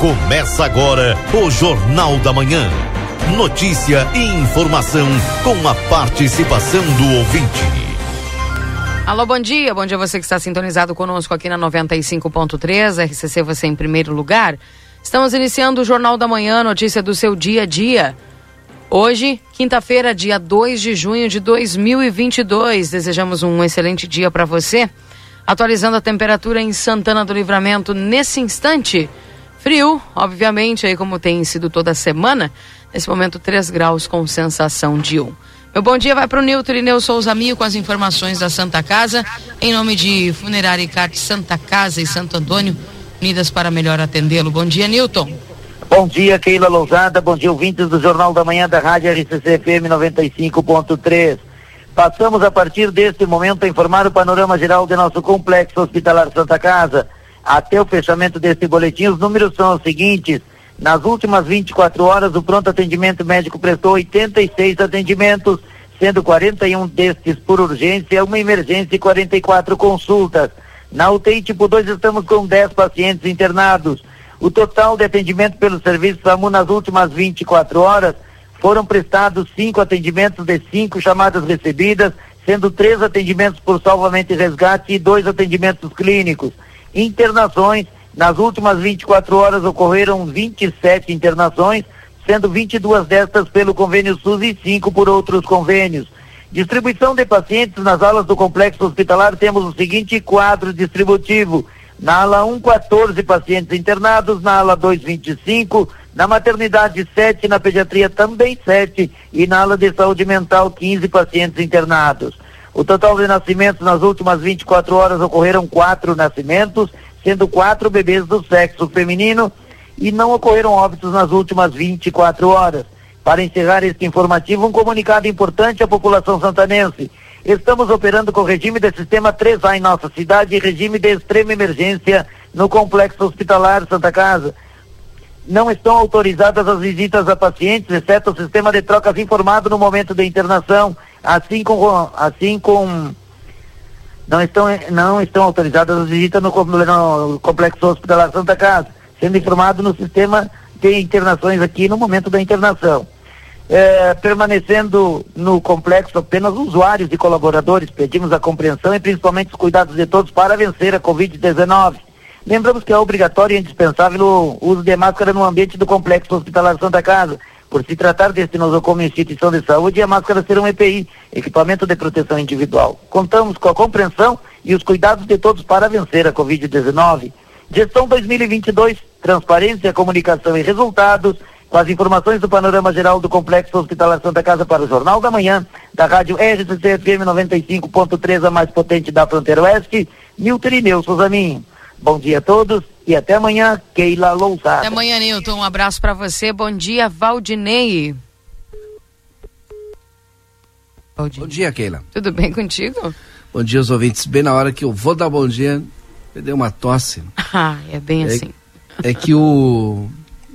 Começa agora o Jornal da Manhã. Notícia e informação com a participação do ouvinte. Alô, bom dia. Bom dia você que está sintonizado conosco aqui na 95.3, RCC você em primeiro lugar. Estamos iniciando o Jornal da Manhã, notícia do seu dia a dia. Hoje, quinta-feira, dia 2 de junho de 2022. Desejamos um excelente dia para você. Atualizando a temperatura em Santana do Livramento nesse instante. Frio, obviamente, aí como tem sido toda semana. Nesse momento, 3 graus com sensação de 1. Meu bom dia vai para o Nilton Ineu Souza Mio com as informações da Santa Casa. Em nome de Funerária e Carte Santa Casa e Santo Antônio, unidas para melhor atendê-lo. Bom dia, Nilton. Bom dia, Keila Lousada. Bom dia, ouvintes do Jornal da Manhã da Rádio RCC FM 95.3. Passamos a partir deste momento a informar o panorama geral de nosso complexo hospitalar Santa Casa. Até o fechamento deste boletim, os números são os seguintes. Nas últimas 24 horas, o pronto atendimento médico prestou 86 atendimentos, sendo 41 destes por urgência, uma emergência e 44 consultas. Na UTI tipo 2 estamos com 10 pacientes internados. O total de atendimento pelo serviço SAMU nas últimas 24 horas foram prestados cinco atendimentos de cinco chamadas recebidas, sendo três atendimentos por salvamento e resgate e dois atendimentos clínicos. Internações, nas últimas 24 horas ocorreram 27 internações, sendo 22 destas pelo convênio SUS e cinco por outros convênios. Distribuição de pacientes nas alas do complexo hospitalar temos o seguinte quadro distributivo. Na ala 1, 14 pacientes internados, na ala 2, 25, na maternidade 7, na pediatria também 7 e na ala de saúde mental 15 pacientes internados. O total de nascimentos nas últimas 24 horas ocorreram quatro nascimentos, sendo quatro bebês do sexo feminino e não ocorreram óbitos nas últimas 24 horas. Para encerrar este informativo, um comunicado importante à população santanense. Estamos operando com regime de sistema 3A em nossa cidade e regime de extrema emergência no complexo hospitalar Santa Casa. Não estão autorizadas as visitas a pacientes, exceto o sistema de trocas informado no momento da internação, assim com assim com não estão não estão autorizadas as visitas no, no complexo hospitalar Santa Casa, sendo informado no sistema de internações aqui no momento da internação é, permanecendo no complexo apenas usuários e colaboradores. Pedimos a compreensão e principalmente os cuidados de todos para vencer a Covid-19. Lembramos que é obrigatório e indispensável o uso de máscara no ambiente do complexo hospitalar Santa Casa. Por se tratar deste nosocomio instituição de saúde, a máscara será um EPI, equipamento de proteção individual. Contamos com a compreensão e os cuidados de todos para vencer a Covid-19. Gestão 2022, transparência, comunicação e resultados com as informações do panorama geral do Complexo Hospitalar Santa Casa para o Jornal da Manhã, da rádio RCC FM 95.3, a mais potente da fronteira oeste, Nilton Ineu Souzaminho. Bom dia a todos e até amanhã, Keila Lousada. Até amanhã, Nilton. Um abraço para você. Bom dia, Valdinei. Valdinei. Bom dia, Keila. Tudo bem contigo? Bom dia, os ouvintes. Bem na hora que eu vou dar bom dia, eu dei uma tosse. Ah, é bem é, assim. É que o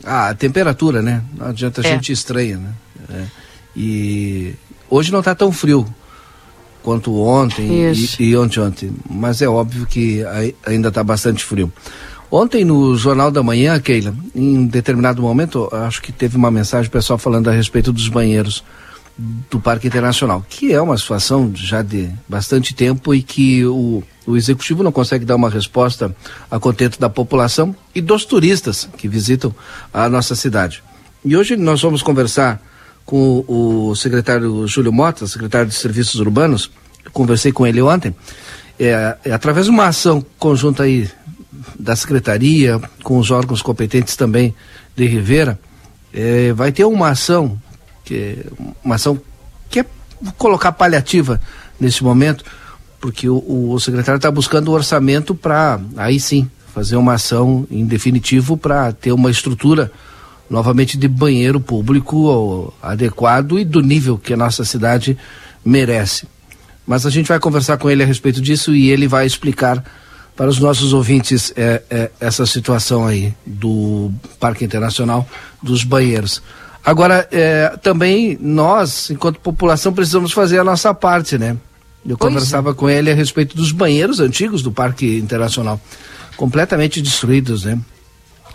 ah, a temperatura, né? Não adianta a é. gente estranha, né? É. E hoje não está tão frio quanto ontem e, e, ontem ontem, mas é óbvio que ainda está bastante frio. Ontem no Jornal da Manhã, Keila, em determinado momento, acho que teve uma mensagem pessoal falando a respeito dos banheiros do Parque Internacional, que é uma situação já de bastante tempo e que o, o executivo não consegue dar uma resposta a contento da população e dos turistas que visitam a nossa cidade. E hoje nós vamos conversar com o secretário Júlio Mota, secretário de Serviços Urbanos, conversei com ele ontem, é, é, através de uma ação conjunta aí da secretaria, com os órgãos competentes também de Rivera, é, vai ter uma ação que uma ação que é colocar paliativa nesse momento, porque o, o secretário está buscando o orçamento para aí sim fazer uma ação em definitivo para ter uma estrutura novamente de banheiro público adequado e do nível que a nossa cidade merece. Mas a gente vai conversar com ele a respeito disso e ele vai explicar para os nossos ouvintes é, é, essa situação aí do Parque Internacional dos banheiros. Agora, é, também nós, enquanto população, precisamos fazer a nossa parte, né? Eu pois conversava é. com ele a respeito dos banheiros antigos do Parque Internacional, completamente destruídos, né?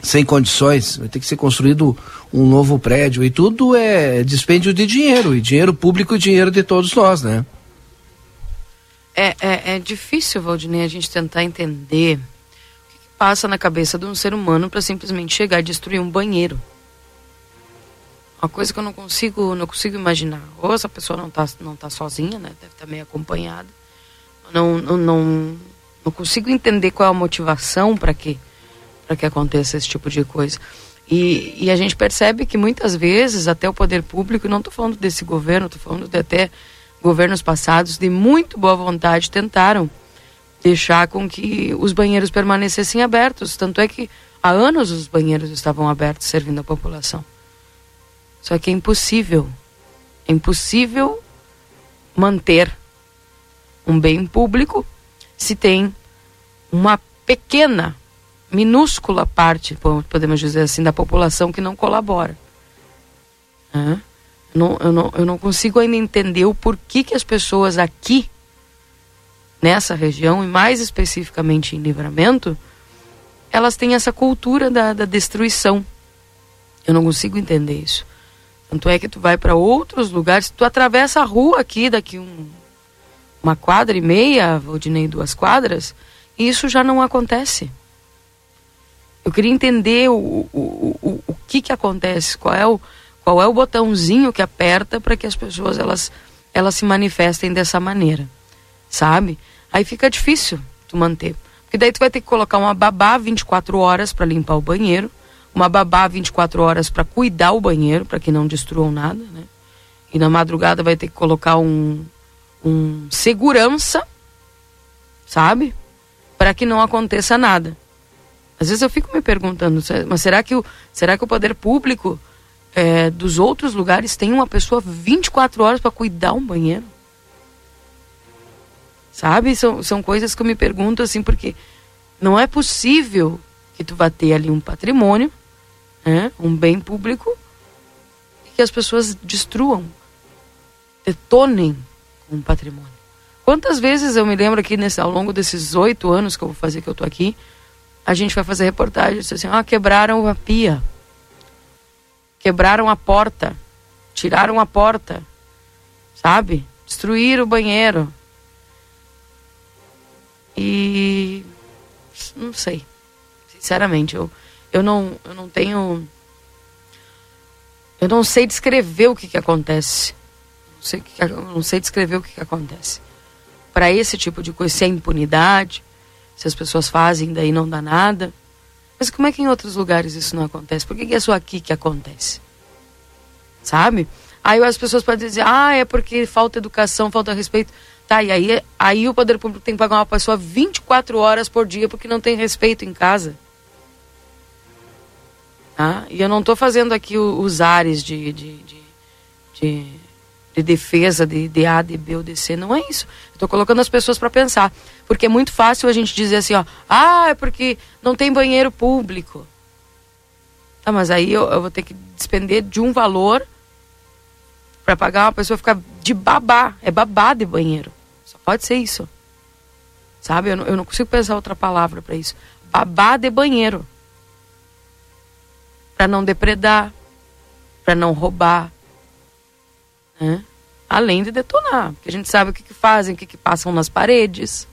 sem condições, vai ter que ser construído um novo prédio e tudo é dispêndio de dinheiro, e dinheiro público e dinheiro de todos nós, né? É, é, é difícil, Valdinei, a gente tentar entender o que, que passa na cabeça de um ser humano para simplesmente chegar e destruir um banheiro. Uma coisa que eu não consigo, não consigo imaginar. Ou essa pessoa não está não tá sozinha, né? Deve estar tá meio acompanhada. Não, não, não, não consigo entender qual é a motivação para que para que aconteça esse tipo de coisa. E, e, a gente percebe que muitas vezes até o poder público, não estou falando desse governo, estou falando de até governos passados, de muito boa vontade, tentaram deixar com que os banheiros permanecessem abertos. Tanto é que há anos os banheiros estavam abertos servindo a população. Só que é impossível, é impossível manter um bem público se tem uma pequena minúscula parte, podemos dizer assim, da população que não colabora. É? Não, eu, não, eu não consigo ainda entender o porquê que as pessoas aqui, nessa região, e mais especificamente em livramento, elas têm essa cultura da, da destruição. Eu não consigo entender isso. Tanto é que tu vai para outros lugares, tu atravessa a rua aqui, daqui um, uma quadra e meia, ou de nem duas quadras, e isso já não acontece. Eu queria entender o, o, o, o que que acontece, qual é o, qual é o botãozinho que aperta para que as pessoas elas, elas se manifestem dessa maneira, sabe? Aí fica difícil tu manter. Porque daí tu vai ter que colocar uma babá 24 horas para limpar o banheiro, uma babá 24 horas para cuidar o banheiro, para que não destruam nada, né? E na madrugada vai ter que colocar um, um segurança, sabe? Para que não aconteça nada. Às vezes eu fico me perguntando, mas será que o, será que o poder público é, dos outros lugares tem uma pessoa 24 horas para cuidar um banheiro? Sabe? São, são coisas que eu me pergunto assim, porque não é possível que tu vá ter ali um patrimônio, né, um bem público, que as pessoas destruam, detonem com o patrimônio. Quantas vezes eu me lembro aqui nesse, ao longo desses oito anos que eu vou fazer que eu tô aqui, a gente vai fazer reportagem, assim, ah, quebraram a pia, quebraram a porta, tiraram a porta, sabe? Destruíram o banheiro. E não sei. Sinceramente, eu, eu não eu não tenho eu não sei descrever o que que acontece. Não sei, eu não sei descrever o que que acontece. Para esse tipo de coisa, se é impunidade, se as pessoas fazem, daí não dá nada. Mas como é que em outros lugares isso não acontece? Por que, que é só aqui que acontece? Sabe? Aí as pessoas podem dizer, ah, é porque falta educação, falta respeito. Tá, e aí, aí o poder público tem que pagar uma pessoa 24 horas por dia porque não tem respeito em casa. Tá? E eu não estou fazendo aqui os ares de, de, de, de de defesa de, de A, de B ou de C. Não é isso. Estou colocando as pessoas para pensar. Porque é muito fácil a gente dizer assim, ó, ah, é porque não tem banheiro público. Tá, mas aí eu, eu vou ter que despender de um valor para pagar uma pessoa ficar de babá. É babá de banheiro. Só pode ser isso. Sabe? Eu não, eu não consigo pensar outra palavra para isso. Babá de banheiro. Para não depredar, para não roubar, né? Além de detonar, porque a gente sabe o que, que fazem, o que, que passam nas paredes,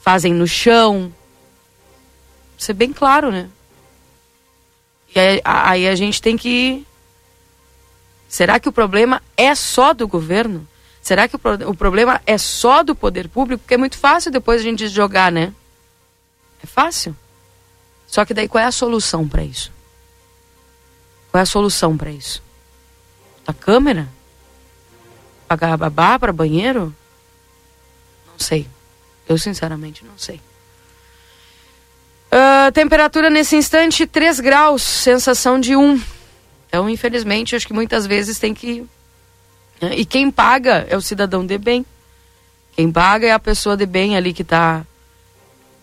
fazem no chão. Isso é bem claro, né? E aí, aí a gente tem que. Será que o problema é só do governo? Será que o, o problema é só do poder público? Porque é muito fácil depois a gente jogar, né? É fácil. Só que daí qual é a solução para isso? Qual é a solução para isso? da câmera? Pagar babá para banheiro? Não sei. Eu sinceramente não sei. Uh, temperatura nesse instante 3 graus, sensação de 1. Então, infelizmente, acho que muitas vezes tem que. Né? E quem paga é o cidadão de bem. Quem paga é a pessoa de bem ali que está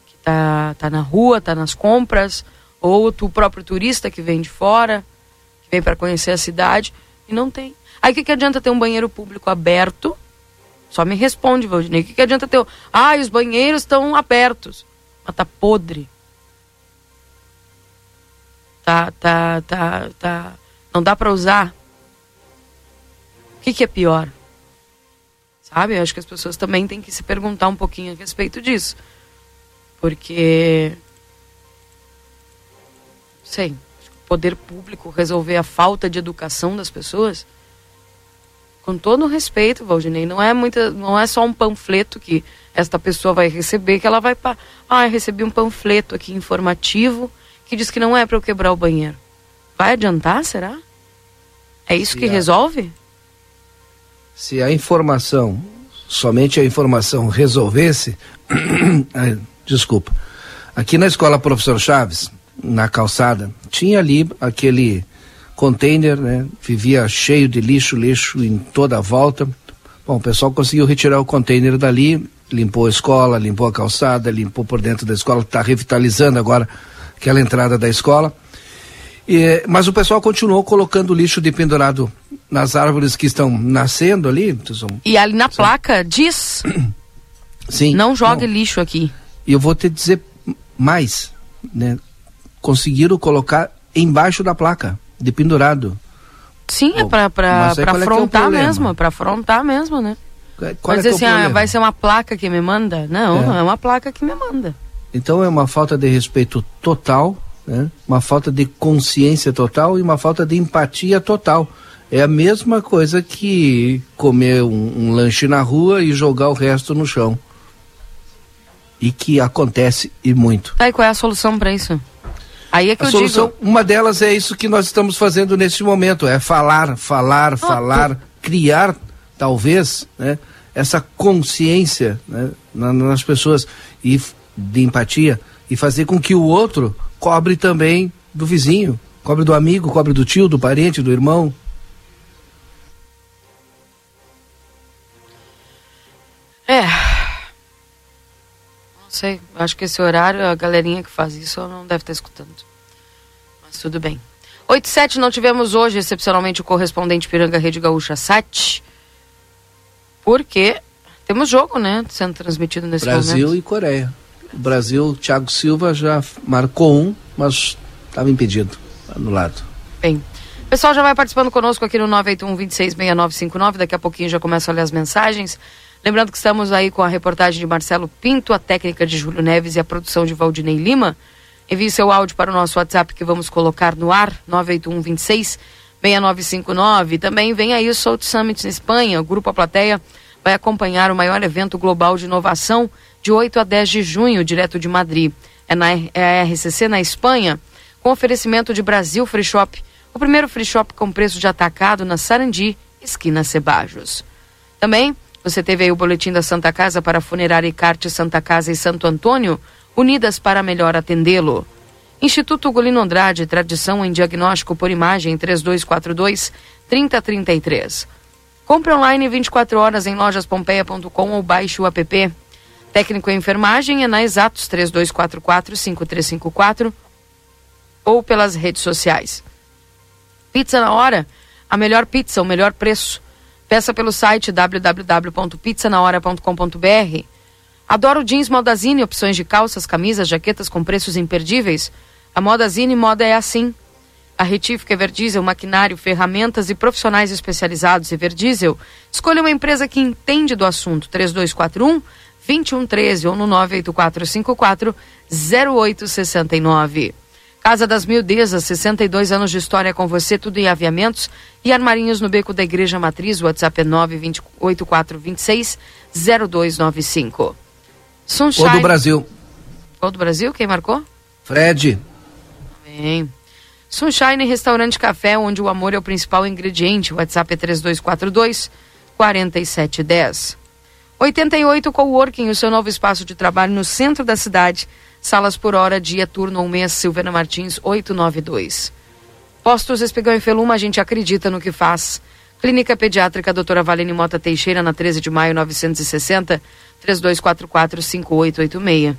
que tá, tá na rua, tá nas compras, ou o próprio turista que vem de fora, que vem para conhecer a cidade. E não tem. Aí o que, que adianta ter um banheiro público aberto? Só me responde, Valdinei. O que, que adianta ter. Ah, os banheiros estão abertos. Mas tá podre. Tá, tá, tá, tá. Não dá para usar. O que, que é pior? Sabe? Eu acho que as pessoas também têm que se perguntar um pouquinho a respeito disso. Porque. Sei. O poder público resolver a falta de educação das pessoas. Com todo o respeito, Valdinei, não é, muita, não é só um panfleto que esta pessoa vai receber, que ela vai. Ah, eu recebi um panfleto aqui informativo que diz que não é para eu quebrar o banheiro. Vai adiantar, será? É isso que resolve? Se a informação, somente a informação resolvesse. Desculpa. Aqui na escola Professor Chaves, na calçada, tinha ali aquele container, né? Vivia cheio de lixo, lixo em toda a volta. Bom, o pessoal conseguiu retirar o container dali, limpou a escola, limpou a calçada, limpou por dentro da escola, está revitalizando agora aquela entrada da escola. E, mas o pessoal continuou colocando lixo de pendurado nas árvores que estão nascendo ali. São, e ali na são... placa diz: Sim, não jogue não. lixo aqui. E eu vou te dizer mais, né? Conseguiram colocar embaixo da placa, de pendurado. Sim, é para para afrontar é, é mesmo, para afrontar mesmo, né? Qual Mas é, é assim, ah, vai ser uma placa que me manda? Não, é. é uma placa que me manda. Então é uma falta de respeito total, né? uma falta de consciência total e uma falta de empatia total. É a mesma coisa que comer um, um lanche na rua e jogar o resto no chão. E que acontece e muito. Tá, e qual é a solução para isso? Aí é que a eu solução, digo... Uma delas é isso que nós estamos fazendo nesse momento, é falar, falar, ah, falar, tu... criar, talvez, né, essa consciência né, nas pessoas. E de empatia e fazer com que o outro cobre também do vizinho, cobre do amigo, cobre do tio, do parente, do irmão. Sei, acho que esse horário, a galerinha que faz isso não deve estar escutando. Mas tudo bem. 8 e 7 não tivemos hoje, excepcionalmente, o correspondente Piranga Rede Gaúcha Sat. Porque temos jogo, né? Sendo transmitido nesse Brasil momento. Brasil e Coreia. O Brasil, Thiago Silva já marcou um, mas estava impedido, anulado. Bem, o pessoal já vai participando conosco aqui no 981 266959. Daqui a pouquinho já começam a ler as mensagens. Lembrando que estamos aí com a reportagem de Marcelo Pinto, a técnica de Júlio Neves e a produção de Valdinei Lima. Envie seu áudio para o nosso WhatsApp que vamos colocar no ar, 981 26 6959. Também vem aí o South Summit na Espanha. O Grupo A Plateia vai acompanhar o maior evento global de inovação de 8 a 10 de junho, direto de Madrid. É, na, é a RCC na Espanha, com oferecimento de Brasil Free Shop, o primeiro free shop com preço de atacado na Sarandi, esquina Cebajos. Também você teve aí o boletim da Santa Casa para Funerária e Carte Santa Casa e Santo Antônio, unidas para melhor atendê-lo. Instituto Golino Andrade, tradição em diagnóstico por imagem 3242 3033. Compre online 24 horas em lojaspompeia.com ou baixe o app. Técnico em enfermagem é na Exatos 3244-5354 ou pelas redes sociais. Pizza na hora, a melhor pizza, o melhor preço. Peça pelo site www.pizzanahora.com.br. Adoro jeans Modazine, opções de calças, camisas, jaquetas com preços imperdíveis. A Modazine Moda é assim. A Retífica Everdiesel, maquinário, ferramentas e profissionais especializados Everdiesel. Escolha uma empresa que entende do assunto. 3241 2113 ou no 98454 0869. Casa das Mildezas, 62 anos de história com você, tudo em aviamentos e armarinhos no beco da Igreja Matriz. O WhatsApp é 98426 0295. Sunshine. O do Brasil. O do Brasil, quem marcou? Fred. Bem. Sunshine Restaurante Café, onde o amor é o principal ingrediente. O WhatsApp é 3242 4710. 88 Coworking, o seu novo espaço de trabalho no centro da cidade. Salas por hora, dia, turno um mês, Silvana Martins, 892. Postos Espigão e Feluma, a gente acredita no que faz. Clínica Pediátrica Doutora Valene Mota Teixeira, na 13 de maio, 960, 3244-5886.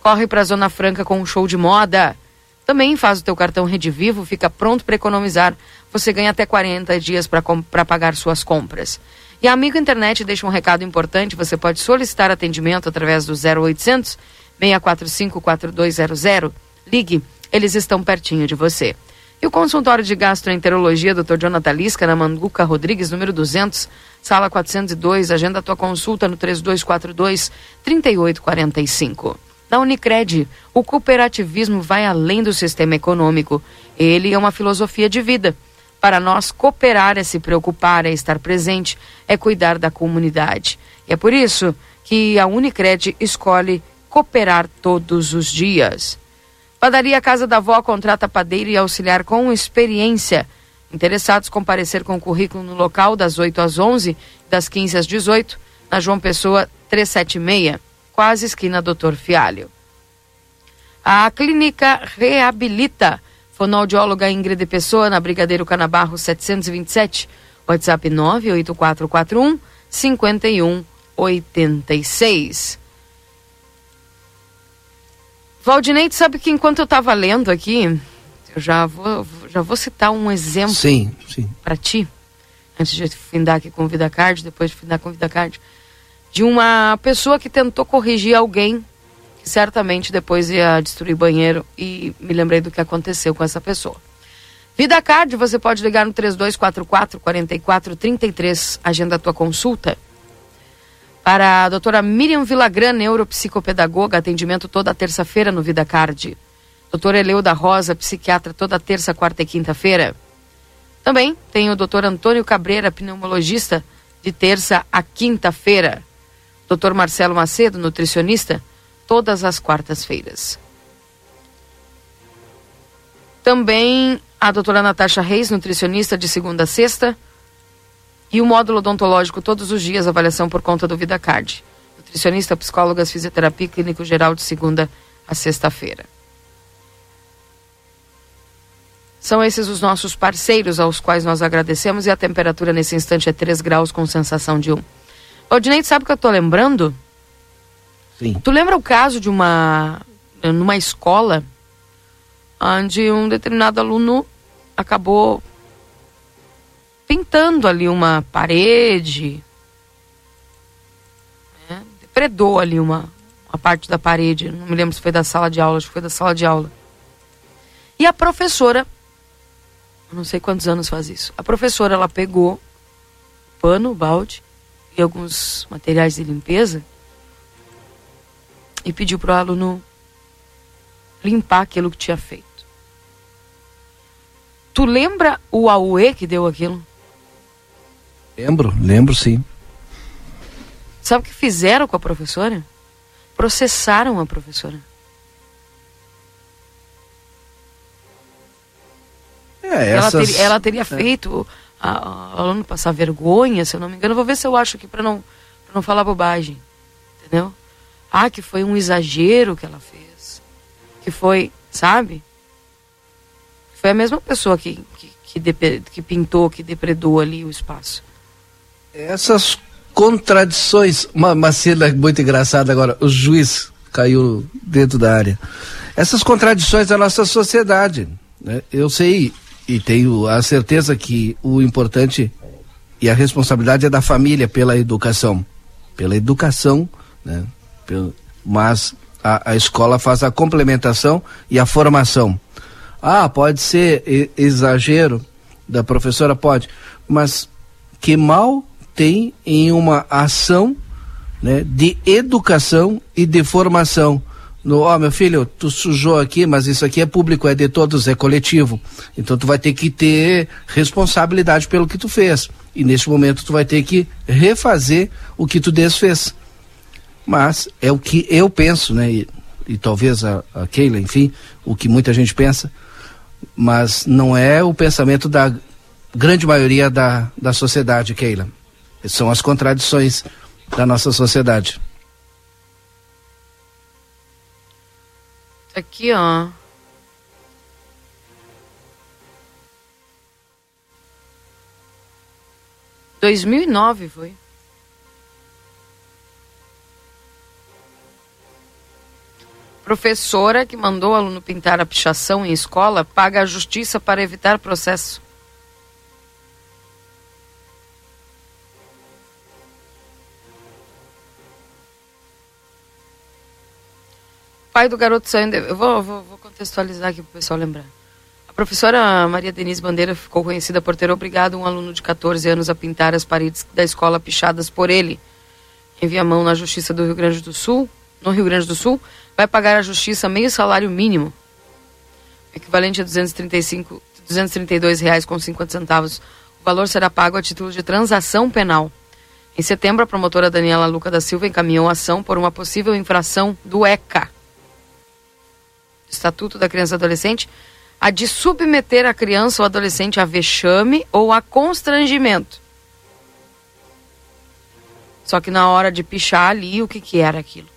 Corre para a Zona Franca com um show de moda. Também faz o teu cartão Rede Vivo, fica pronto para economizar. Você ganha até 40 dias para pagar suas compras. E a Amigo Internet deixa um recado importante: você pode solicitar atendimento através do 0800 645 4200. Ligue, eles estão pertinho de você. E o consultório de gastroenterologia Dr. Jonathan Lisca, na Manduca Rodrigues, número 200, sala 402. Agenda a tua consulta no 3242 3845. Na Unicred, o cooperativismo vai além do sistema econômico. Ele é uma filosofia de vida. Para nós, cooperar é se preocupar, é estar presente, é cuidar da comunidade. E é por isso que a Unicred escolhe cooperar todos os dias. Padaria Casa da Vó contrata padeiro e auxiliar com experiência. Interessados comparecer com currículo no local das 8 às 11, das 15 às 18, na João Pessoa 376, quase esquina Doutor Fialho. A clínica reabilita. Fonoaudióloga Ingrid Pessoa, na Brigadeiro Canabarro 727. WhatsApp 98441 5186. Valdinei, sabe que enquanto eu estava lendo aqui, eu já vou, já vou citar um exemplo sim, sim. para ti, antes de findar aqui com Vida Card, depois de findar com Vida Card, de uma pessoa que tentou corrigir alguém que certamente depois ia destruir banheiro e me lembrei do que aconteceu com essa pessoa. Vida Card, você pode ligar no 3244 4433, agenda a tua consulta. Para a doutora Miriam Vilagran, neuropsicopedagoga, atendimento toda terça-feira no Vida Card. Doutora Eleuda Rosa, psiquiatra, toda terça, quarta e quinta-feira. Também tem o doutor Antônio Cabreira, pneumologista, de terça a quinta-feira. Doutor Marcelo Macedo, nutricionista, todas as quartas-feiras. Também a doutora Natasha Reis, nutricionista, de segunda a sexta. E o módulo odontológico todos os dias, avaliação por conta do Vida Card. Nutricionista, psicólogas, fisioterapia, clínico geral de segunda a sexta-feira. São esses os nossos parceiros aos quais nós agradecemos e a temperatura nesse instante é 3 graus com sensação de 1. Odinei, sabe o que eu estou lembrando? Sim. Tu lembra o caso de uma numa escola onde um determinado aluno acabou pintando ali uma parede, né? depredou ali uma, uma parte da parede, não me lembro se foi da sala de aula, acho que foi da sala de aula. E a professora, não sei quantos anos faz isso, a professora ela pegou pano, balde e alguns materiais de limpeza e pediu para o aluno limpar aquilo que tinha feito. Tu lembra o Aue que deu aquilo? Lembro, lembro sim. Sabe o que fizeram com a professora? Processaram a professora. É, ela, essas... ter, ela teria é. feito a, a aluno passar vergonha, se eu não me engano. Vou ver se eu acho aqui para não, pra não falar bobagem. Entendeu? Ah, que foi um exagero que ela fez. Que foi, sabe? Foi a mesma pessoa que, que, que, que pintou, que depredou ali o espaço. Essas contradições, uma, uma cena muito engraçada agora, o juiz caiu dentro da área. Essas contradições da nossa sociedade, né? Eu sei e tenho a certeza que o importante e a responsabilidade é da família pela educação, pela educação, né? Pelo, mas a, a escola faz a complementação e a formação. Ah, pode ser exagero da professora, pode, mas que mal tem em uma ação né, de educação e de formação. No, ó, meu filho, tu sujou aqui, mas isso aqui é público, é de todos, é coletivo. Então tu vai ter que ter responsabilidade pelo que tu fez. E neste momento tu vai ter que refazer o que tu desfez. Mas é o que eu penso, né? E, e talvez a, a Keila, enfim, o que muita gente pensa, mas não é o pensamento da grande maioria da, da sociedade, Keila. São as contradições da nossa sociedade. Aqui, ó. Dois mil e nove foi. Professora que mandou aluno pintar a pichação em escola paga a justiça para evitar processo. Pai do garoto saiu. Eu vou, vou, vou contextualizar aqui para o pessoal lembrar. professora Maria Denise Bandeira ficou conhecida por ter obrigado um aluno de 14 anos a pintar as paredes da escola pichadas por ele. Envia mão na Justiça do Rio Grande do Sul, no Rio Grande do Sul, vai pagar à Justiça meio salário mínimo, equivalente a 235, 232 reais com 50 centavos. O valor será pago a título de transação penal. Em setembro, a promotora Daniela Luca da Silva encaminhou ação por uma possível infração do ECA, Estatuto da Criança e Adolescente, a de submeter a criança ou adolescente a vexame ou a constrangimento. Só que na hora de pichar ali, o que, que era aquilo?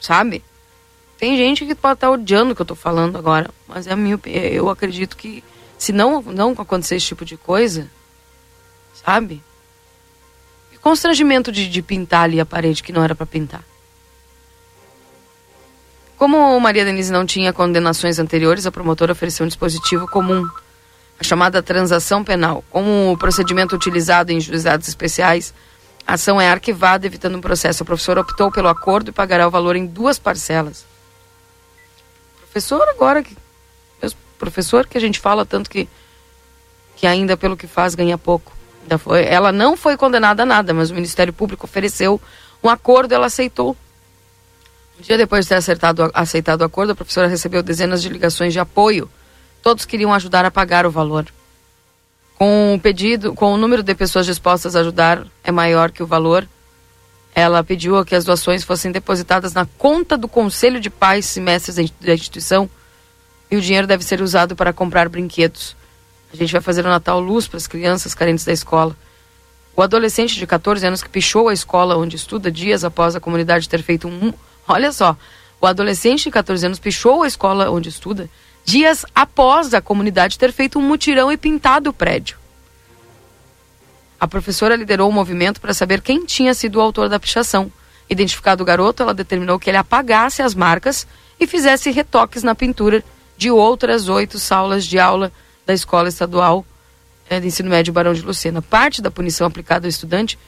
Sabe? Tem gente que pode estar odiando o que eu estou falando agora, mas é a minha, eu acredito que se não, não acontecer esse tipo de coisa, sabe? E constrangimento de, de pintar ali a parede que não era para pintar. Como Maria Denise não tinha condenações anteriores, a promotora ofereceu um dispositivo comum, a chamada transação penal. Como o procedimento utilizado em juizados especiais, a ação é arquivada, evitando um processo. A professora optou pelo acordo e pagará o valor em duas parcelas. Professor agora, que, professor que a gente fala tanto que, que ainda pelo que faz ganha pouco. Ela não foi condenada a nada, mas o Ministério Público ofereceu um acordo, ela aceitou. Um dia depois de ter acertado, aceitado o acordo, a professora recebeu dezenas de ligações de apoio. Todos queriam ajudar a pagar o valor. Com o pedido, com o número de pessoas dispostas a ajudar é maior que o valor, ela pediu que as doações fossem depositadas na conta do Conselho de Pais e Mestres da instituição e o dinheiro deve ser usado para comprar brinquedos. A gente vai fazer o Natal Luz para as crianças carentes da escola. O adolescente de 14 anos que pichou a escola onde estuda dias após a comunidade ter feito um Olha só, o adolescente de 14 anos pichou a escola onde estuda dias após a comunidade ter feito um mutirão e pintado o prédio. A professora liderou o movimento para saber quem tinha sido o autor da pichação. Identificado o garoto, ela determinou que ele apagasse as marcas e fizesse retoques na pintura de outras oito salas de aula da escola estadual eh, de ensino médio Barão de Lucena. Parte da punição aplicada ao estudante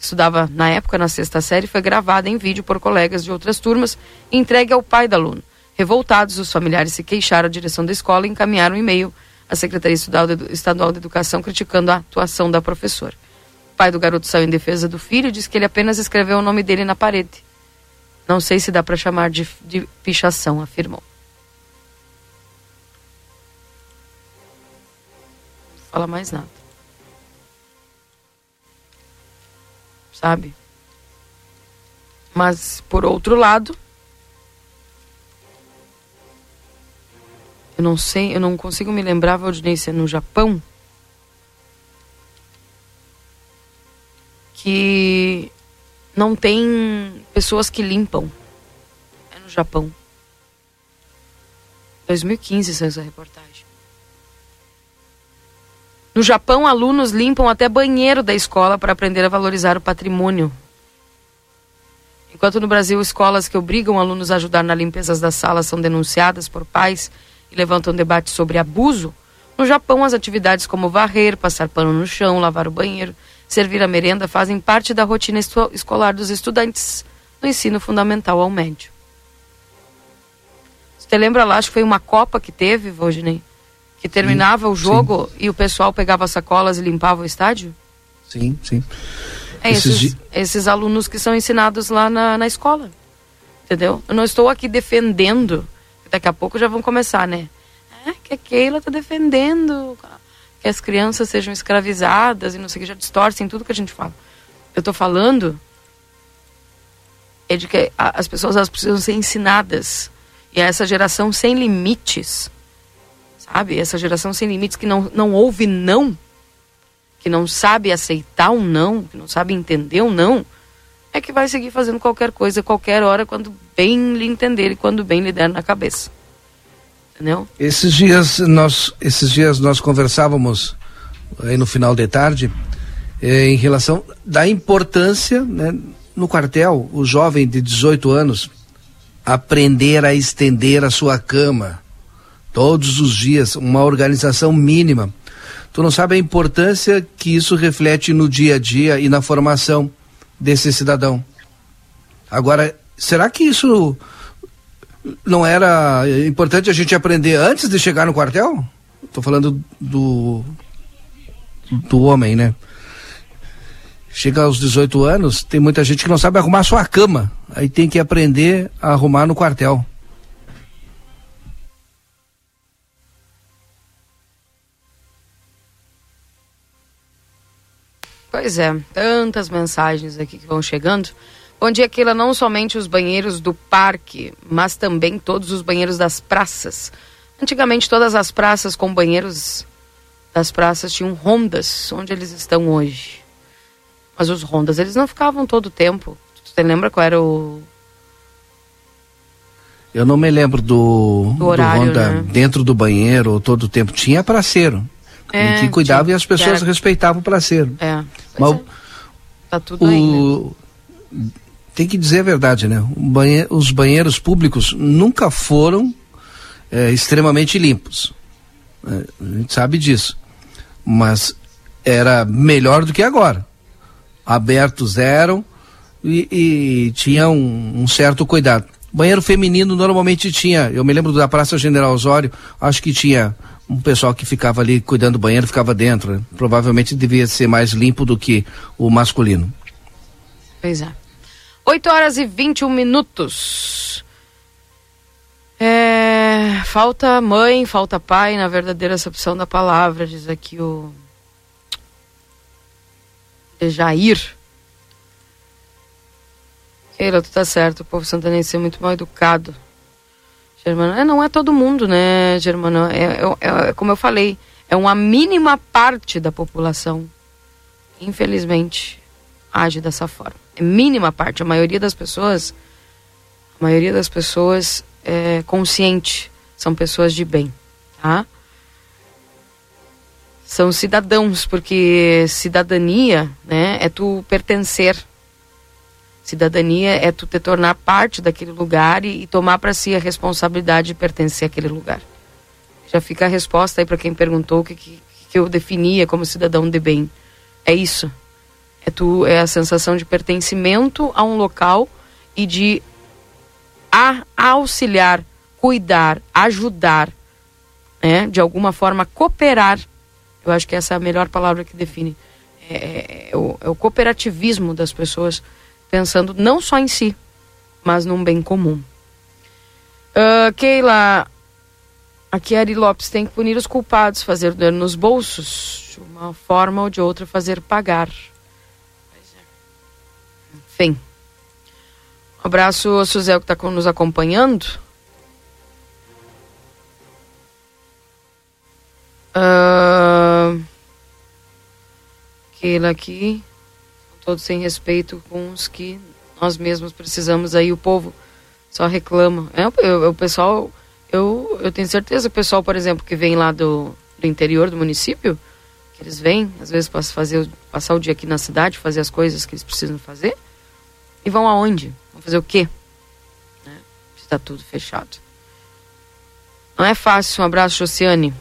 estudava na época na sexta série, foi gravada em vídeo por colegas de outras turmas e entregue ao pai da aluno. Revoltados, os familiares se queixaram à direção da escola e encaminharam um e-mail à Secretaria Estadual de Educação criticando a atuação da professora. O pai do garoto saiu em defesa do filho e disse que ele apenas escreveu o nome dele na parede. Não sei se dá para chamar de, de pichação, afirmou. Não fala mais nada. Sabe? Mas, por outro lado, eu não sei, eu não consigo me lembrar, Valdinei, se é no Japão, que não tem pessoas que limpam. É no Japão. 2015 saiu essa reportagem. No Japão, alunos limpam até banheiro da escola para aprender a valorizar o patrimônio. Enquanto no Brasil, escolas que obrigam alunos a ajudar na limpeza das salas são denunciadas por pais e levantam debate sobre abuso, no Japão, as atividades como varrer, passar pano no chão, lavar o banheiro, servir a merenda fazem parte da rotina escolar dos estudantes do ensino fundamental ao médio. Você lembra lá, acho que foi uma Copa que teve, Valdinei? Que terminava sim, o jogo sim. e o pessoal pegava sacolas e limpava o estádio? Sim, sim. É esses, esses, esses alunos que são ensinados lá na, na escola. Entendeu? Eu não estou aqui defendendo. Daqui a pouco já vão começar, né? É, que a Keila está defendendo que as crianças sejam escravizadas e não sei o que, já distorcem tudo que a gente fala. Eu estou falando é de que as pessoas elas precisam ser ensinadas. E essa geração sem limites sabe? Essa geração sem limites que não, não ouve não, que não sabe aceitar um não, que não sabe entender um não, é que vai seguir fazendo qualquer coisa, qualquer hora, quando bem lhe entender e quando bem lhe der na cabeça. Entendeu? Esses dias nós, esses dias nós conversávamos aí no final de tarde eh, em relação da importância, né, no quartel, o jovem de 18 anos aprender a estender a sua cama, todos os dias, uma organização mínima. Tu não sabe a importância que isso reflete no dia a dia e na formação desse cidadão. Agora, será que isso não era importante a gente aprender antes de chegar no quartel? Estou falando do do homem, né? Chega aos 18 anos, tem muita gente que não sabe arrumar sua cama. Aí tem que aprender a arrumar no quartel. Pois é, tantas mensagens aqui que vão chegando. Bom dia, Keila. Não somente os banheiros do parque, mas também todos os banheiros das praças. Antigamente, todas as praças com banheiros das praças tinham rondas, onde eles estão hoje. Mas os rondas, eles não ficavam todo o tempo. Você lembra qual era o. Eu não me lembro do, do, horário, do ronda né? dentro do banheiro todo o tempo. Tinha praceiro. É, que cuidava tinha, e as pessoas era... respeitavam o praceiro. É. Mas é. Tá tudo o... aí, né? Tem que dizer a verdade, né? Banhe... Os banheiros públicos nunca foram é, extremamente limpos. É, a gente sabe disso. Mas era melhor do que agora. Abertos eram e, e tinha um, um, certo cuidado. Banheiro feminino normalmente tinha, eu me lembro da Praça General Osório, acho que tinha um pessoal que ficava ali cuidando do banheiro, ficava dentro. Né? Provavelmente devia ser mais limpo do que o masculino. Pois é. 8 horas e 21 minutos. É, falta mãe, falta pai, na verdadeira acepção da palavra, diz aqui o Jair. Keila, tu tá certo, o povo santanense é muito mal educado. Germano, é, não é todo mundo, né, Germano? É, é, é, como eu falei, é uma mínima parte da população, infelizmente, age dessa forma. É mínima parte. A maioria das pessoas, a maioria das pessoas é, consciente, são pessoas de bem, tá? São cidadãos, porque cidadania, né, é tu pertencer. Cidadania é tu te tornar parte daquele lugar e, e tomar para si a responsabilidade de pertencer àquele lugar. Já fica a resposta aí para quem perguntou o que, que, que eu definia como cidadão de bem. É isso. É tu é a sensação de pertencimento a um local e de a auxiliar, cuidar, ajudar, né? de alguma forma cooperar. Eu acho que essa é a melhor palavra que define. É, é, é, o, é o cooperativismo das pessoas pensando não só em si, mas num bem comum. Uh, Keila, aqui Ari Lopes tem que punir os culpados, fazer dano nos bolsos, de uma forma ou de outra fazer pagar. Enfim. Um abraço, Suzel, que está nos acompanhando. Uh, Keila aqui. Todos sem respeito com os que nós mesmos precisamos aí. O povo só reclama. É, o pessoal, eu, eu tenho certeza o pessoal, por exemplo, que vem lá do, do interior do município, que eles vêm, às vezes, para fazer, passar o dia aqui na cidade, fazer as coisas que eles precisam fazer. E vão aonde? Vão fazer o quê? Né? Está tudo fechado. Não é fácil. Um abraço, Josiane.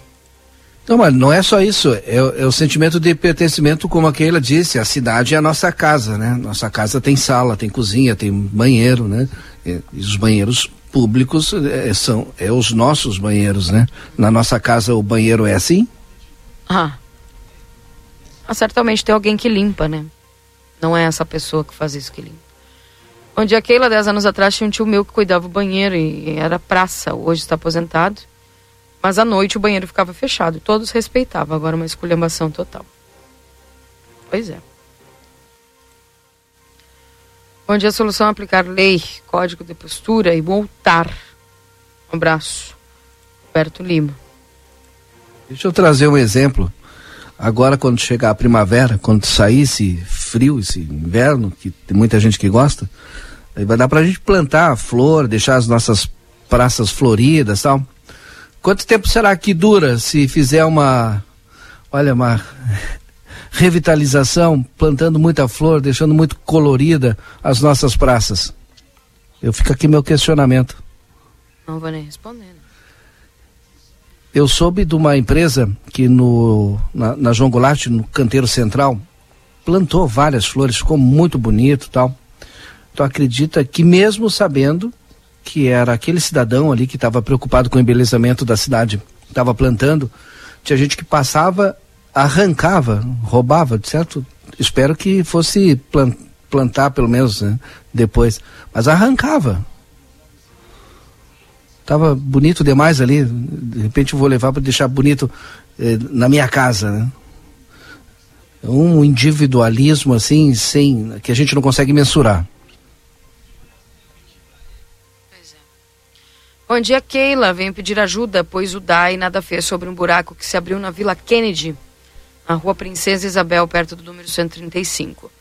Não, mas não é só isso. É, é, o sentimento de pertencimento, como a Keila disse. A cidade é a nossa casa, né? Nossa casa tem sala, tem cozinha, tem banheiro, né? E, e os banheiros públicos é, são é os nossos banheiros, né? Na nossa casa o banheiro é assim? Ah. ah certamente tem alguém que limpa, né? Não é essa pessoa que faz isso que limpa. Onde a Keila, 10 anos atrás, tinha um tio meu que cuidava do banheiro e era praça. Hoje está aposentado. Mas à noite o banheiro ficava fechado. Todos respeitavam. Agora uma esculhambação total. Pois é. Onde a solução é aplicar lei, código de postura e multar. Um abraço. Roberto Lima. Deixa eu trazer um exemplo. Agora, quando chegar a primavera, quando sair esse frio, esse inverno, que tem muita gente que gosta, Aí vai dar pra gente plantar flor, deixar as nossas praças floridas tal. Quanto tempo será que dura se fizer uma, olha, uma revitalização, plantando muita flor, deixando muito colorida as nossas praças? Eu fico aqui meu questionamento. Não vou nem responder. Né? Eu soube de uma empresa que no, na, na João Goulart, no canteiro central, plantou várias flores, ficou muito bonito tal tu acredita que mesmo sabendo que era aquele cidadão ali que estava preocupado com o embelezamento da cidade, estava plantando, tinha gente que passava, arrancava, roubava, certo? Espero que fosse plantar pelo menos né, depois, mas arrancava. Tava bonito demais ali, de repente eu vou levar para deixar bonito eh, na minha casa, né? Um individualismo assim, sem que a gente não consegue mensurar. Bom dia, Keila. Venho pedir ajuda, pois o DAI nada fez sobre um buraco que se abriu na Vila Kennedy, na rua Princesa Isabel, perto do número 135.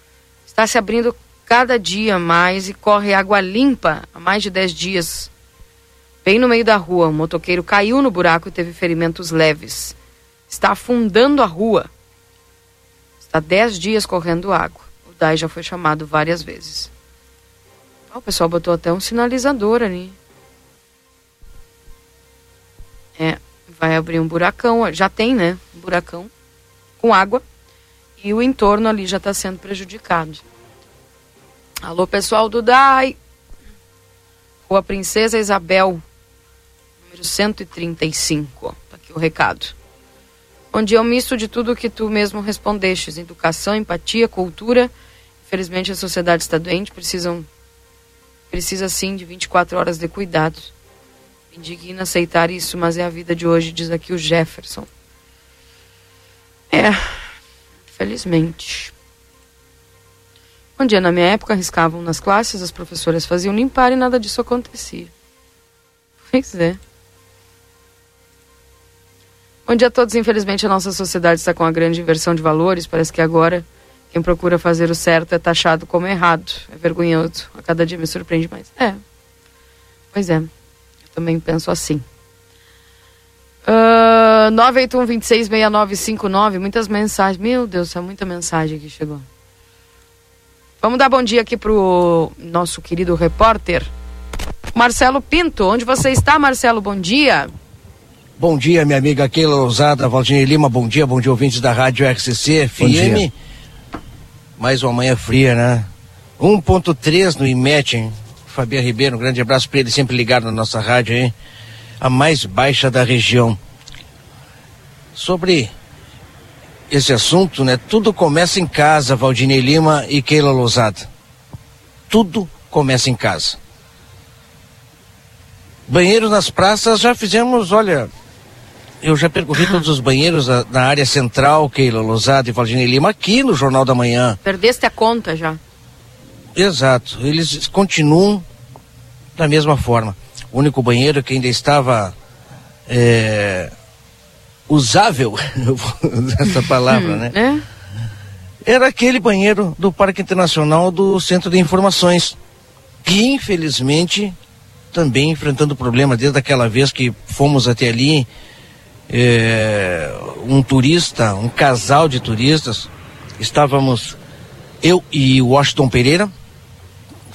Está se abrindo cada dia mais e corre água limpa há mais de 10 dias. Bem no meio da rua, um motoqueiro caiu no buraco e teve ferimentos leves. Está afundando a rua. Está 10 dias correndo água. O DAI já foi chamado várias vezes. o pessoal botou até um sinalizador ali. É, vai abrir um buracão, já tem, né? Um buracão com água e o entorno ali já está sendo prejudicado. Alô, pessoal do DAI. Rua Princesa Isabel, número 135. Tá aqui o recado. Onde é um misto de tudo que tu mesmo respondestes: educação, empatia, cultura. Infelizmente a sociedade está doente, precisam precisa sim de 24 horas de cuidados indigna aceitar isso, mas é a vida de hoje, diz aqui o Jefferson. É, felizmente. Um dia, na minha época, arriscavam nas classes, as professoras faziam limpar e nada disso acontecia. Pois é. Bom dia a todos. Infelizmente, a nossa sociedade está com uma grande inversão de valores. Parece que agora quem procura fazer o certo é taxado como errado. É vergonhoso. A cada dia me surpreende mais. É. Pois é também penso assim. Uh, 981-266959, muitas mensagens. Meu Deus, é muita mensagem que chegou. Vamos dar bom dia aqui pro nosso querido repórter, Marcelo Pinto. Onde você está, Marcelo? Bom dia. Bom dia, minha amiga Keila Lousada, Valdinei Lima, bom dia, bom dia, ouvintes da Rádio RCC FM. Mais uma manhã fria, né? 1.3 no IMET, hein? Fabiano Ribeiro, um grande abraço para ele, sempre ligado na nossa rádio aí, a mais baixa da região. Sobre esse assunto, né? Tudo começa em casa, Valdinei Lima e Keila Lousada. Tudo começa em casa. Banheiros nas praças já fizemos, olha, eu já percorri todos os banheiros na área central, Keila Lousada e Valdinei Lima, aqui no Jornal da Manhã. Perdeste a conta já. Exato, eles continuam da mesma forma. O único banheiro que ainda estava é, usável, essa palavra, né? É? Era aquele banheiro do Parque Internacional do Centro de Informações, que infelizmente também enfrentando problema desde aquela vez que fomos até ali, é, um turista, um casal de turistas, estávamos eu e Washington Pereira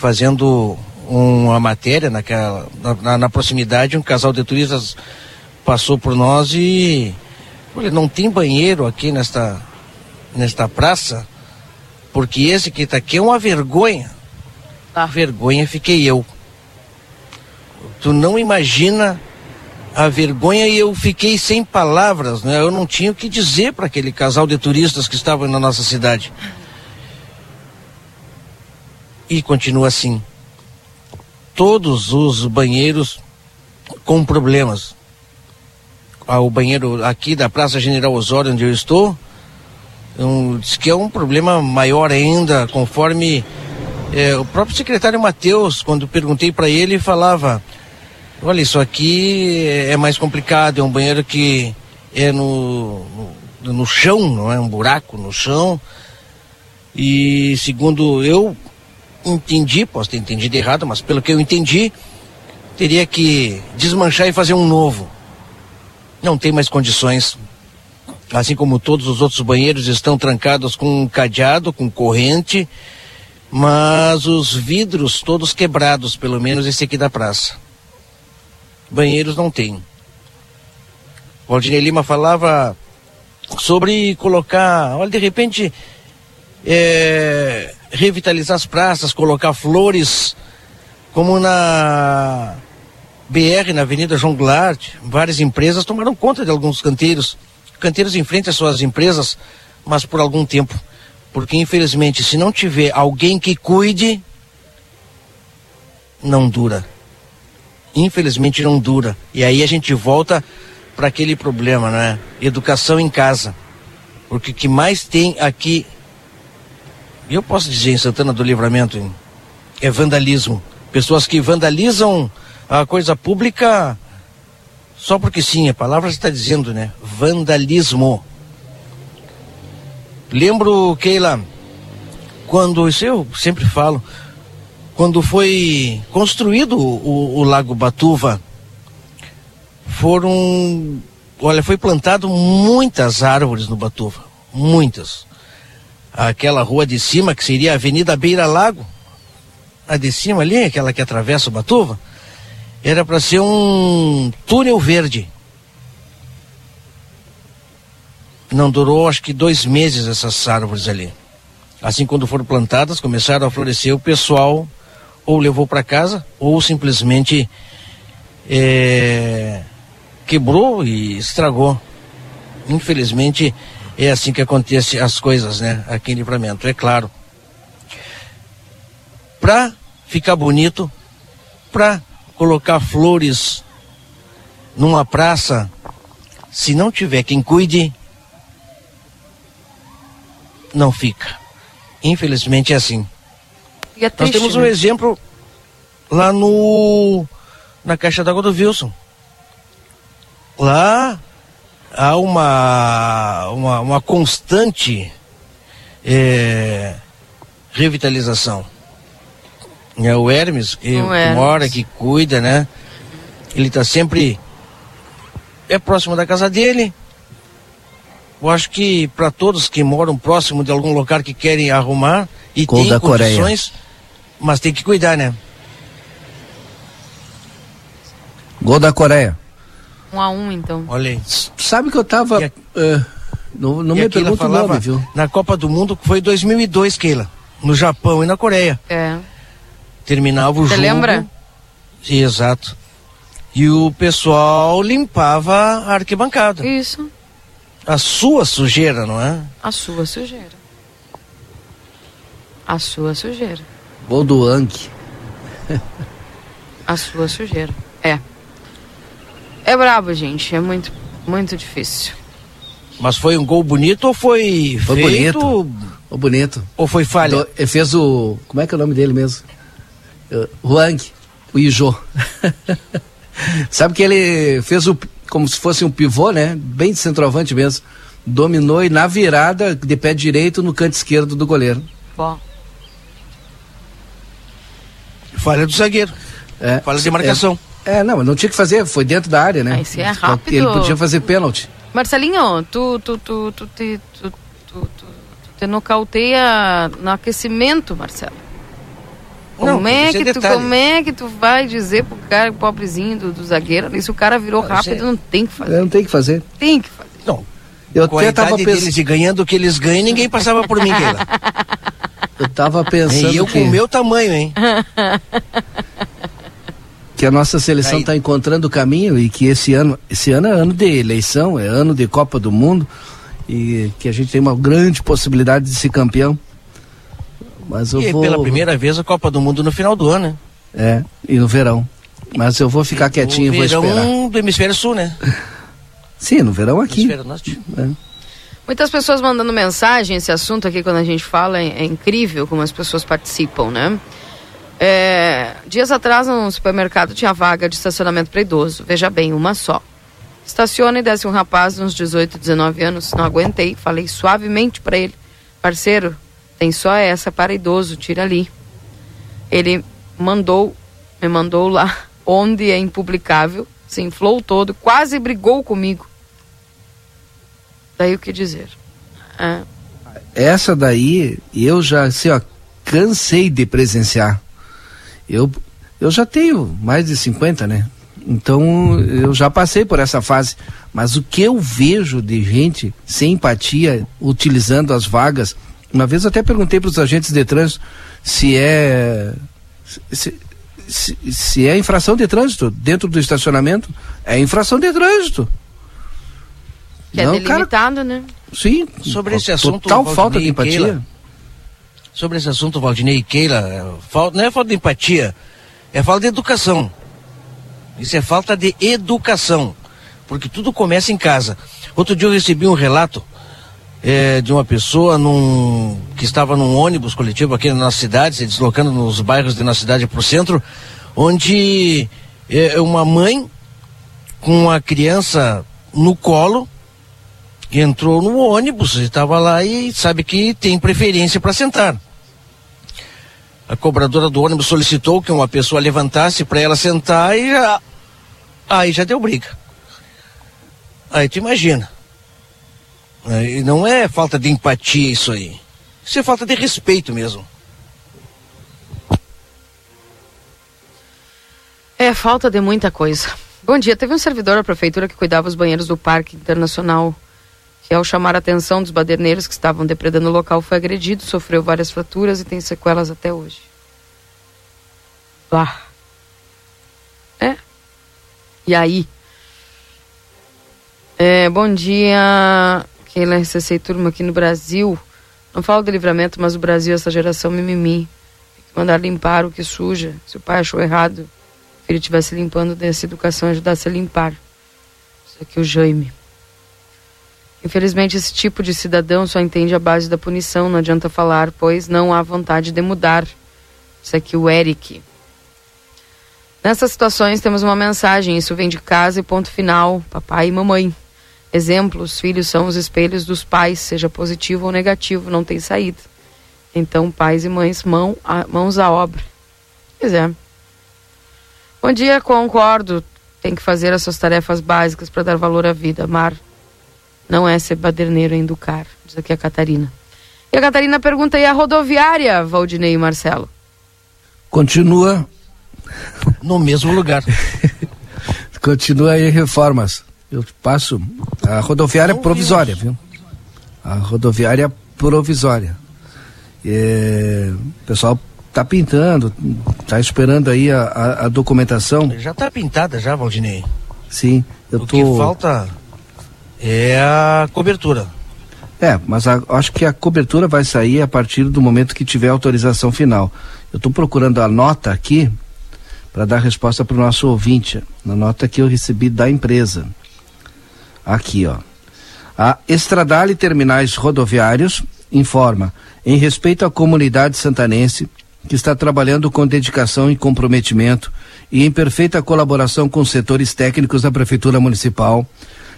fazendo uma matéria naquela, na, na, proximidade, um casal de turistas passou por nós e olha, não tem banheiro aqui nesta, nesta praça, porque esse que está aqui é uma vergonha. A vergonha fiquei eu. Tu não imagina a vergonha e eu fiquei sem palavras, né? Eu não tinha o que dizer para aquele casal de turistas que estavam na nossa cidade. E continua assim todos os banheiros com problemas. Ah, o banheiro aqui da Praça General Osório, onde eu estou, um, diz que é um problema maior ainda, conforme é, o próprio secretário Matheus, quando perguntei para ele, falava: olha, isso aqui é mais complicado, é um banheiro que é no, no, no chão, não é um buraco no chão. E segundo eu entendi, posso ter entendido errado, mas pelo que eu entendi, teria que desmanchar e fazer um novo. Não tem mais condições. Assim como todos os outros banheiros estão trancados com um cadeado, com corrente, mas os vidros todos quebrados, pelo menos esse aqui da praça. Banheiros não tem. Valdinei Lima falava sobre colocar, olha, de repente, é, revitalizar as praças, colocar flores, como na BR, na Avenida João Goulart, várias empresas tomaram conta de alguns canteiros. Canteiros em frente às suas empresas, mas por algum tempo. Porque, infelizmente, se não tiver alguém que cuide, não dura. Infelizmente, não dura. E aí a gente volta para aquele problema, né? Educação em casa. Porque o que mais tem aqui, eu posso dizer em Santana do Livramento, é vandalismo. Pessoas que vandalizam a coisa pública só porque sim, a palavra está dizendo, né? Vandalismo. Lembro, Keila, quando, isso eu sempre falo, quando foi construído o, o Lago Batuva, foram, olha, foi plantado muitas árvores no Batuva, muitas. Aquela rua de cima, que seria a Avenida Beira Lago, a de cima ali, aquela que atravessa o Batuva, era para ser um túnel verde. Não durou acho que dois meses essas árvores ali. Assim, quando foram plantadas, começaram a florescer, o pessoal ou levou para casa ou simplesmente é, quebrou e estragou. Infelizmente, é assim que acontece as coisas, né? Aqui em Livramento, é claro. Para ficar bonito, para colocar flores numa praça, se não tiver quem cuide, não fica. Infelizmente é assim. É triste, Nós temos um né? exemplo lá no na caixa d'água do Wilson. Lá há uma uma, uma constante é, revitalização. É o Hermes, que, o Hermes. mora, que cuida, né? Ele está sempre é próximo da casa dele, eu acho que para todos que moram próximo de algum lugar que querem arrumar e Gol tem condições, Coreia. mas tem que cuidar, né? Gol da Coreia. Um a um, então. Olha aí. Sabe que eu tava. A... Uh, não não me pergunto o nome, viu? Na Copa do Mundo foi 2002, Keila. No Japão e na Coreia. É. Terminava o Você jogo. Você lembra? Exato. E o pessoal limpava a arquibancada. Isso. A sua sujeira, não é? A sua sujeira. A sua sujeira. Gol do Anki. a sua sujeira. É. É brabo, gente. É muito, muito difícil. Mas foi um gol bonito ou foi, foi feito... bonito? Foi bonito. Ou foi falha? Do, ele fez o... Como é que é o nome dele mesmo? Huang, o Ijo. Sabe que ele fez o como se fosse um pivô, né? Bem de centroavante mesmo. Dominou e na virada, de pé direito, no canto esquerdo do goleiro. Bom. Falha do zagueiro. É, Falha de marcação. É, é, não, mas não tinha que fazer, foi dentro da área, né? Isso é rápido. Ele podia fazer pênalti. Marcelinho, tu, tu, tu, tu, te, tu, tu, tu, te nocauteia no aquecimento, Marcelo. Como, não, é que tu, como é que tu vai dizer pro cara, pobrezinho do, do zagueiro, isso o cara virou ah, rápido, não tem que fazer. Não tem que fazer. Tem que fazer. Não, eu com até a tava pensando... deles e ganhando o que eles ganham, ninguém passava por mim, Eu tava pensando. E eu que... com o meu tamanho, hein? que a nossa seleção está encontrando o caminho e que esse ano, esse ano é ano de eleição, é ano de Copa do Mundo e que a gente tem uma grande possibilidade de ser campeão. Mas eu e vou... pela primeira vez a Copa do Mundo no final do ano, né? É, e no verão. Mas eu vou ficar quietinho e vou esperar. verão do hemisfério sul, né? Sim, no verão aqui. Hemisfério norte. É. Muitas pessoas mandando mensagem, esse assunto aqui quando a gente fala é, é incrível como as pessoas participam, né? É, dias atrás no supermercado tinha vaga de estacionamento para idoso, veja bem, uma só. Estaciona e desce um rapaz de uns 18, 19 anos, não aguentei, falei suavemente para ele, parceiro, tem só essa para idoso, tira ali. Ele mandou, me mandou lá, onde é impublicável, se inflou todo, quase brigou comigo. Daí o que dizer? É. Essa daí, eu já, assim, ó, cansei de presenciar. Eu, eu já tenho mais de 50, né? Então eu já passei por essa fase. Mas o que eu vejo de gente sem empatia utilizando as vagas uma vez eu até perguntei para os agentes de trânsito se é. Se, se, se, é infração de trânsito dentro do estacionamento, é infração de trânsito. Que é Não, é delimitado, cara, né? Sim. Sobre esse assunto. Total falta de empatia. Keila, sobre esse assunto, Valdinei e Keila, é, falta, não é falta de empatia, é falta de educação. Isso é falta de educação. Porque tudo começa em casa. Outro dia eu recebi um relato é, de uma pessoa num, que estava num ônibus coletivo aqui na nossa cidade, se deslocando nos bairros de nossa cidade para o centro, onde é, uma mãe com a criança no colo entrou no ônibus, estava lá e sabe que tem preferência para sentar. A cobradora do ônibus solicitou que uma pessoa levantasse para ela sentar e já, aí já deu briga. Aí tu imagina. Aí não é falta de empatia isso aí. Isso é falta de respeito mesmo. É falta de muita coisa. Bom dia. Teve um servidor da prefeitura que cuidava os banheiros do Parque Internacional que, ao chamar a atenção dos baderneiros que estavam depredando o local, foi agredido, sofreu várias fraturas e tem sequelas até hoje. Lá. É. E aí? É, bom dia, Keila RCC Turma aqui no Brasil. Não falo de livramento, mas o Brasil, essa geração mimimi. Tem que mandar limpar o que suja. Se o pai achou errado, o filho estivesse limpando, dessa educação ajudasse a limpar. Isso aqui é o Jaime. Infelizmente, esse tipo de cidadão só entende a base da punição, não adianta falar, pois não há vontade de mudar. Isso aqui, o Eric. Nessas situações, temos uma mensagem: isso vem de casa e ponto final, papai e mamãe. Exemplo: os filhos são os espelhos dos pais, seja positivo ou negativo, não tem saída. Então, pais e mães, mão a, mãos à obra. Pois é. Bom dia, concordo. Tem que fazer as suas tarefas básicas para dar valor à vida. Mar. Não é ser baderneiro em educar, diz aqui a Catarina. E a Catarina pergunta: e a rodoviária, Valdinei e Marcelo? Continua no mesmo lugar. Continua em reformas. Eu passo. A rodoviária provisória, viu? A rodoviária provisória. É, o pessoal está pintando, está esperando aí a, a, a, documentação. Já está pintada já, Valdinei. Sim, eu o tô. O que falta é a cobertura. É, mas a, acho que a cobertura vai sair a partir do momento que tiver autorização final. Eu estou procurando a nota aqui para dar resposta para o nosso ouvinte. Na nota que eu recebi da empresa. Aqui, ó. A Estradale Terminais Rodoviários informa, em respeito à comunidade santanense, que está trabalhando com dedicação e comprometimento e em perfeita colaboração com os setores técnicos da Prefeitura Municipal,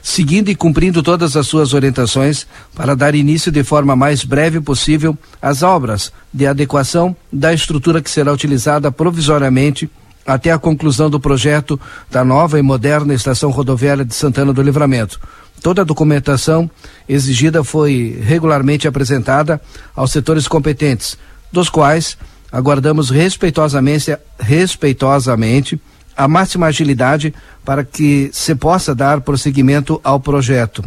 seguindo e cumprindo todas as suas orientações para dar início de forma mais breve possível às obras de adequação da estrutura que será utilizada provisoriamente até a conclusão do projeto da nova e moderna estação rodoviária de Santana do Livramento. Toda a documentação exigida foi regularmente apresentada aos setores competentes, dos quais aguardamos respeitosamente, respeitosamente a máxima agilidade para que se possa dar prosseguimento ao projeto.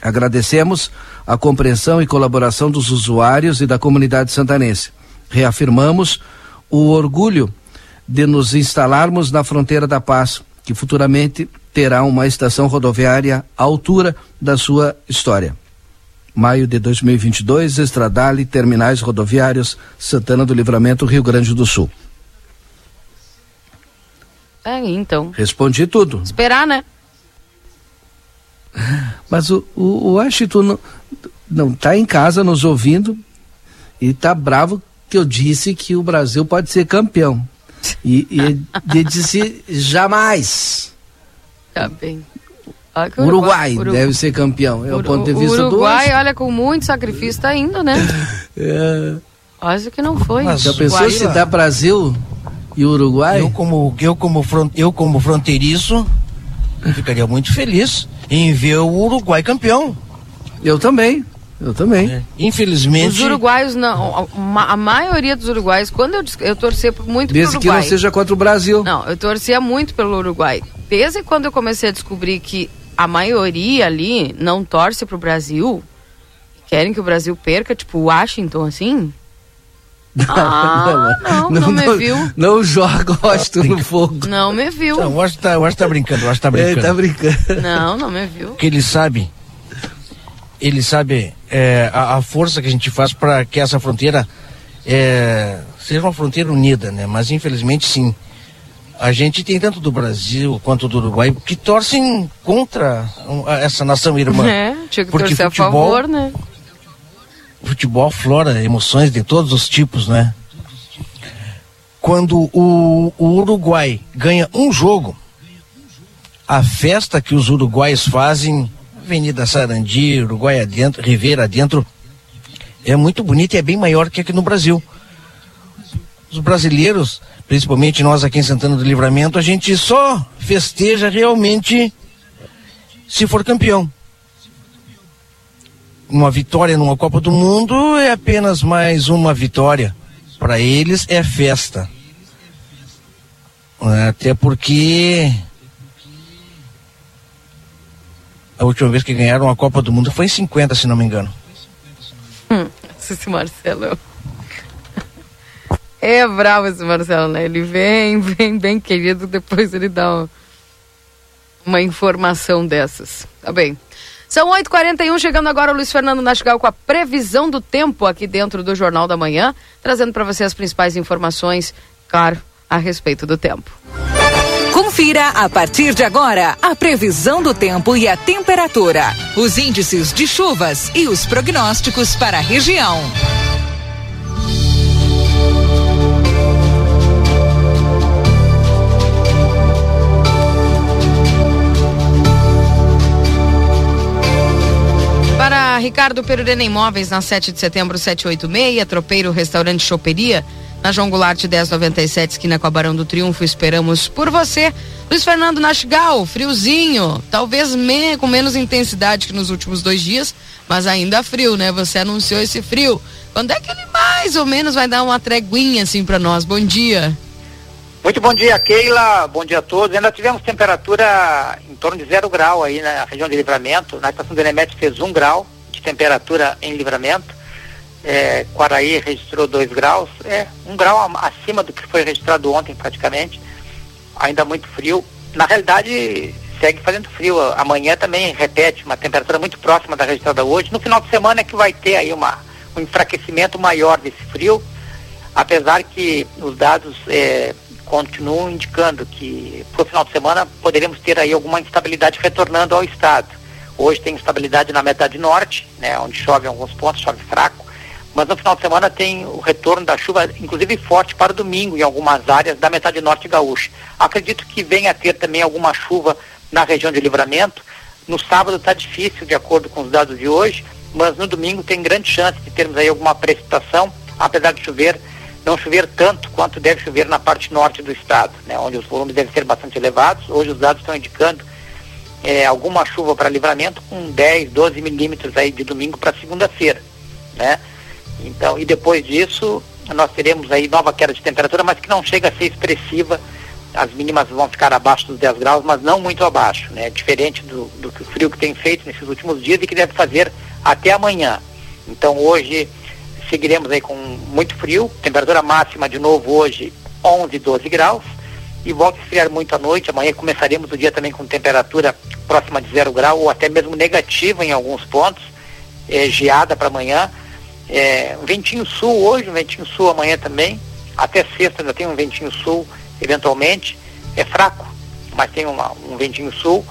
Agradecemos a compreensão e colaboração dos usuários e da comunidade santanense. Reafirmamos o orgulho de nos instalarmos na fronteira da paz, que futuramente terá uma estação rodoviária à altura da sua história. Maio de 2022, Estradale, Terminais Rodoviários, Santana do Livramento, Rio Grande do Sul. É, então. Respondi tudo. Esperar, né? Mas o, o, o Washington não, não tá em casa nos ouvindo e tá bravo que eu disse que o Brasil pode ser campeão. E, e ele disse jamais. Tá bem. Uruguai, Uruguai, deve ser campeão. É o ponto de vista Uruguai, do Uruguai, olha, com muito sacrifício tá indo, né? é. Quase que não foi. Mas já pensou se dá Brasil e o Uruguai? Eu como, eu como, front, eu como fronteiriço, eu ficaria muito feliz em ver o Uruguai campeão. Eu também. Eu também. É. Infelizmente. Os uruguaios não. A, maioria dos uruguaios, quando eu, eu torcia muito Desde pelo Uruguai. que não seja contra o Brasil. Não, eu torcia muito pelo Uruguai. Desde quando eu comecei a descobrir que a maioria ali não torce pro Brasil, querem que o Brasil perca, tipo Washington, assim. Ah, não, não, não, me viu. Não joga Washington no fogo. Não me viu. Não, o Washington tá, o tá brincando, o Washington tá brincando. Ele tá brincando. Não, não me viu. Porque ele sabe, ele sabe é, a, a, força que a gente faz para que essa fronteira é, seja uma fronteira unida, né? Mas infelizmente sim. A gente tem tanto do Brasil quanto do Uruguai que torcem contra essa nação irmã. É, tinha que Porque torcer futebol, a favor, né? Futebol flora emoções de todos os tipos, né? Quando o, o Uruguai ganha um jogo, a festa que os uruguaios fazem, Avenida Sarandi, Uruguai adentro, Ribeira adentro, é muito bonita e é bem maior que aqui no Brasil. Os brasileiros, principalmente nós aqui em Santana do Livramento, a gente só festeja realmente se for campeão uma vitória numa Copa do Mundo é apenas mais uma vitória. Para eles é festa. Até porque a última vez que ganharam a Copa do Mundo foi em 50, se não me engano. Hum, esse Marcelo. É bravo esse Marcelo, né? Ele vem, vem bem querido, depois ele dá uma informação dessas. Tá bem. São 8h41, chegando agora o Luiz Fernando Nastigal com a previsão do tempo aqui dentro do Jornal da Manhã, trazendo para você as principais informações, claro, a respeito do tempo. Confira a partir de agora a previsão do tempo e a temperatura, os índices de chuvas e os prognósticos para a região. Ricardo Perurena Imóveis, na 7 de setembro, 786, Tropeiro Restaurante Choperia, na João Goulart 1097, esquina com a Barão do Triunfo, esperamos por você. Luiz Fernando Nastigal, friozinho, talvez me, com menos intensidade que nos últimos dois dias, mas ainda frio, né? Você anunciou esse frio. Quando é que ele mais ou menos vai dar uma treguinha assim para nós? Bom dia. Muito bom dia, Keila. Bom dia a todos. Ainda tivemos temperatura em torno de zero grau aí na região de livramento. Na estação do Enemete fez um grau temperatura em livramento. É, Quaraí registrou 2 graus, é um grau acima do que foi registrado ontem praticamente, ainda muito frio. Na realidade, segue fazendo frio. Amanhã também repete uma temperatura muito próxima da registrada hoje. No final de semana é que vai ter aí uma, um enfraquecimento maior desse frio, apesar que os dados é, continuam indicando que para o final de semana poderemos ter aí alguma instabilidade retornando ao estado. Hoje tem estabilidade na metade norte, né, onde chove em alguns pontos, chove fraco, mas no final de semana tem o retorno da chuva, inclusive forte para domingo em algumas áreas da metade norte gaúcha. Acredito que venha a ter também alguma chuva na região de livramento. No sábado está difícil, de acordo com os dados de hoje, mas no domingo tem grande chance de termos aí alguma precipitação, apesar de chover, não chover tanto quanto deve chover na parte norte do estado, né, onde os volumes devem ser bastante elevados. Hoje os dados estão indicando é, alguma chuva para livramento com 10, 12 milímetros aí de domingo para segunda-feira, né? Então, e depois disso, nós teremos aí nova queda de temperatura, mas que não chega a ser expressiva. As mínimas vão ficar abaixo dos 10 graus, mas não muito abaixo, né? Diferente do, do frio que tem feito nesses últimos dias e que deve fazer até amanhã. Então, hoje seguiremos aí com muito frio, temperatura máxima de novo hoje 11, 12 graus e volta a esfriar muito à noite. Amanhã começaremos o dia também com temperatura próxima de zero grau ou até mesmo negativa em alguns pontos, é, geada para amanhã. É, um ventinho sul hoje, ventinho sul amanhã também. Até sexta ainda tem um ventinho sul, eventualmente. É fraco, mas tem uma, um ventinho sul.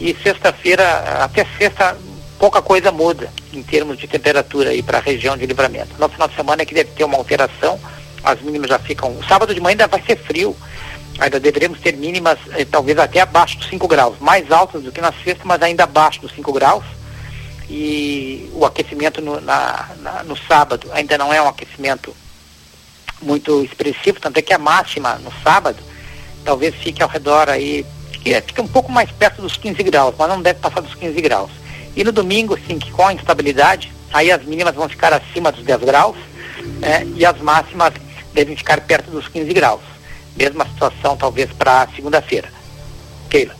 E sexta-feira, até sexta, pouca coisa muda em termos de temperatura aí para a região de livramento. No final de semana é que deve ter uma alteração, as mínimas já ficam. Sábado de manhã ainda vai ser frio ainda deveremos ter mínimas eh, talvez até abaixo dos 5 graus, mais altas do que na sexta, mas ainda abaixo dos 5 graus. E o aquecimento no, na, na, no sábado ainda não é um aquecimento muito expressivo, tanto é que a máxima no sábado talvez fique ao redor aí, fique, fique um pouco mais perto dos 15 graus, mas não deve passar dos 15 graus. E no domingo, sim, que com a instabilidade, aí as mínimas vão ficar acima dos 10 graus né, e as máximas devem ficar perto dos 15 graus. Mesma situação, talvez, para segunda-feira. Keila.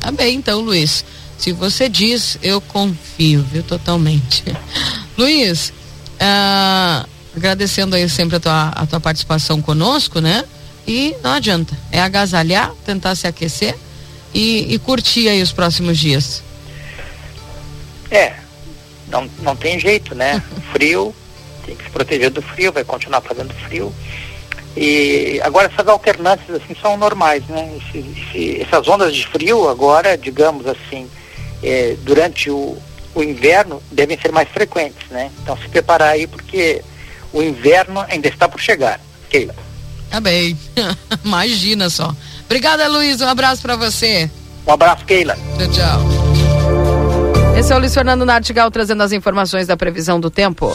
Tá bem, então, Luiz. Se você diz, eu confio, viu, totalmente. Luiz, uh, Agradecendo aí sempre a tua, a tua participação conosco, né? E não adianta. É agasalhar, tentar se aquecer e, e curtir aí os próximos dias. É, não, não tem jeito, né? frio, tem que se proteger do frio, vai continuar fazendo frio. E agora essas alternâncias assim são normais, né? Esse, esse, essas ondas de frio agora, digamos assim, é, durante o, o inverno devem ser mais frequentes, né? Então se preparar aí porque o inverno ainda está por chegar. Keila. Tá bem. Imagina só. Obrigada, Luiz. Um abraço para você. Um abraço, Keila. Tchau, tchau. Esse é o Luiz Fernando Nartigal trazendo as informações da previsão do tempo.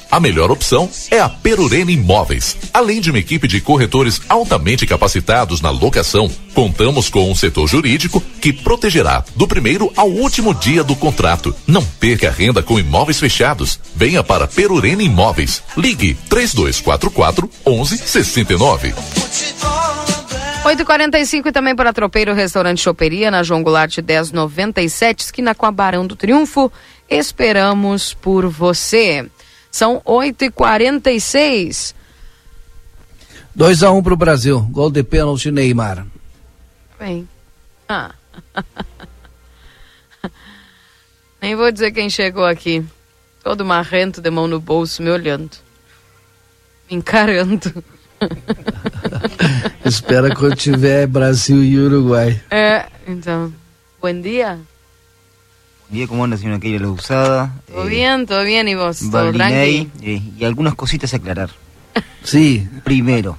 a melhor opção é a Perurena Imóveis. Além de uma equipe de corretores altamente capacitados na locação, contamos com um setor jurídico que protegerá do primeiro ao último dia do contrato. Não perca renda com imóveis fechados. Venha para Perurena Imóveis. Ligue 3244 1169. 8h45 e também para Tropeiro Restaurante Choperia, na João Goulart 1097, esquina com a Barão do Triunfo. Esperamos por você. São 8h46. 2 a 1 um para o Brasil. Gol de pênalti Neymar. Bem. Ah. Nem vou dizer quem chegou aqui. Todo marrento, de mão no bolso, me olhando. Me encarando. Espera quando tiver Brasil e Uruguai. É, então. Buen dia. Día, ¿cómo anda, señora Keila Usada? Todo eh, bien, todo bien, ¿y vos? ¿Todo? Eh, y algunas cositas a aclarar. Sí. Primero.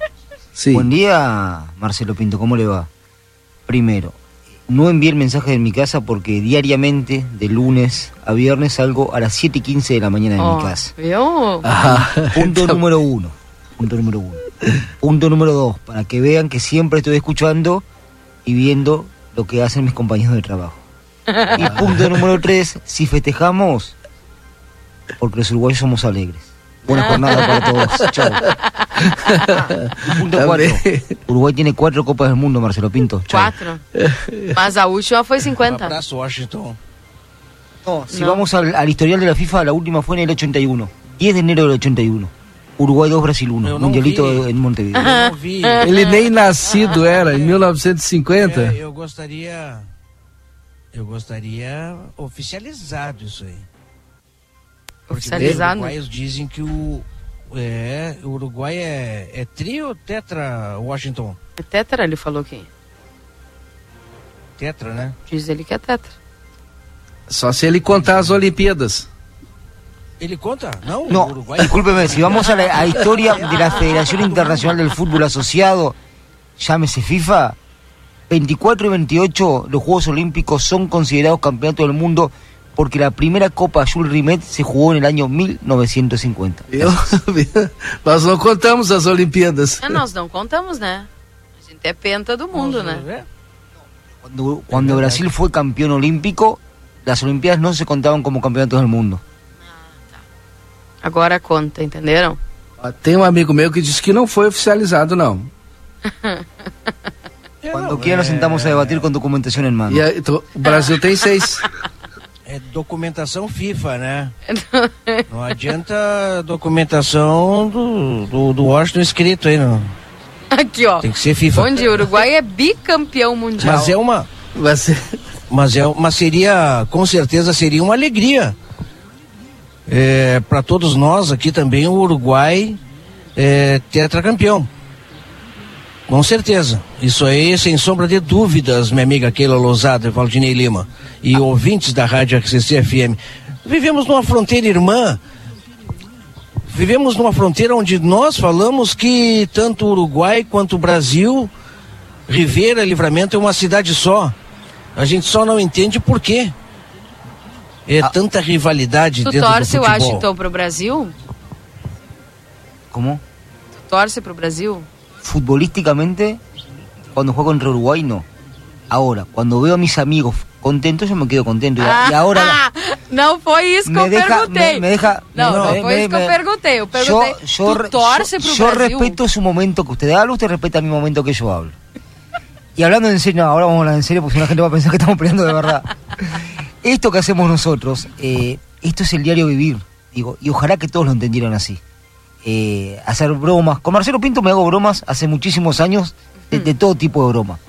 Sí. Buen día, Marcelo Pinto, ¿cómo le va? Primero, no envié el mensaje en mi casa porque diariamente, de lunes a viernes, salgo a las 7 y 15 de la mañana de mi Oh, casa. ¿vio? Punto número uno. Punto número uno. Punto número dos, para que vean que siempre estoy escuchando y viendo lo que hacen mis compañeros de trabajo. Y punto número tres, si festejamos, porque los uruguayos somos alegres. Buena jornada para todos. Chao. Punto cuatro. Uruguay tiene cuatro Copas del Mundo, Marcelo Pinto. Chao. Quatro. Mas a última foi 50. abraço, Washington. No, si No. vamos al, al historial de la FIFA, la última fue en el 81. 10 de enero del 81. Uruguay 2, Brasil 1. Eu não Mundialito vi. en Montevideo. Eu não vi. Ele nem nascido era, em 1950. É, eu gostaria. Eu gostaria oficializado isso aí. Oficializado? Os uruguaios dizem que o. É, o Uruguai é, é trio ou tetra, Washington? É tetra, ele falou que. Tetra, né? Diz ele que é tetra. Só se ele contar as Olimpíadas. Ele conta? Não, o No, Uruguai. discúlpeme, si vamos a la a historia de la Federación Internacional del Fútbol Asociado, llámese FIFA, 24 y 28 los Juegos Olímpicos son considerados campeonatos del mundo porque la primera Copa Jules Rimet se jugó en el año 1950. Eu, nós não contamos as Olimpíadas. É, nós não contamos, né? A gente é penta do mundo, Vamos né? ver? Cuando, cuando Brasil fue campeón olímpico, las Olimpiadas no se contaban como campeonatos del mundo. Agora conta, entenderam? Ó, Tem um amigo meu que disse que não foi oficializado, não. Cuando não, quiera nos sentamos a debatir con documentación en mano. E o Brasil tem seis. É documentação FIFA, né? Não adianta documentação do, do, do Washington escrito aí, não. Aqui, ó. Tem que ser FIFA. Onde o Uruguai é bicampeão mundial. Mas é uma. Ser... Mas, é, mas seria, com certeza, seria uma alegria. É, para todos nós aqui também, o Uruguai é tetracampeão. Com certeza. Isso aí, sem sombra de dúvidas, minha amiga Keila Lousada e Valdinei Lima. E ouvintes da Rádio RCC FM. Vivemos numa fronteira irmã. Vivemos numa fronteira onde nós falamos que tanto o Uruguai quanto o Brasil, Ribeira, Livramento é uma cidade só. A gente só não entende por quê. É tanta rivalidade Tu dentro do torce o futebol. Washington pro Brasil? ¿Cómo? Tu torce pro Brasil? Futbolísticamente, cuando juego contra Uruguay, no. Ahora, cuando veo a mis amigos contentos, yo me quedo contento. Y, y ahora, Não foi isso que me eu deja, perguntei. Me, me deja, não, no, não me, foi isso que eu perguntei. Eu perguntei, yo, ¿tú torce pro yo Brasil? respeto su momento que usted habla, usted respeta mi momento que yo hablo. Y hablando en serio, no, ahora vamos a hablar en serio porque si no la gente va a pensar que estamos peleando de verdad. Esto que hacemos nosotros, eh, esto es el diario vivir, digo, y ojalá que todos lo entendieran así. Eh, hacer bromas. Con Marcelo Pinto me hago bromas hace muchísimos años, de, de todo tipo de broma.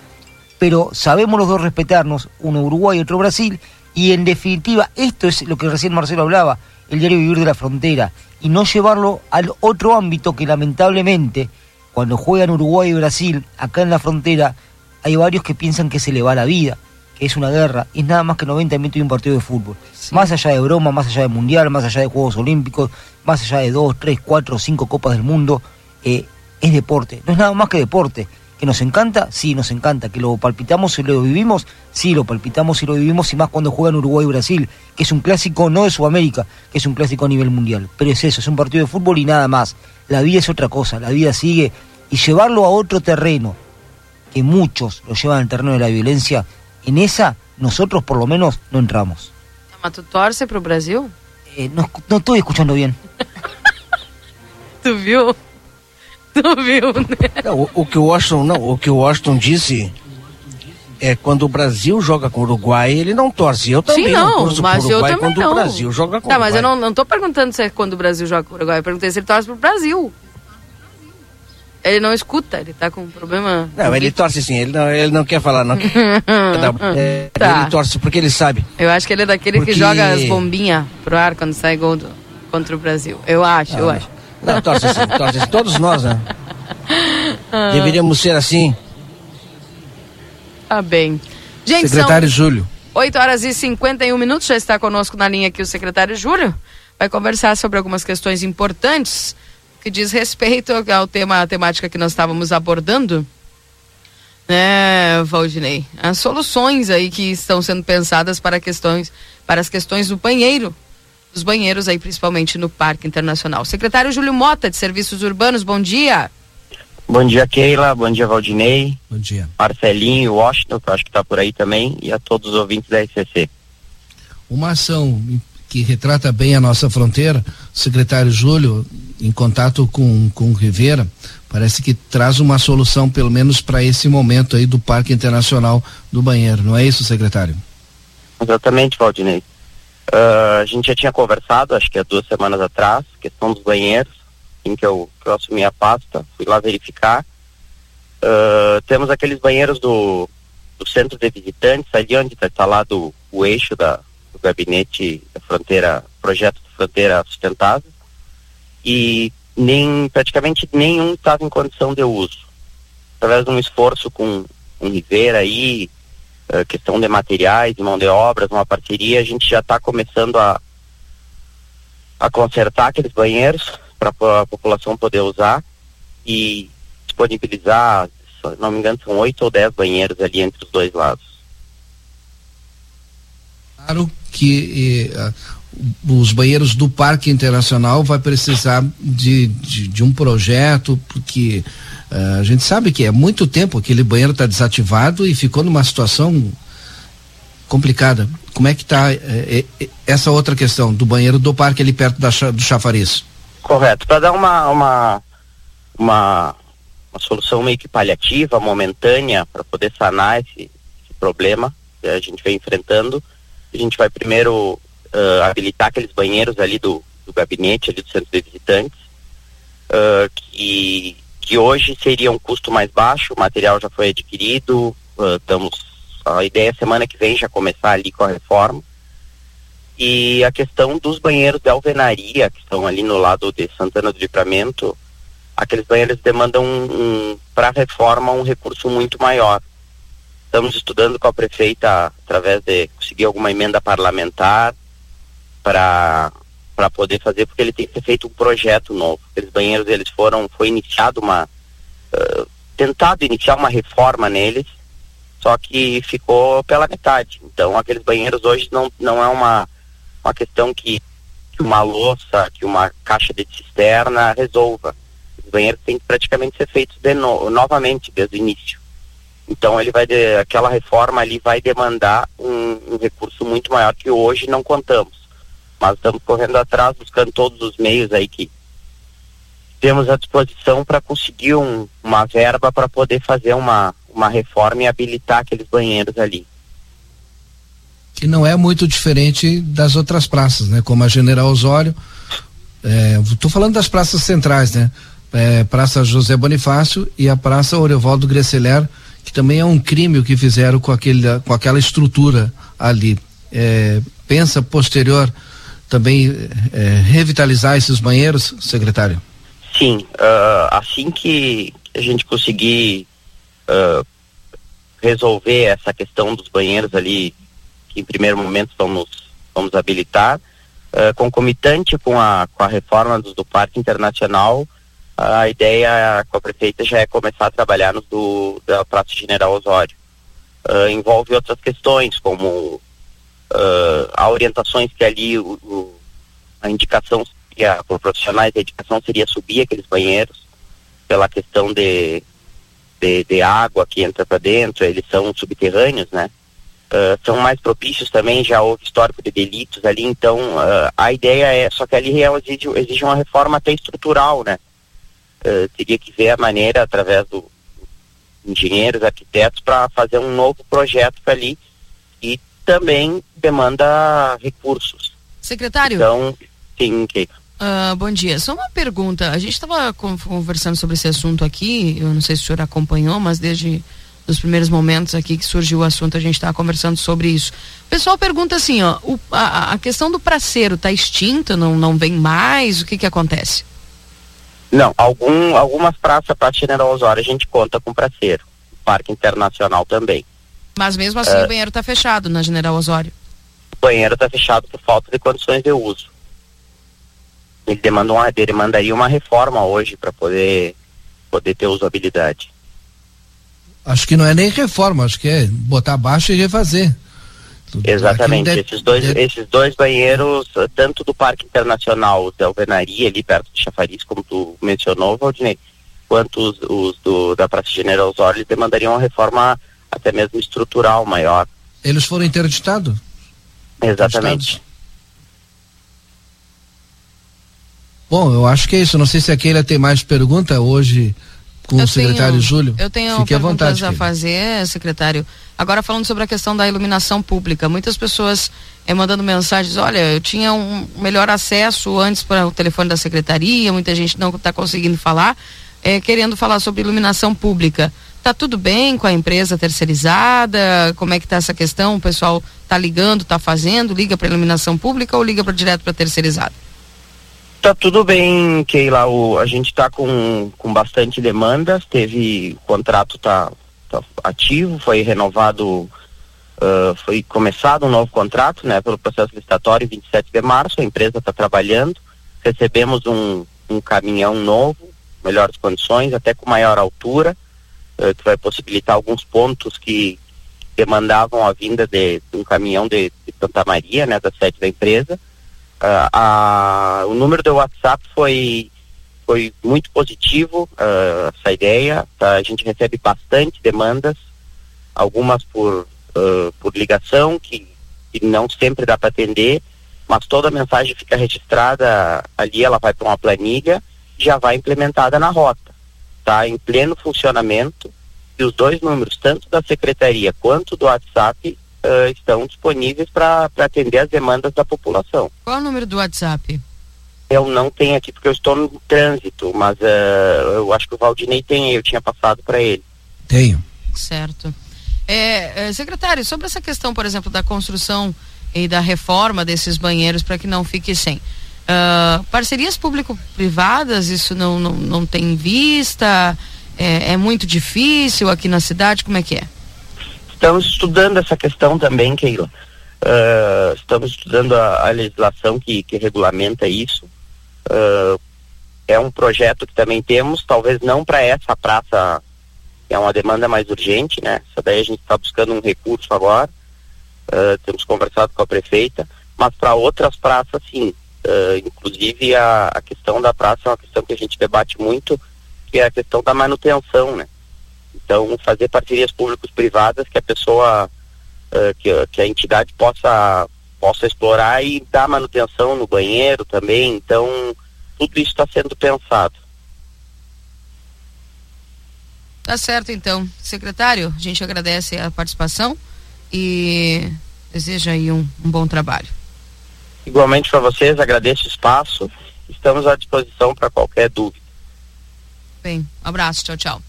Pero sabemos los dos respetarnos, uno Uruguay y otro Brasil, y en definitiva, esto es lo que recién Marcelo hablaba, el diario vivir de la frontera, y no llevarlo al otro ámbito que lamentablemente, cuando juegan Uruguay y Brasil, acá en la frontera, hay varios que piensan que se le va la vida, que es una guerra, y es nada más que 90 minutos de un partido de fútbol. Más allá de broma, más allá de mundial, más allá de Juegos Olímpicos, más allá de dos, tres, cuatro, cinco copas del mundo, eh, es deporte, no es nada más que deporte. ¿Que nos encanta? Sí, nos encanta. ¿Que lo palpitamos y lo vivimos? Sí, lo palpitamos y lo vivimos, y más cuando juegan Uruguay y Brasil, que es un clásico no de Sudamérica, que es un clásico a nivel mundial. Pero es eso, es un partido de fútbol y nada más. La vida es otra cosa, la vida sigue. Y llevarlo a otro terreno, que muchos lo llevan al terreno de la violencia, en esa nosotros por lo menos no entramos. Mas tu torce pro Brasil? Eh, no, no estoy escuchando bien. Tu viu? Tu viu, né? Não, o, o que o Washington, não, o que o Washington disse é quando o Brasil joga com o Uruguai, ele não torce. Eu também Sim, não, não, torço mas pro eu Uruguai também quando não. o Brasil joga com Tá, o mas eu Uruguai. não, não tô perguntando se é quando o Brasil joga com o Uruguai. Eu perguntei se ele torce pro Brasil. Ele não escuta, ele tá com um problema. Não, ele torce sim, ele não, ele não quer falar, não. É, Tá. Ele torce porque ele sabe. Eu acho que ele é daquele Porque- que joga as bombinhas pro ar quando sai gol do- contra o Brasil. Eu acho, eu Ah, acho. Não, torce sim, torce sim. Todos nós, né? Deveríamos ser assim. Tá bem. Gente, Secretário são Júlio. 8 horas e 51 minutos. Já está conosco na linha aqui o secretário Júlio. Vai conversar sobre algumas questões importantes que diz respeito ao tema, à temática que nós estávamos abordando. Né, Valdinei? As soluções aí que estão sendo pensadas para questões, para as questões do banheiro, dos banheiros aí, principalmente no Parque Internacional. Secretário Júlio Mota, de Serviços Urbanos, bom dia. Bom dia, Keila. Bom dia, Valdinei. Bom dia. Marcelinho, Washington, que eu acho que está por aí também, e a todos os ouvintes da RCC. Uma ação que retrata bem a nossa fronteira, o secretário Júlio, em contato com, com Rivera, parece que traz uma solução, pelo menos para esse momento aí do Parque Internacional do Banheiro. Não é isso, secretário? Exatamente, Valdinei. Ah, a gente já tinha conversado, acho que há duas semanas atrás, questão dos banheiros, em que eu, que eu assumi a pasta, fui lá verificar. Ah, temos aqueles banheiros do, do centro de visitantes, ali onde está instalado o eixo da, do gabinete da fronteira, projeto de fronteira sustentável, e nem, praticamente nenhum estava em condição de uso. Através de um esforço com o Rivera aí, eh, questão de materiais, de mão de obras, uma parceria, a gente já está começando a, a consertar aqueles banheiros para a população poder usar e disponibilizar, se não me engano, são oito ou dez banheiros ali entre os dois lados. Claro que eh, os banheiros do Parque Internacional vai precisar de, de, de um projeto, porque eh, a gente sabe que é muito tempo aquele banheiro está desativado e ficou numa situação complicada. Como é que está essa outra questão do banheiro do parque ali perto da, do chafariz? Correto. Para dar uma, uma, uma, uma solução meio que paliativa, momentânea, para poder sanar esse, esse problema que a gente vem enfrentando, a gente vai primeiro ah, habilitar aqueles banheiros ali do, do gabinete, ali do centro de visitantes, ah, que, que hoje seria um custo mais baixo, o material já foi adquirido, ah, estamos, a ideia é semana que vem já começar ali com a reforma, e a questão dos banheiros de alvenaria, que estão ali no lado de Santana do Livramento, aqueles banheiros demandam um, um, para reforma um recurso muito maior. Estamos estudando com a prefeita, através de conseguir alguma emenda parlamentar, para para poder fazer, porque ele tem que ser feito um projeto novo. Aqueles banheiros, eles foram, foi iniciado uma, uh, tentado iniciar uma reforma neles, só que ficou pela metade. Então, aqueles banheiros hoje não, não é uma, uma questão que, que uma louça, que uma caixa de cisterna resolva. Os banheiros têm que praticamente ser feitos de no, novamente, desde o início. Então, ele vai de, aquela reforma ali vai demandar um, um recurso muito maior que hoje não contamos. Mas estamos correndo atrás, buscando todos os meios aí que temos à disposição para conseguir um, uma verba para poder fazer uma, uma reforma e habilitar aqueles banheiros ali. Que não é muito diferente das outras praças, né? Como a General Osório. Estou é, falando das praças centrais, né? É, Praça José Bonifácio e a Praça Orevaldo Greceler, que também é um crime o que fizeram com, aquele, com aquela estrutura ali. É, pensa posterior também é, revitalizar esses banheiros, secretário? Sim, uh, assim que a gente conseguir uh, resolver essa questão dos banheiros ali, que em primeiro momento vamos, vamos habilitar, uh, concomitante com a, com a reforma do, do Parque Internacional, a ideia com a prefeita já é começar a trabalhar no do, da Praça General Osório. envolve outras questões, como uh, a orientações que ali o, o, a indicação seria, por profissionais a indicação seria subir aqueles banheiros pela questão de, de, de água que entra para dentro, eles são subterrâneos, né? Uh, são mais propícios também, já houve histórico de delitos ali, então uh, a ideia é, só que ali exige, exige uma reforma até estrutural, né? Uh, teria que ver a maneira, através do engenheiros, arquitetos, para fazer um novo projeto ali e também demanda recursos. Secretário? Então, sim, Keita. Uh, bom dia. Só uma pergunta. A gente estava conversando sobre esse assunto aqui. Eu não sei se o senhor acompanhou, mas desde os primeiros momentos aqui que surgiu o assunto, a gente estava conversando sobre isso. O pessoal pergunta assim, ó, o, a, a, questão do praceiro está extinta, não, não vem mais? O que que acontece? Não, algum, algumas praças para General Osório a gente conta com praceiro. Parque Internacional também. Mas mesmo assim uh, o banheiro está fechado na General Osório? O banheiro está fechado por falta de condições de uso ele demanda uma, ele demandaria uma reforma hoje para poder poder ter usabilidade. Acho que não é nem reforma, acho que é botar abaixo e refazer. Exatamente. Deve, esses, dois, deve... esses dois banheiros, tanto do Parque Internacional da Alvenaria, ali perto de Chafariz, como tu mencionou, Valdinei, quanto os, os do, da Praça General Osório, demandariam uma reforma até mesmo estrutural maior. Eles foram interditados? Exatamente. Bom, eu acho que é isso. Não sei se a Keila tem mais pergunta hoje com eu o secretário tenho, Júlio. Eu tenho Fique perguntas vontade, a fazer, secretário. Agora falando sobre a questão da iluminação pública, muitas pessoas é, mandando mensagens, olha, eu tinha um melhor acesso antes para o telefone da secretaria, muita gente não está conseguindo falar, é, querendo falar sobre iluminação pública. Tá tudo bem com a empresa terceirizada? Como é que tá essa questão? O pessoal tá ligando, tá fazendo, liga para iluminação pública ou liga para direto para terceirizada? Tá tudo bem, Keila. O, a gente está com, com bastante demandas. Teve. O contrato tá ativo, foi renovado, uh, foi começado um novo contrato, né, pelo processo licitatório 27 de março. A empresa está trabalhando. Recebemos um, um caminhão novo, melhores condições, até com maior altura, uh, que vai possibilitar alguns pontos que demandavam a vinda de, de um caminhão de, de Santa Maria, né, da sede da empresa Uh, a, o número do WhatsApp foi, foi muito positivo, uh, essa ideia. Tá? A gente recebe bastante demandas, algumas por, uh, por ligação, que, que não sempre dá para atender, mas toda a mensagem fica registrada ali, ela vai para uma planilha já vai implementada na rota. Está em pleno funcionamento e os dois números, tanto da secretaria quanto do WhatsApp, uh, estão disponíveis para atender as demandas da população. Qual é o número do WhatsApp? Eu não tenho aqui porque eu estou no trânsito, mas uh, eu acho que o Valdinei tem, eu tinha passado para ele. Tenho. Certo. É, é, secretário, sobre essa questão, por exemplo, da construção e da reforma desses banheiros para que não fique sem. Uh, parcerias público-privadas, isso não, não, não tem vista? É, é muito difícil aqui na cidade? Como é que é? Estamos estudando essa questão também, Keila. Uh, estamos estudando a, a legislação que, que, regulamenta isso. Uh, é um projeto que também temos, talvez não para essa praça, que é uma demanda mais urgente, né? Essa daí a gente está buscando um recurso agora. Uh, temos conversado com a prefeita, mas para outras praças, sim. inclusive a, a questão da praça é uma questão que a gente debate muito, que é a questão da manutenção, né? Então, fazer parcerias públicos-privadas que a pessoa, uh, que, que, a entidade possa, possa explorar e dar manutenção no banheiro também. Então, tudo isso está sendo pensado. Tá certo, então. Secretário, a gente agradece a participação e deseja aí um, um bom trabalho. Igualmente para vocês, agradeço o espaço. Estamos à disposição para qualquer dúvida. Bem, um abraço, tchau, tchau.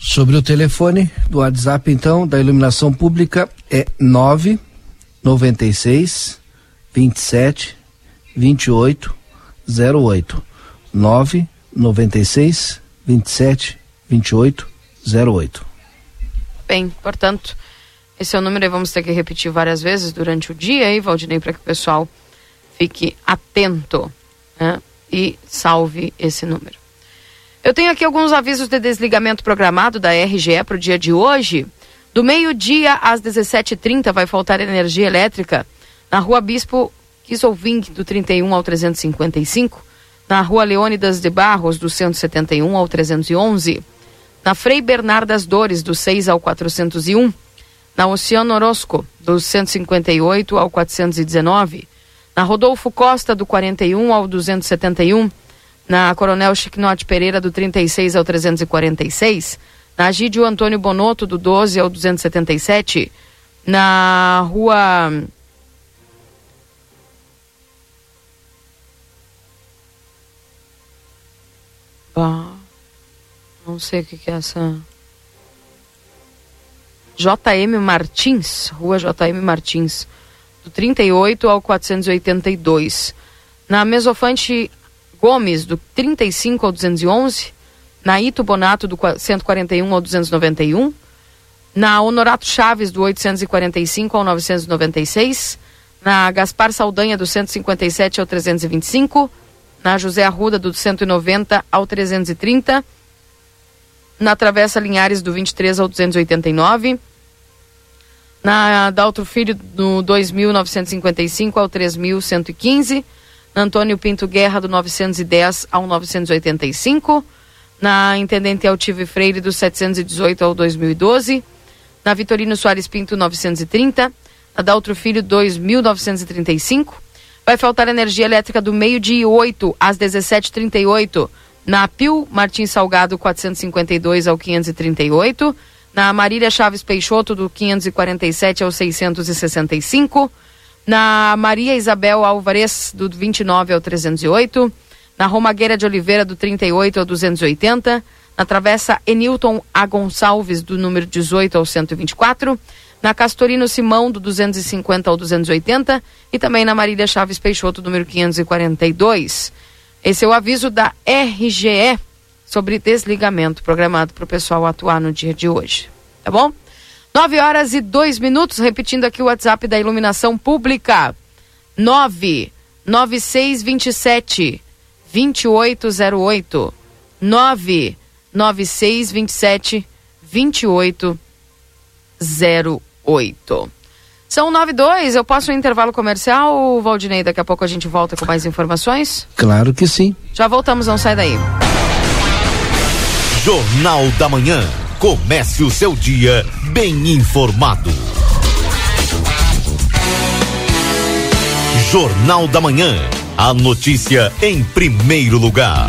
Sobre o telefone do WhatsApp, então, da iluminação pública é 996 27 28 08. 996 27 28 08. Bem, portanto, esse é o número e vamos ter que repetir várias vezes durante o dia aí, Valdinei, para que o pessoal fique atento né? e salve esse número. Eu tenho aqui alguns avisos de desligamento programado da RGE para o dia de hoje. Do meio-dia às 17h30 vai faltar energia elétrica na rua Bispo Kisolving, do 31 ao 355, na rua Leônidas de Barros, do 171 ao 311, na Frei Bernardas Dores, do 6 ao 401, na Oceano Orosco, do 158 ao 419, na Rodolfo Costa, do 41 ao 271, na Coronel Chiquinote Pereira, do 36 ao 346, na Gídio Antônio Bonotto, do 12 ao 277, na Rua. Ah, não sei o que, que é essa. JM Martins, Rua JM Martins, do 38 ao 482. Na Mesofante Gomes, do 35 ao 211, na Ito Bonato, do 141 ao 291, na Honorato Chaves, do 845 ao 996, na Gaspar Saldanha, do 157 ao 325, na José Arruda, do 190 ao 330, na Travessa Linhares, do 23 ao 289, na Daltro Filho, do 2955 ao 3115, na Antônio Pinto Guerra, do 910 ao 985, na Intendente Altive Freire, do 718 ao 2012, na Vitorino Soares Pinto, 930, na Daltro Filho, 2935. Vai faltar energia elétrica do meio-dia 8 às 17h38, na Pio Martins Salgado, 452 ao 538, na Marília Chaves Peixoto, do 547 ao 665, na Maria Isabel Alvarez, do 29 ao 308, na Romagueira de Oliveira, do 38 ao 280, na Travessa Enilton A. Gonçalves, do número 18 ao 124, na Castorino Simão, do 250 ao 280, e também na Marília Chaves Peixoto, número 542. Esse é o aviso da RGE sobre desligamento programado para o pessoal atuar no dia de hoje. Tá bom? 9 horas e 2 minutos, repetindo aqui o WhatsApp da iluminação pública. 99627 2808. 99627 2808. São 9 e 2, eu posso um intervalo comercial, Valdinei? Daqui a pouco a gente volta com mais informações? Claro que sim. Já voltamos, não sai daí. Jornal da Manhã. Comece o seu dia bem informado. Jornal da Manhã. A notícia em primeiro lugar.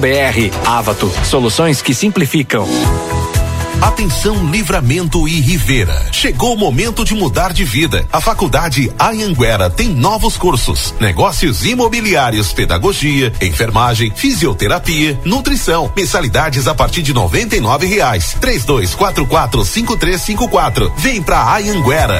Avato, soluções que simplificam. Atenção Livramento e Rivera. Chegou o momento de mudar de vida. A Faculdade Anhanguera tem novos cursos: negócios imobiliários, pedagogia, enfermagem, fisioterapia, nutrição. Mensalidades a partir de noventa e nove reais. Três dois quatro quatro cinco três cinco quatro. Vem pra Anhanguera.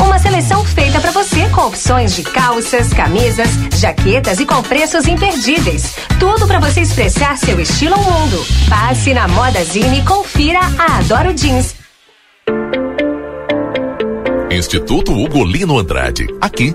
Uma seleção feita para você com opções de calças, camisas, jaquetas e com preços imperdíveis. Tudo para você expressar seu estilo ao mundo. Passe na Moda Zine e confira a Adoro Jeans. Instituto Ugolino Andrade. Aqui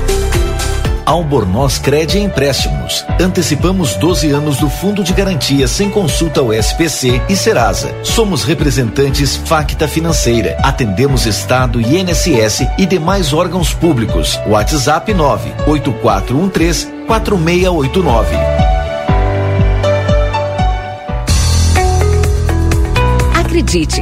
Albornoz Cred Empréstimos. Antecipamos 12 anos do Fundo de Garantia sem consulta ao SPC e Serasa. Somos representantes Facta Financeira. Atendemos Estado, INSS e demais órgãos públicos. WhatsApp 98413 4689. Acredite,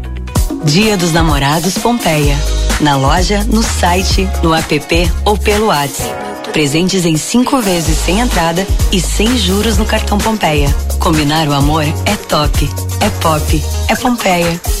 Dia dos Namorados Pompeia. Na loja, no site, no app ou pelo WhatsApp. Presentes em cinco vezes sem entrada e sem juros no cartão Pompeia. Combinar o amor é top, é pop, é Pompeia.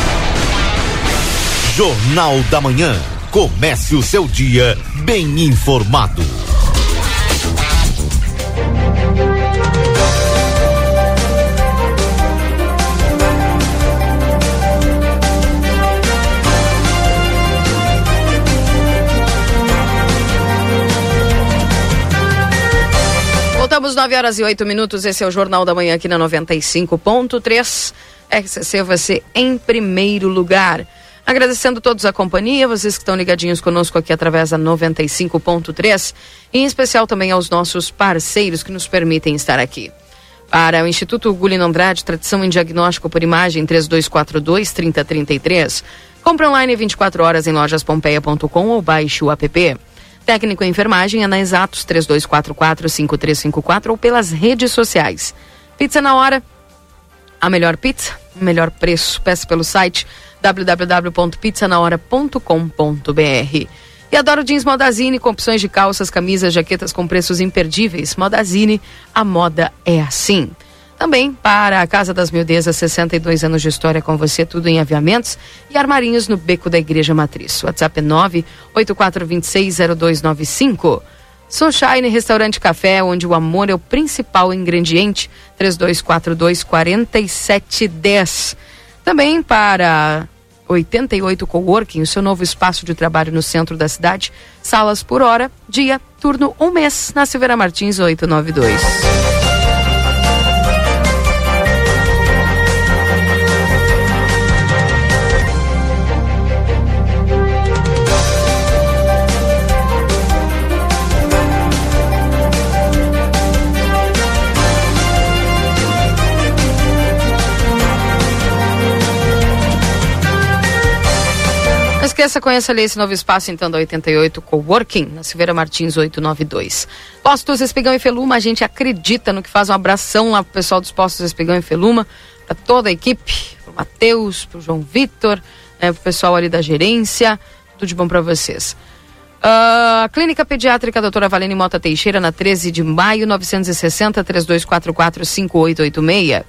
Jornal da Manhã. Comece o seu dia bem informado. Voltamos 9 horas e 8 minutos. Esse é o Jornal da Manhã aqui na 95.3. RCC você em primeiro lugar. Agradecendo a todos a companhia, vocês que estão ligadinhos conosco aqui através da 95.3, em especial também aos nossos parceiros que nos permitem estar aqui. Para o Instituto Gulino Andrade, tradição em diagnóstico por imagem 3242-3033. Compre online 24 horas em lojaspompeia.com ou baixe o app. Técnico em enfermagem é na Exatos 3244-5354 ou pelas redes sociais. Pizza na hora, a melhor pizza, melhor preço. Peça pelo site www.pizzanahora.com.br. E adoro jeans Modazine com opções de calças, camisas, jaquetas com preços imperdíveis. Modazine, a moda é assim. Também para a Casa das Mildezas, 62 anos de história com você, tudo em aviamentos e armarinhos no beco da Igreja Matriz. WhatsApp é 984260295. Sunshine Restaurante Café, onde o amor é o principal ingrediente. 3242 4710. Também para 88 Coworking, o seu novo espaço de trabalho no centro da cidade. Salas por hora, dia, turno, um mês, na Silveira Martins 892. Esqueça, conheça ali esse novo espaço, então, da 88 Coworking, na Silveira Martins 892. Postos Espigão e Feluma, a gente acredita no que faz um abração lá pro pessoal dos Postos Espigão e Feluma, para toda a equipe, pro Matheus, pro João Vitor, né, pro pessoal ali da gerência, tudo de bom para vocês. Uh, Clínica Pediátrica Doutora Valene Mota Teixeira, na 13 de maio, 960 3244 5886.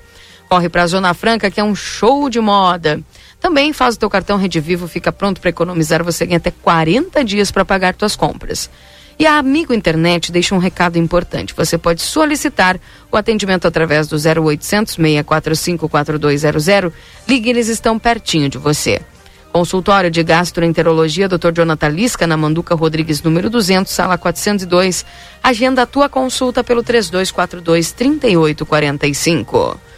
Corre para a Zona Franca, que é um show de moda. Também faz o teu cartão Rede Vivo, fica pronto para economizar, você ganha até 40 dias para pagar suas compras. E a Amigo Internet deixa um recado importante. Você pode solicitar o atendimento através do 0800 645 4200. Ligue, eles estão pertinho de você. Consultório de Gastroenterologia, Dr. Jonathan Lisca, na Manduca Rodrigues, número 200, sala 402. Agenda a tua consulta pelo 3242 3845.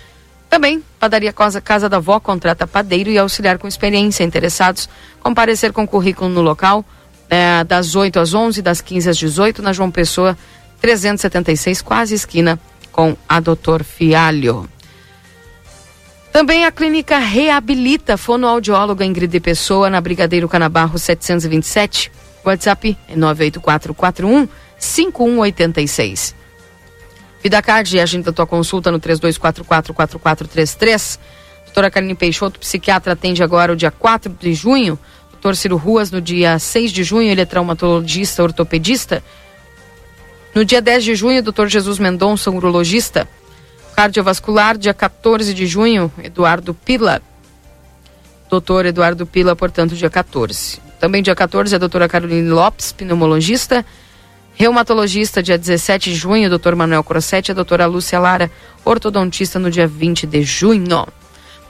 Também, Padaria Casa, Casa da Vó contrata padeiro e auxiliar com experiência. Interessados, comparecer com currículo no local, é, das 8 às 11, das 15 às 18, na João Pessoa, 376, quase esquina com a Doutor Fialho. Também a clínica reabilita fonoaudióloga Ingrid Pessoa na Brigadeiro Canabarro 727. WhatsApp é 98441 5186. VidaCard, agenda tua consulta no 32444433. Doutora Karine Peixoto, psiquiatra, atende agora o dia 4 de junho. Doutor Ciro Ruas, no dia 6 de junho, ele é traumatologista, ortopedista. No dia 10 de junho, doutor Jesus Mendonça, urologista. Cardiovascular, dia 14 de junho, Eduardo Pila. Doutor Eduardo Pila, portanto, dia 14. Também dia 14, a doutora Caroline Lopes, pneumologista. Reumatologista, dia 17 de junho, Dr. Manuel Crossetti, a doutora Lúcia Lara, ortodontista, no dia 20 de junho.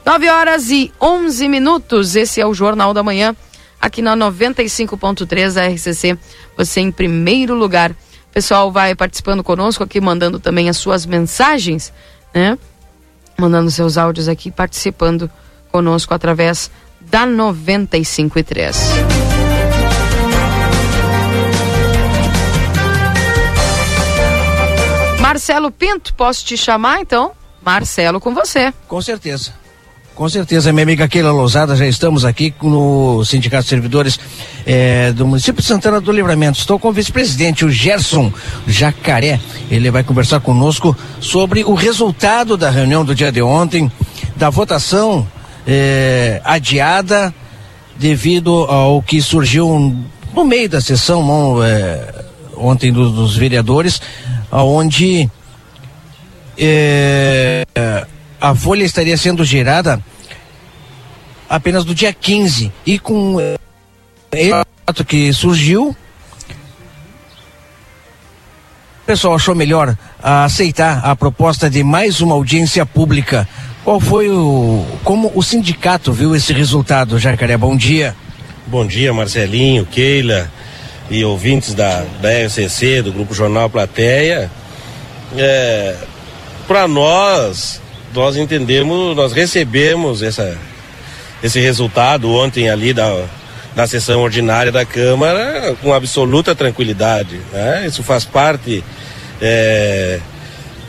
9 horas e 11 minutos, esse é o Jornal da Manhã, aqui na 95.3 da RCC, você em primeiro lugar. O pessoal vai participando conosco aqui, mandando também as suas mensagens, né? Mandando seus áudios aqui, participando conosco através da 95.3. Marcelo Pinto, posso te chamar então? Marcelo, com você. Com certeza. Com certeza, minha amiga Keila Lousada, já estamos aqui no Sindicato de Servidores eh, do município de Santana do Livramento. Estou com o vice-presidente, o Gerson Jacaré. Ele vai conversar conosco sobre o resultado da reunião do dia de ontem, da votação eh, adiada devido ao que surgiu no meio da sessão eh, ontem dos, dos vereadores onde é, a folha estaria sendo gerada apenas do dia 15 e com é, fato que surgiu o pessoal achou melhor aceitar a proposta de mais uma audiência pública. Qual foi o. Como o sindicato viu esse resultado, Jacaré? Bom dia. Bom dia, Marcelinho, Keila, e ouvintes da, da RCC, do Grupo Jornal Plateia, é, para nós, nós entendemos, nós recebemos essa, esse resultado ontem ali da, da sessão ordinária da Câmara com absoluta tranquilidade. Né? Isso faz parte é,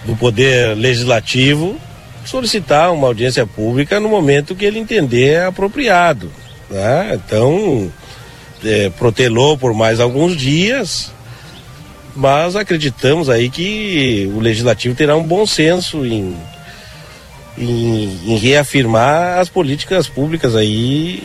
do Poder Legislativo solicitar uma audiência pública no momento que ele entender apropriado. Né? Então, é, protelou por mais alguns dias, mas acreditamos aí que o legislativo terá um bom senso em, em, em reafirmar as políticas públicas aí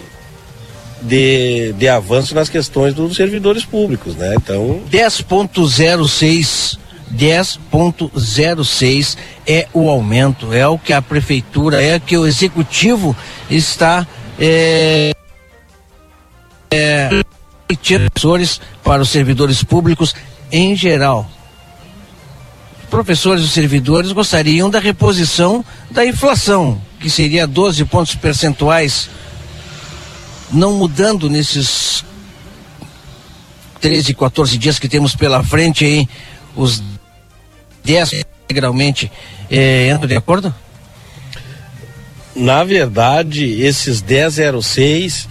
de, de avanço nas questões dos servidores públicos, né? Então 10.06 10.06 é o aumento, é o que a prefeitura, é o que o executivo está é, é, para os servidores públicos em geral, professores e servidores gostariam da reposição da inflação, que seria 12 pontos percentuais, não mudando nesses 13, 14 dias que temos pela frente aí, os 10 integralmente é, entram de acordo? Na verdade, esses 1006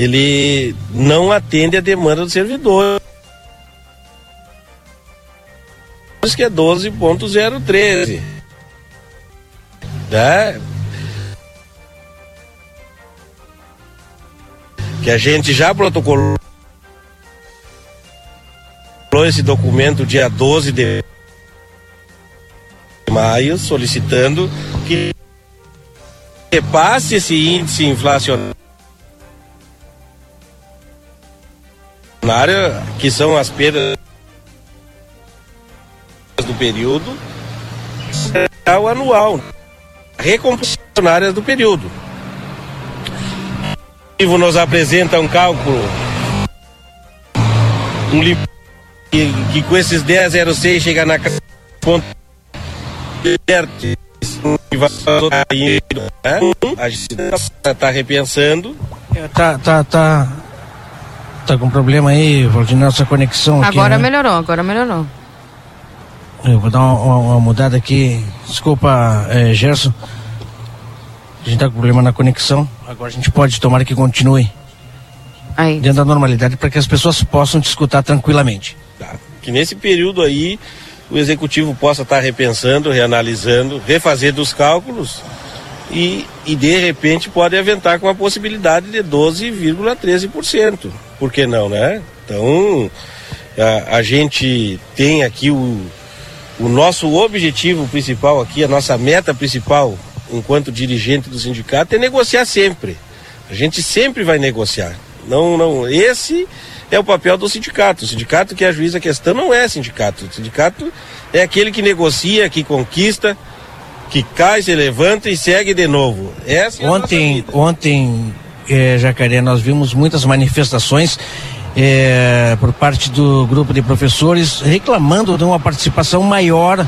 ele não atende a demanda do servidor. que é 12.013. Né? Que a gente já protocolou esse documento dia 12 de maio, solicitando que repasse esse índice inflacionário, que são as perdas do período, ao anual, recomposicionárias do período. O nos apresenta um cálculo um que, que com esses 10,06 chega na ponto a gente está repensando. Tá, tá, tá. Tá com problema aí, Valdir, nossa conexão aqui. Agora né? melhorou, agora melhorou. Eu vou dar uma, uma, uma mudada aqui. Desculpa, é, Gerson. A gente tá com problema na conexão. Agora a gente pode tomar que continue. Aí. Dentro da normalidade para que as pessoas possam te escutar tranquilamente. Tá. Que nesse período aí o executivo possa estar repensando, reanalisando, refazendo os cálculos e, e de repente pode aventar com a possibilidade de 12,13%. Por que não, né? Então, a, a gente tem aqui o, o nosso objetivo principal aqui, a nossa meta principal enquanto dirigente do sindicato é negociar sempre. A gente sempre vai negociar. Não, não, esse é o papel do sindicato. O sindicato que ajuiza a questão não é sindicato. O sindicato é aquele que negocia, que conquista, que cai, se levanta e segue de novo. Essa é ontem, ontem, é, Jacaré, nós vimos muitas manifestações é, por parte do grupo de professores reclamando de uma participação maior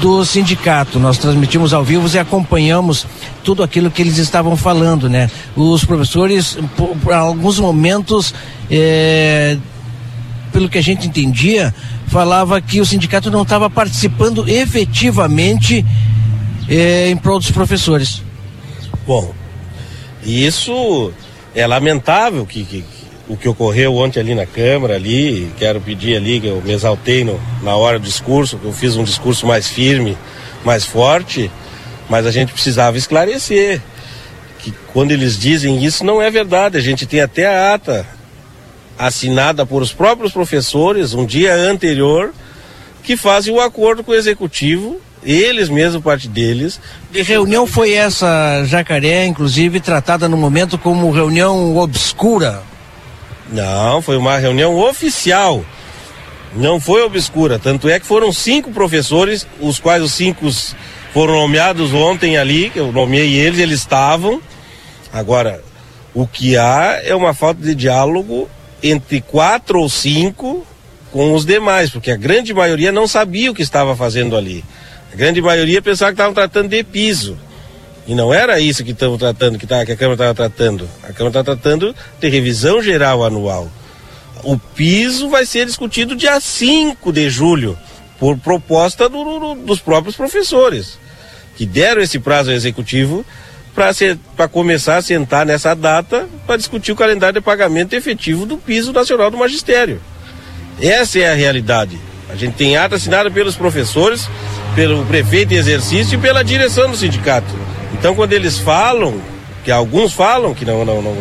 do sindicato. Nós transmitimos ao vivo e acompanhamos tudo aquilo que eles estavam falando, né? Os professores, por, por alguns momentos, é, pelo que a gente entendia, falava que o sindicato não estava participando efetivamente é, em prol dos professores. Bom, isso é lamentável que, que, o que ocorreu ontem ali na Câmara, ali, quero pedir ali que eu me exaltei no, na hora do discurso, que eu fiz um discurso mais firme, mais forte, mas a gente precisava esclarecer que quando eles dizem isso não é verdade. A gente tem até a ata assinada por os próprios professores um dia anterior que fazem o um acordo com o executivo eles mesmo, parte deles. Que reunião foi essa, Jacaré, inclusive tratada no momento como reunião obscura? Não, foi uma reunião oficial. Não foi obscura. Tanto é que foram cinco professores, os quais os cinco foram nomeados ontem ali, que eu nomeei eles, eles estavam. Agora, o que há é uma falta de diálogo entre quatro ou cinco com os demais, porque a grande maioria não sabia o que estava fazendo ali. Grande maioria pensava que estavam tratando de piso. E não era isso que estamos tratando, que, tá, que a Câmara estava tratando. A Câmara está tratando de revisão geral anual. O piso vai ser discutido dia 5 de julho, por proposta do, do, dos próprios professores, que deram esse prazo ao executivo para começar a sentar nessa data para discutir o calendário de pagamento efetivo do piso nacional do magistério. Essa é a realidade. A gente tem ata assinada pelos professores, pelo prefeito em exercício e pela direção do sindicato. Então, quando eles falam, que alguns falam que não, não, não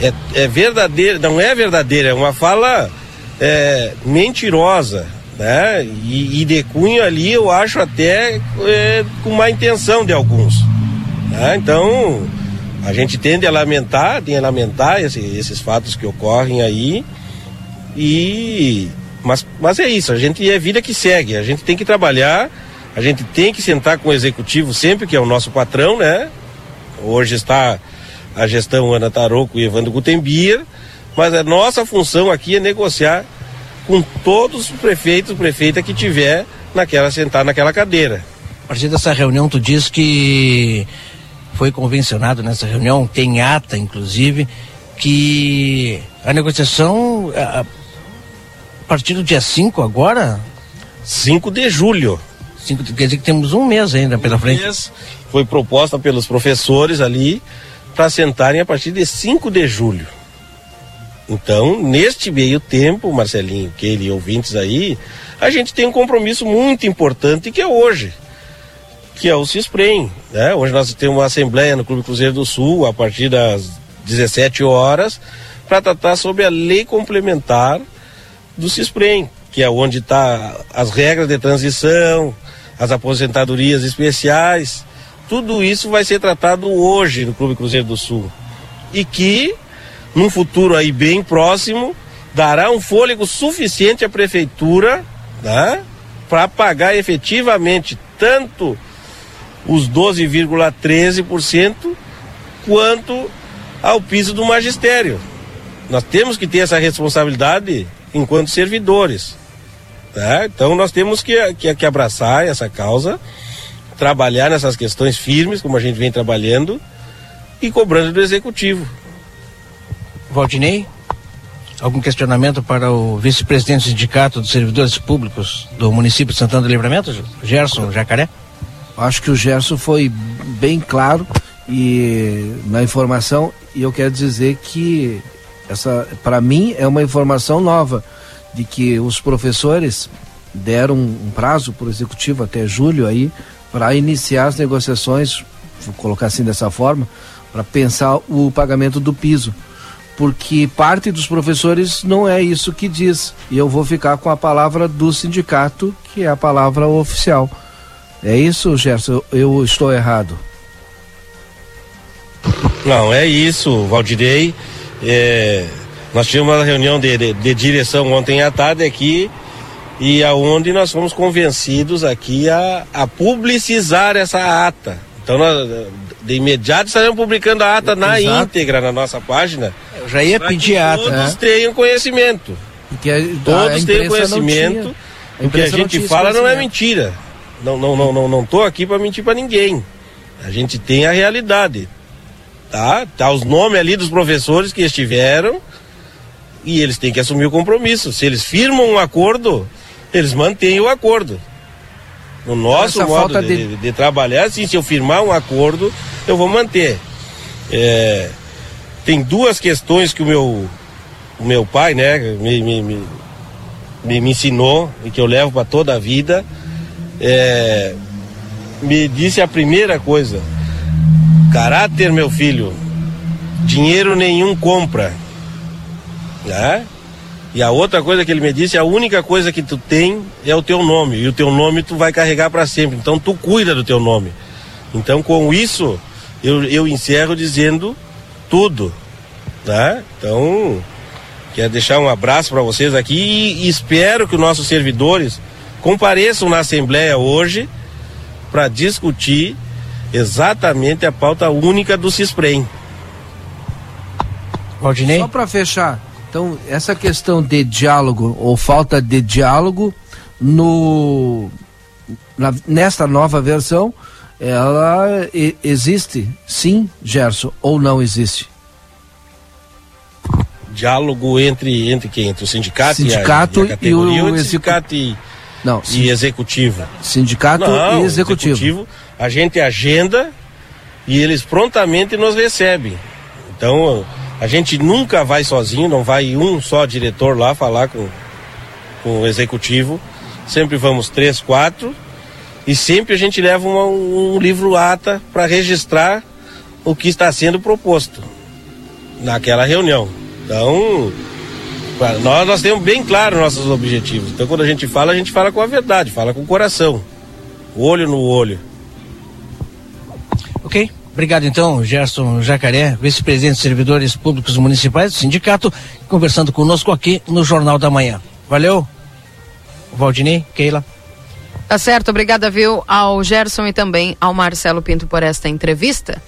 é, é verdadeira, não é verdadeira, é uma fala é, mentirosa, né? E, e, de cunho ali eu acho até é, com má intenção de alguns. Né? Então, a gente tende a lamentar, tem a lamentar esse, esses fatos que ocorrem aí. E mas, mas é isso, a gente é vida que segue, a gente tem que trabalhar a gente tem que sentar com o executivo sempre, que é o nosso patrão, né? Hoje está a gestão Ana Taroco e Evandro Gutenbier, mas a nossa função aqui é negociar com todos os prefeitos, prefeita que tiver naquela sentar naquela cadeira. A partir dessa reunião, tu diz que foi convencionado nessa reunião, tem ata, inclusive, que a negociação a, partir do dia 5 agora? 5 de julho. Cinco, quer dizer que temos um mês ainda pela um frente. Mês foi proposta pelos professores ali para sentarem a partir de 5 de julho. Então, neste meio tempo, Marcelinho, que ele ouvintes aí, a gente tem um compromisso muito importante que é hoje, que é o CISPREM. Né? Hoje nós temos uma assembleia no Clube Cruzeiro do Sul, a partir das 17 horas, para tratar sobre a lei complementar do CISPREM, que é onde está as regras de transição, as aposentadorias especiais. Tudo isso vai ser tratado hoje no Clube Cruzeiro do Sul. E que, num futuro aí bem próximo, dará um fôlego suficiente à prefeitura né, para pagar efetivamente tanto os 12,13% quanto ao piso do magistério. Nós temos que ter essa responsabilidade enquanto servidores. Tá? Então nós temos que, que, que abraçar essa causa, trabalhar nessas questões firmes, como a gente vem trabalhando, e cobrando do executivo. Valdinei, algum questionamento para o vice-presidente do Sindicato dos Servidores Públicos do município de Santana do Livramento, Gerson Jacaré? Acho que o Gerson foi bem claro e na informação e eu quero dizer que essa para mim é uma informação nova de que os professores deram um prazo para o executivo até julho aí para iniciar as negociações, vou colocar assim dessa forma, para pensar o pagamento do piso. Porque parte dos professores não é isso que diz. E eu vou ficar com a palavra do sindicato, que é a palavra oficial. É isso, Gerson? Eu estou errado? Não, é isso, Valdirei. É, nós tivemos uma reunião de, de, de, direção ontem à tarde aqui e aonde nós fomos convencidos aqui a, a publicizar essa ata. Então nós de imediato estaremos publicando a ata na íntegra na nossa página. Eu já ia pedir a ata. Todos né? tenham conhecimento. Porque a, todos tenham conhecimento. O que a gente fala não é mentira. Não, não, não, não, não tô aqui para mentir para ninguém. A gente tem a realidade. Tá? Tá os nomes ali dos professores que estiveram e eles têm que assumir o compromisso. Se eles firmam um acordo, eles mantêm o acordo. No nosso Essa modo de... De, de, trabalhar, assim, se eu firmar um acordo, eu vou manter. É, tem duas questões que o meu, o meu pai, né, me, me, me, me ensinou e que eu levo para toda a vida. É, me disse a primeira coisa: caráter, meu filho, dinheiro nenhum compra né? E a outra coisa que ele me disse, a única coisa que tu tem é o teu nome. E o teu nome tu vai carregar para sempre. Então tu cuida do teu nome. Então com isso eu, eu encerro dizendo tudo. Tá? Então quero deixar um abraço para vocês aqui e, e espero que os nossos servidores compareçam na Assembleia hoje para discutir exatamente a pauta única do CISPREM. Valdinei? Só para fechar, então, essa questão de diálogo ou falta de diálogo no na, nesta nova versão, ela e, existe, sim, Gerson, ou não existe? Diálogo entre entre quem? Entre o sindicato, sindicato e, a, e, a o, o sindicato e, não, e executivo. Sindicato não, e executivo. executivo. A gente agenda e eles prontamente nos recebem. Então, a gente nunca vai sozinho, não vai um só diretor lá falar com, com o executivo. Sempre vamos três, quatro. E sempre a gente leva uma, um livro ata para registrar o que está sendo proposto naquela reunião. Então, nós, nós temos bem claro nossos objetivos. Então, quando a gente fala, a gente fala com a verdade, fala com o coração, olho no olho. Obrigado então, Gerson Jacaré, vice-presidente de servidores públicos municipais do sindicato, conversando conosco aqui no Jornal da Manhã. Valeu, Valdinei, Keila. Tá certo, obrigada, viu, ao Gerson e também ao Marcelo Pinto por esta entrevista,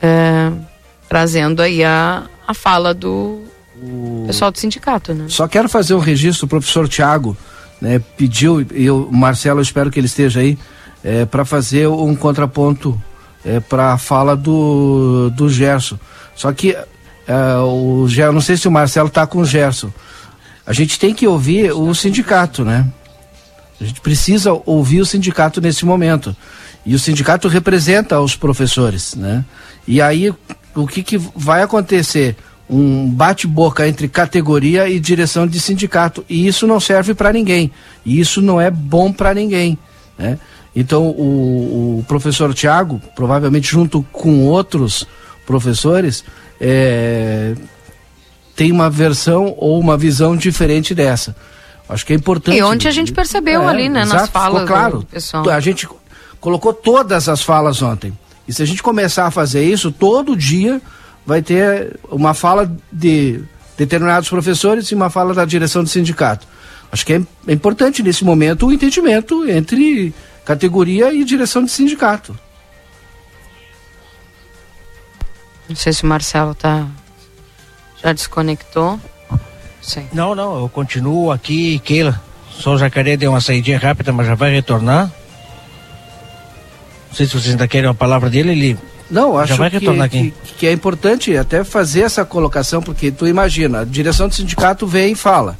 é, trazendo aí a, a fala do, O pessoal do sindicato, né? Só quero fazer um registro, o professor Tiago né, pediu, e o Marcelo, eu espero que ele esteja aí, é, para fazer um contraponto é, para a fala do, do Gerson. Só que é, o Gerson, não sei se o Marcelo está com o Gerson. A gente tem que ouvir o sindicato, né? A gente precisa ouvir o sindicato nesse momento. E o sindicato representa os professores, né? E aí, o que, que vai acontecer? Um bate-boca entre categoria e direção de sindicato. E isso não serve para ninguém. E isso não é bom para ninguém, né? Então, o, o professor Tiago, provavelmente junto com outros professores, é, tem uma versão ou uma visão diferente dessa. Acho que é importante. E onde a gente percebeu é, ali, né, exato, nas falas claro, do pessoal. A gente colocou todas as falas ontem. E se a gente começar a fazer isso, todo dia vai ter uma fala de determinados professores e uma fala da direção do sindicato. Acho que é, é importante nesse momento o entendimento entre categoria e direção de sindicato. Não sei se o Marcelo tá já desconectou. Sim. Não, não, eu continuo aqui, Keila. Só o Jacaré deu uma saidinha rápida, mas já vai retornar. Não sei se vocês ainda querem uma palavra dele, ele não, acho que, que, que, é importante até fazer essa colocação, porque tu imagina, a direção do sindicato vem e fala.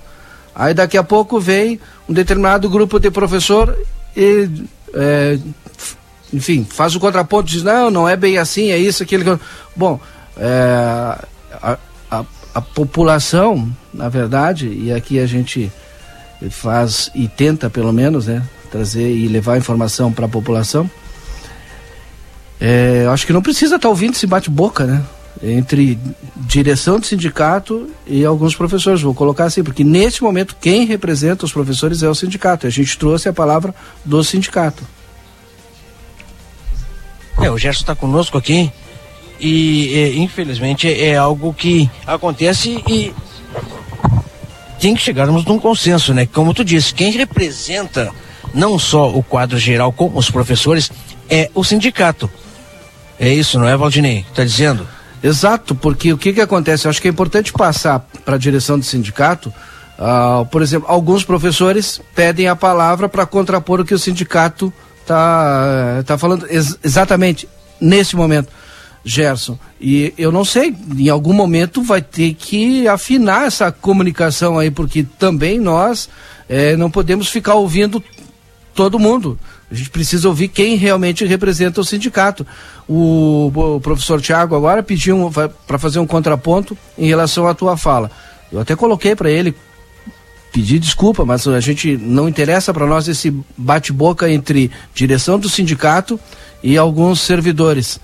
Aí daqui a pouco vem um determinado grupo de professor e é, enfim, faz o contraponto, diz, não, não é bem assim, é isso, aquilo. Bom, é, a, a, a, população, na verdade, e aqui a gente faz e tenta pelo menos, né, trazer e levar informação para a população, é, acho que não precisa estar tá ouvindo esse bate-boca, né? Entre direção do sindicato e alguns professores. Vou colocar assim, porque nesse momento quem representa os professores é o sindicato. A gente trouxe a palavra do sindicato. É, o Gerson está conosco aqui e é, infelizmente é algo que acontece e tem que chegarmos num consenso, né? Como tu disse, quem representa não só o quadro geral como os professores é o sindicato. É isso, não é, Valdinei? Está dizendo? Exato, porque o que, que acontece? Eu acho que é importante passar para a direção do sindicato. Uh, por exemplo, alguns professores pedem a palavra para contrapor o que o sindicato está tá falando ex exatamente nesse momento, Gerson. E eu não sei, em algum momento vai ter que afinar essa comunicação aí, porque também nós é, não podemos ficar ouvindo todo mundo. A gente precisa ouvir quem realmente representa o sindicato. O, o professor Tiago agora pediu para fazer um contraponto em relação à tua fala. Eu até coloquei para ele pedir desculpa, mas a gente não interessa para nós esse bate-boca entre direção do sindicato e alguns servidores.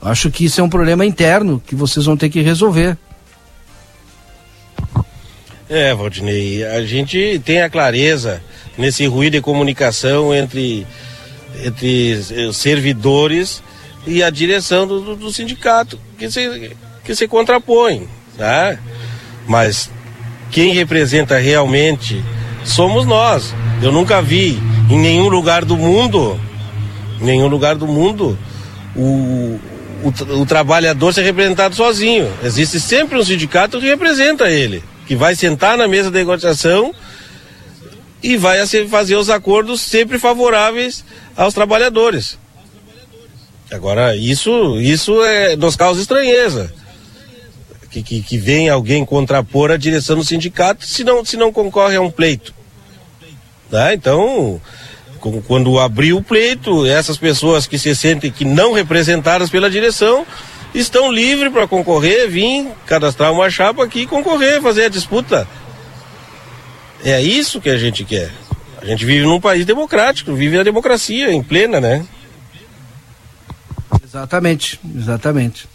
Acho que isso é um problema interno que vocês vão ter que resolver. É, Valdinei, a gente tem a clareza nesse ruído de comunicação entre, entre os servidores e a direção do, do, do sindicato, que se, que se contrapõe, tá? Mas quem representa realmente somos nós. Eu nunca vi em nenhum lugar do mundo, em nenhum lugar do mundo, o, o, o trabalhador ser representado sozinho. Existe sempre um sindicato que representa ele, que vai sentar na mesa de negociação e vai fazer os acordos sempre favoráveis aos trabalhadores. Agora, isso, isso é, nos causa estranheza que, que, que vem alguém contrapor a direção do sindicato se não, se não concorre a um pleito. Tá? Então, quando abriu o pleito, essas pessoas que se sentem que não representadas pela direção estão livres para concorrer, vir, cadastrar uma chapa aqui e concorrer, fazer a disputa. É isso que a gente quer. A gente vive num país democrático, vive a democracia em plena, né? Exatamente, exatamente.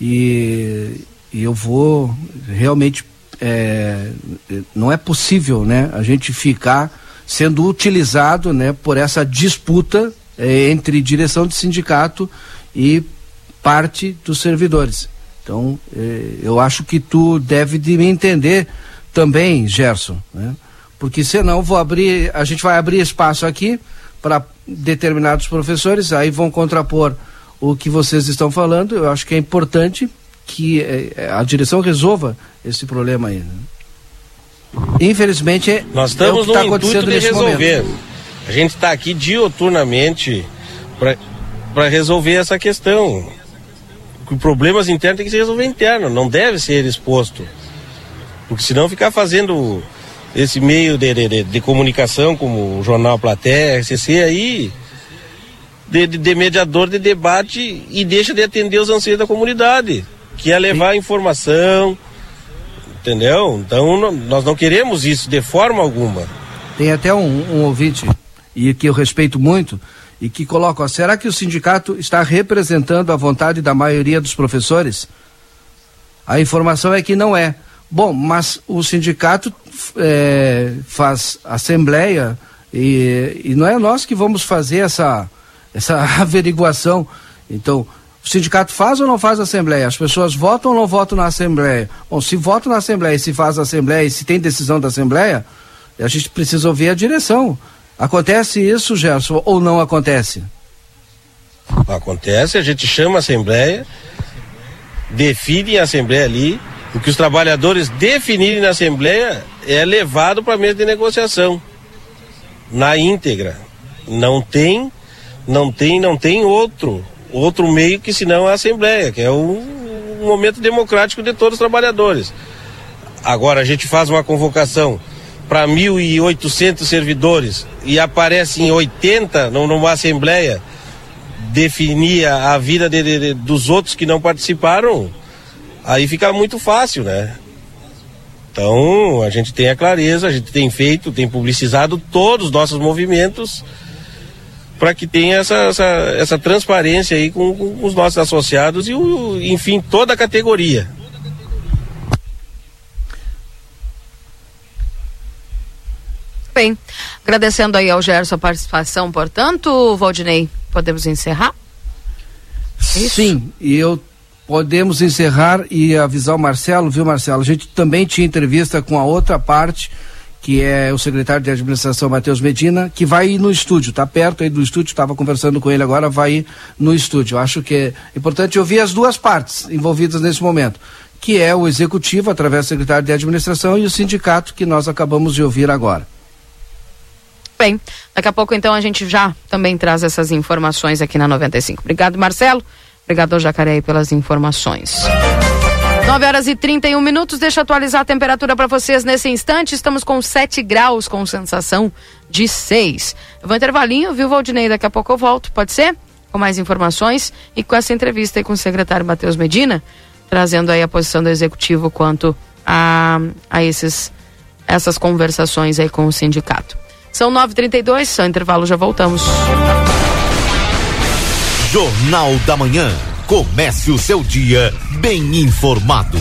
E, e eu vou realmente é, não é possível né a gente ficar sendo utilizado né por essa disputa é, entre direção de sindicato e parte dos servidores então é, eu acho que tu deve de me entender também Gerson né porque senão vou abrir a gente vai abrir espaço aqui para determinados professores aí vão contrapor o que vocês estão falando eu acho que é importante que é, a direção resolva esse problema aí. Né? Infelizmente, é, nós estamos é o que está acontecendo de resolver. Momento. A gente está aqui dioturnamente para resolver essa questão. Problemas internos tem que ser resolver interno, não deve ser exposto. Porque senão ficar fazendo esse meio de, de, de comunicação, como o Jornal Platéia, RCC, aí, de, de, mediador de debate e deixa de atender os anseios da comunidade, que é levar informação, entendeu? Então nós não queremos isso de forma alguma. Tem até um, um ouvinte, e que eu respeito muito, e que coloca, ó, será que o sindicato está representando a vontade da maioria dos professores? A informação é que não é. Bom, mas o sindicato é, faz assembleia e, e não é nós que vamos fazer essa, essa averiguação. Então, o sindicato faz ou não faz assembleia? As pessoas votam ou não votam na assembleia? Bom, se votam na assembleia, se faz assembleia e se tem decisão da assembleia, a gente precisa ouvir a direção. Acontece isso, Gerson, ou não acontece? Acontece, a gente chama a assembleia, define a assembleia ali, o que os trabalhadores definirem na Assembleia é levado para a mesa de negociação na íntegra. Não tem, não tem, não tem outro, outro meio que senão a Assembleia, que é o, o momento democrático de todos os trabalhadores. Agora a gente faz uma convocação para 1.800 servidores e aparecem 80 numa Assembleia definir a vida de, de, dos outros que não participaram aí fica muito fácil, né? Então, a gente tem a clareza, a gente tem feito, tem publicizado todos os nossos movimentos para que tenha essa, essa, essa transparência aí com, com, os nossos associados e, o, enfim, toda a categoria. Bem, agradecendo aí ao Gerson a participação, portanto, Valdinei, podemos encerrar? Isso? Sim, e eu podemos encerrar e avisar o Marcelo, viu, Marcelo? A gente também tinha entrevista com a outra parte, que é o secretário de administração Matheus Medina, que vai ir no estúdio, está perto aí do estúdio, estava conversando com ele agora, vai ir no estúdio. Acho que é importante ouvir as duas partes envolvidas nesse momento, que é o executivo, através do secretário de administração, e o sindicato, que nós acabamos de ouvir agora. Bem, daqui a pouco então a gente já também traz essas informações aqui na 95. Obrigado, Marcelo. Obrigado ao Jacareí pelas informações. 9 horas e 31 minutos. Deixa eu atualizar a temperatura para vocês nesse instante. Estamos com 7 graus, com sensação de 6. Eu vou intervalinho, viu, Valdinei? Daqui a pouco eu volto, pode ser? Com mais informações e com essa entrevista com o secretário Matheus Medina, trazendo aí a posição do executivo quanto a, a esses, essas conversações aí com o sindicato. São 9h32, só intervalo, já voltamos. Jornal da Manhã. Comece o seu dia bem informado.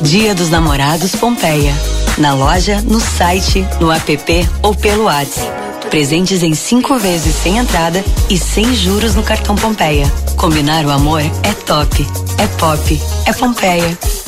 Dia dos Namorados Pompeia. Na loja, no site, no app ou pelo WhatsApp. Presentes em cinco vezes sem entrada e sem juros no cartão Pompeia. Combinar o amor é top, é pop, é Pompeia.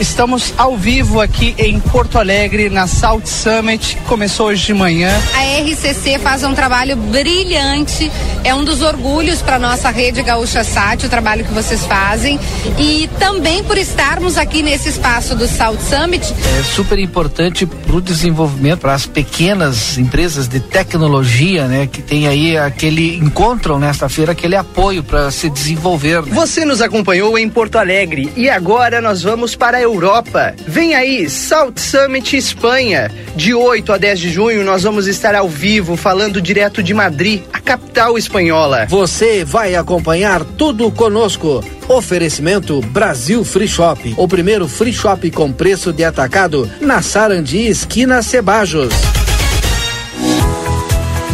Estamos ao vivo aqui em Porto Alegre, na Salt Summit. Começou hoje de manhã. A RCC faz um trabalho brilhante. É um dos orgulhos para nossa rede Gaúcha Sat, o trabalho que vocês fazem. E também por estarmos aqui nesse espaço do Salt Summit. É super importante para o desenvolvimento, para as pequenas empresas de tecnologia, né? Que tem aí aquele, encontram nesta feira aquele apoio para se desenvolver. Né? Você nos acompanhou em Porto Alegre e agora nós vamos para a Europa. Vem aí, Salt Summit Espanha. De 8 a 10 de junho nós vamos estar ao vivo falando direto de Madrid, a capital espanhola. Você vai acompanhar tudo conosco. Oferecimento Brasil Free Shop, o primeiro free shop com preço de atacado na Sarandi, esquina Cebajos.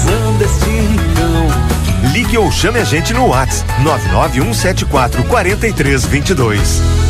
valorizando este rincão. Ligue ou chame a gente no WhatsApp 99174 4322.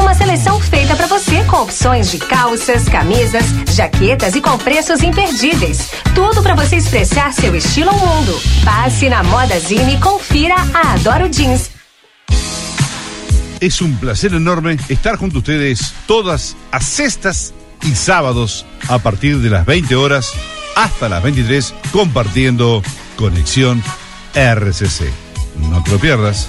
Uma seleção feita para você com opções de calças, camisas, jaquetas e com preços imperdíveis. Tudo para você expressar seu estilo ao mundo. Passe na Moda Zine e confira a Adoro Jeans. Es un placer enorme estar junto a ustedes todas a sextas y sábados a partir de las 20 horas hasta las 23 compartiendo Conexión RCC. No te lo pierdas.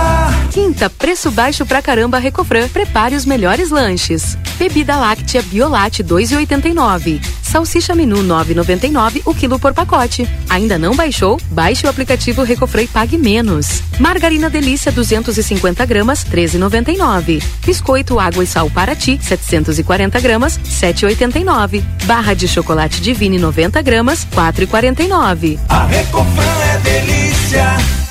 Quinta, preço baixo pra caramba Recofran. Prepare os melhores lanches. Bebida láctea Biolate 2,89. Salsicha Menu 9,99 o quilo por pacote. Ainda não baixou? Baixe o aplicativo Recofran e pague menos. Margarina Delícia 250 gramas 13,99. Biscoito Água e Sal Paraty 740 gramas 7,89. Barra de chocolate Divine 90 gramas 4,49. A Recofran é delícia.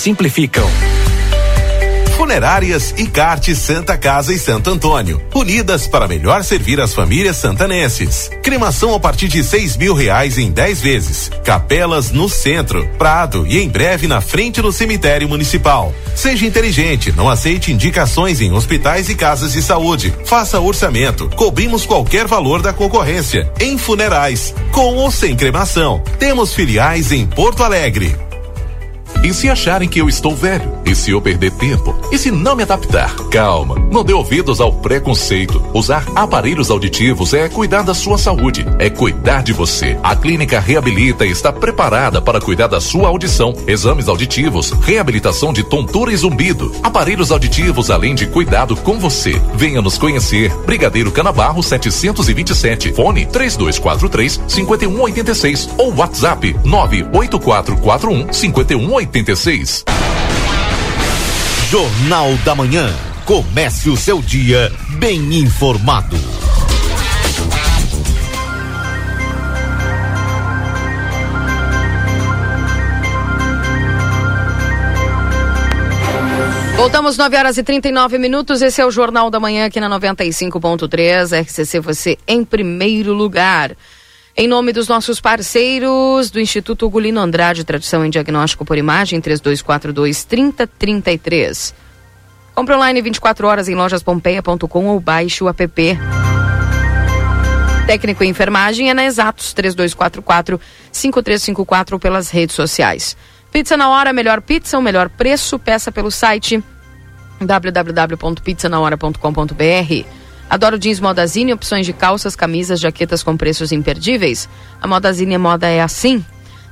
simplificam. Funerárias e Carte Santa Casa e Santo Antônio, unidas para melhor servir as famílias santanenses. Cremação a partir de seis mil reais em 10 vezes. Capelas no centro, Prado e em breve na frente do cemitério municipal. Seja inteligente, não aceite indicações em hospitais e casas de saúde. Faça orçamento. Cobrimos qualquer valor da concorrência. Em funerais, com ou sem cremação. Temos filiais em Porto Alegre. E se acharem que eu estou velho? E se eu perder tempo? E se não me adaptar? Calma, não dê ouvidos ao preconceito. Usar aparelhos auditivos é cuidar da sua saúde, é cuidar de você. A Clínica Reabilita está preparada para cuidar da sua audição, exames auditivos, reabilitação de tontura e zumbido, aparelhos auditivos, além de cuidado com você. Venha nos conhecer. Brigadeiro Canabarro 727, fone 3243 5186 ou WhatsApp 98441 5186. 86. Jornal da Manhã. Comece o seu dia bem informado. Voltamos 9 horas e 39 minutos. Esse é o Jornal da Manhã aqui na 95.3. RCC, você em primeiro lugar. Em nome dos nossos parceiros do Instituto Ugolino Andrade, tradição em diagnóstico por imagem, 3242 3033. Compre online 24 horas em lojaspompeia.com ou baixe o app. Técnico em enfermagem é na Exatos 3244 5354 pelas redes sociais. Pizza na hora, melhor pizza, o melhor preço, peça pelo site www.pizzanahora.com.br. Adoro jeans Modazine, opções de calças, camisas, jaquetas com preços imperdíveis. A Modazine Moda é assim.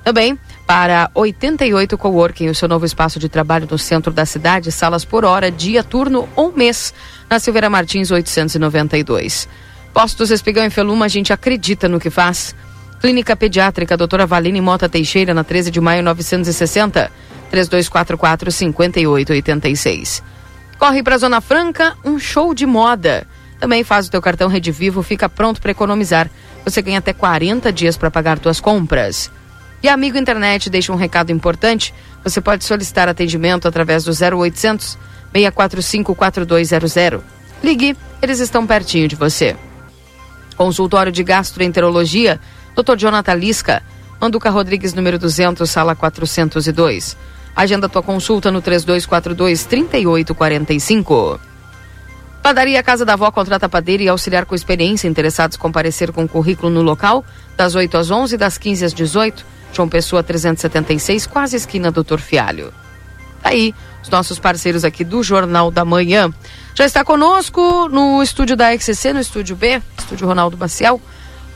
Também para 88 Coworking, o seu novo espaço de trabalho no centro da cidade, salas por hora, dia, turno ou mês, na Silveira Martins 892. Postos Espigão e Feluma, a gente acredita no que faz. Clínica Pediátrica, doutora Valine Mota Teixeira, na 13 de maio 960, 3244 5886. Corre para Zona Franca, um show de moda. Também faz o teu cartão Rede Vivo, fica pronto para economizar. Você ganha até 40 dias para pagar suas compras. E Amigo Internet deixa um recado importante. Você pode solicitar atendimento através do 0800 645 4200. Ligue, eles estão pertinho de você. Consultório de Gastroenterologia, Dr. Jonathan Lisca, Manduca Rodrigues, número 200, sala 402. Agenda tua consulta no 3242 3845. Padaria Casa da Avó contrata padeiro e auxiliar com experiência. Interessados comparecer com currículo no local, das 8 às 11, das 15 às 18. João Pessoa 376, quase esquina Doutor Fialho. Tá aí, os nossos parceiros aqui do Jornal da Manhã. Já está conosco no estúdio da XCC, no estúdio B, estúdio Ronaldo Maciel,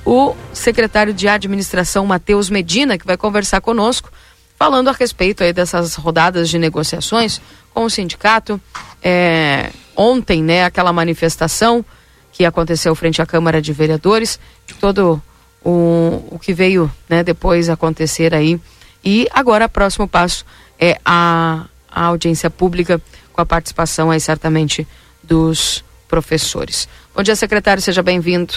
o secretário de administração Matheus Medina, que vai conversar conosco, falando a respeito aí dessas rodadas de negociações com o sindicato. É, ontem, né, aquela manifestação que aconteceu frente à Câmara de Vereadores, todo o, o que veio né, depois acontecer aí. E agora, o próximo passo é a, a audiência pública com a participação aí, certamente, dos professores. Bom dia, secretário, seja bem-vindo.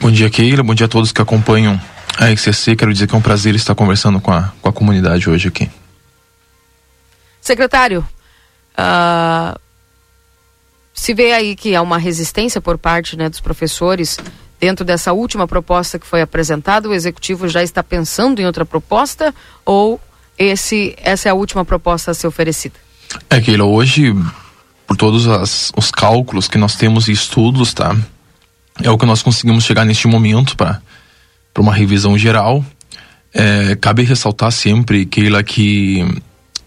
Bom dia, Keila. Bom dia a todos que acompanham a XCC. Quero dizer que é um prazer estar conversando com a, com a comunidade hoje aqui. Secretário, uh, se vê aí que há uma resistência por parte né, dos professores dentro dessa última proposta que foi apresentada, o executivo já está pensando em outra proposta ou esse, essa é a última proposta a ser oferecida? É, que hoje, por todos as, os cálculos que nós temos e estudos, tá? É o que nós conseguimos chegar neste momento para uma revisão geral. É, cabe ressaltar sempre, Keila, que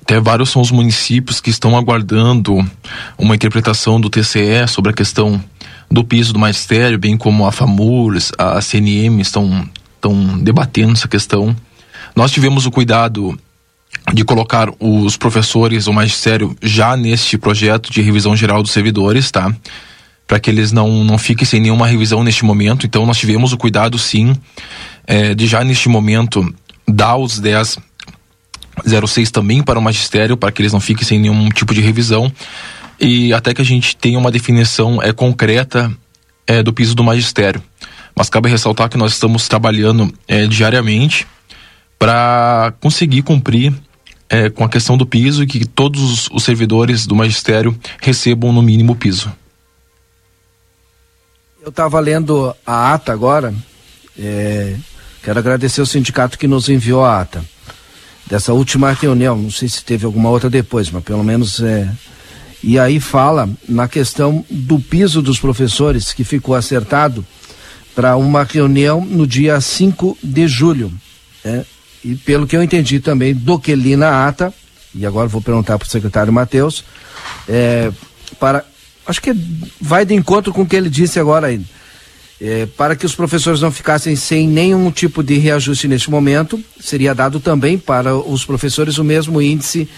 até vários são os municípios que estão aguardando uma interpretação do TCE sobre a questão do piso do magistério, bem como a FAMURS, a CNM estão, estão debatendo essa questão. Nós tivemos o cuidado de colocar os professores, o magistério, já neste projeto de revisão geral dos servidores, tá? Para que eles não, não fiquem sem nenhuma revisão neste momento. Então, nós tivemos o cuidado, sim, é, de já neste momento dar os 10 06 também para o magistério, para que eles não fiquem sem nenhum tipo de revisão. E até que a gente tenha uma definição é, concreta é, do piso do magistério. Mas cabe ressaltar que nós estamos trabalhando é, diariamente para conseguir cumprir é, com a questão do piso e que todos os servidores do magistério recebam no mínimo o piso. Eu estava lendo a ata agora. É, quero agradecer o sindicato que nos enviou a ata dessa última reunião. Não sei se teve alguma outra depois, mas pelo menos é. E aí fala na questão do piso dos professores que ficou acertado para uma reunião no dia 5 de julho. É, e pelo que eu entendi também do que li na ata, e agora vou perguntar para o secretário Matheus, é, para. Acho que vai de encontro com o que ele disse agora aí. É, para que os professores não ficassem sem nenhum tipo de reajuste neste momento, seria dado também para os professores o mesmo índice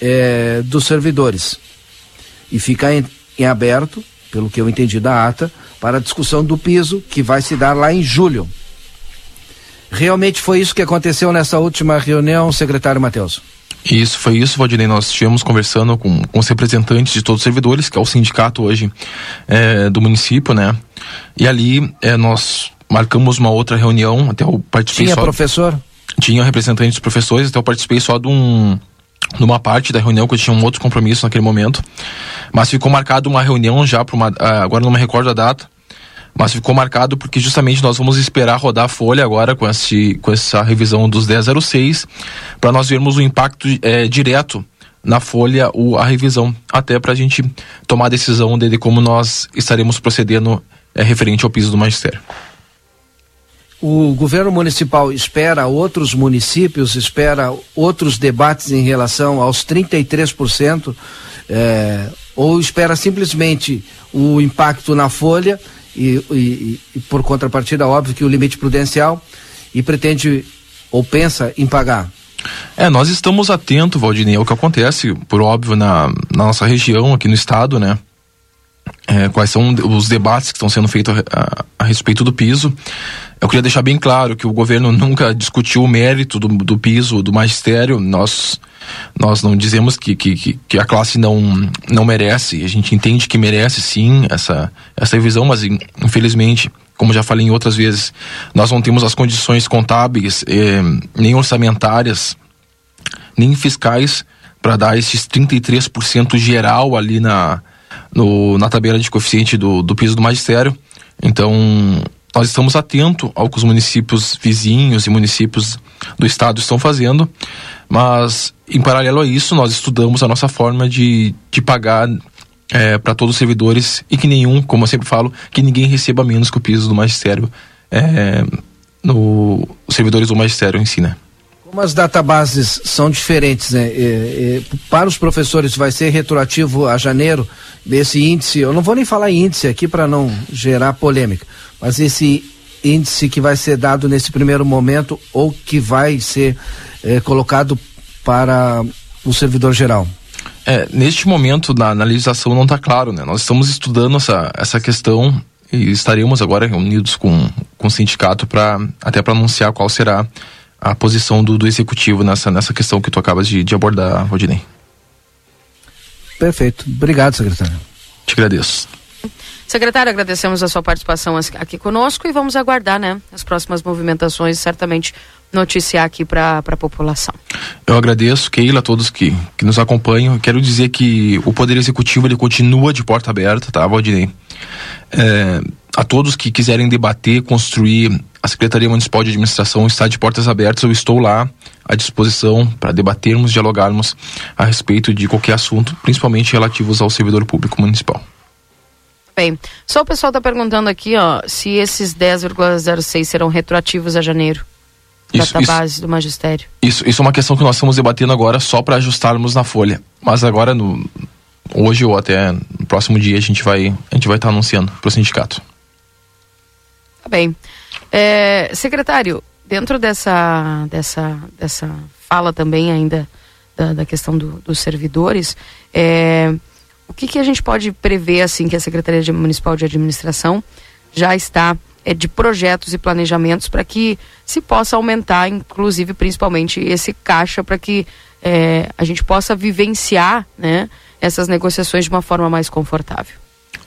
é, dos servidores. E fica em, em aberto, pelo que eu entendi da ata, para a discussão do piso, que vai se dar lá em julho. Realmente foi isso que aconteceu nessa última reunião, secretário Matheus? Isso, foi isso, Valdinei. Nós estivemos conversando com, com os representantes de todos os servidores, que é o sindicato hoje é, do município, né? E ali é, nós marcamos uma outra reunião, até eu participei Tinha só... professor? Tinha representantes dos professores, até eu participei só de um numa parte da reunião que eu tinha um outro compromisso naquele momento, mas ficou marcado uma reunião já para uma ah, agora não me recordo a data, mas ficou marcado porque justamente nós vamos esperar rodar a folha agora com, esse, com essa revisão dos 1006 para nós vermos o impacto é, direto na folha o, a revisão, até para a gente tomar a decisão de, de como nós estaremos procedendo é, referente ao piso do magistério. O governo municipal espera outros municípios, espera outros debates em relação aos 33%, é, ou espera simplesmente o impacto na folha e, e, e, por contrapartida, óbvio que o limite prudencial e pretende ou pensa em pagar? É, nós estamos atentos, Valdinei, ao que acontece, por óbvio, na, na nossa região, aqui no estado, né? É, quais são os debates que estão sendo feitos a, a, a respeito do piso. Eu queria deixar bem claro que o governo nunca discutiu o mérito do, do piso do magistério. Nós, nós não dizemos que, que, que a classe não, não merece. A gente entende que merece sim essa, essa revisão, mas infelizmente, como já falei em outras vezes, nós não temos as condições contábeis, eh, nem orçamentárias, nem fiscais para dar esses 33% geral ali na, no, na tabela de coeficiente do, do piso do magistério. Então, nós estamos atentos ao que os municípios vizinhos e municípios do estado estão fazendo, mas em paralelo a isso nós estudamos a nossa forma de, de pagar é, para todos os servidores e que nenhum, como eu sempre falo, que ninguém receba menos que o piso do magistério é, no os servidores do magistério em si, né? Como as databases são diferentes, né? É, é, para os professores vai ser retroativo a janeiro, esse índice, eu não vou nem falar índice aqui para não gerar polêmica, mas esse índice que vai ser dado nesse primeiro momento ou que vai ser é, colocado para o servidor geral? É, neste momento, na, na legislação não está claro, né? Nós estamos estudando essa, essa questão e estaremos agora reunidos com, com o sindicato para até para anunciar qual será a posição do, do executivo nessa, nessa questão que tu acabas de, de abordar, Rodinei. Perfeito. Obrigado, secretário. Te agradeço. Secretário, agradecemos a sua participação aqui conosco e vamos aguardar, né, as próximas movimentações, certamente noticiar aqui para a população. Eu agradeço, Keila, a todos que, que nos acompanham. Quero dizer que o Poder Executivo ele continua de porta aberta, tá, Valdinei? É, a todos que quiserem debater, construir, a Secretaria Municipal de Administração está de portas abertas. Eu estou lá à disposição para debatermos, dialogarmos a respeito de qualquer assunto, principalmente relativos ao servidor público municipal. Bem, só o pessoal está perguntando aqui, ó, se esses 10,06 serão retroativos a janeiro. Isso, isso, do magistério. Isso, isso é uma questão que nós estamos debatendo agora só para ajustarmos na folha. Mas agora, no, hoje ou até no próximo dia, a gente vai a gente vai estar tá anunciando para o sindicato. Tá bem. É, secretário, dentro dessa, dessa, dessa fala também ainda da, da questão do, dos servidores, é, o que, que a gente pode prever assim que a Secretaria Municipal de Administração já está é, de projetos e planejamentos para que se possa aumentar, inclusive principalmente esse caixa para que é, a gente possa vivenciar, né, essas negociações de uma forma mais confortável.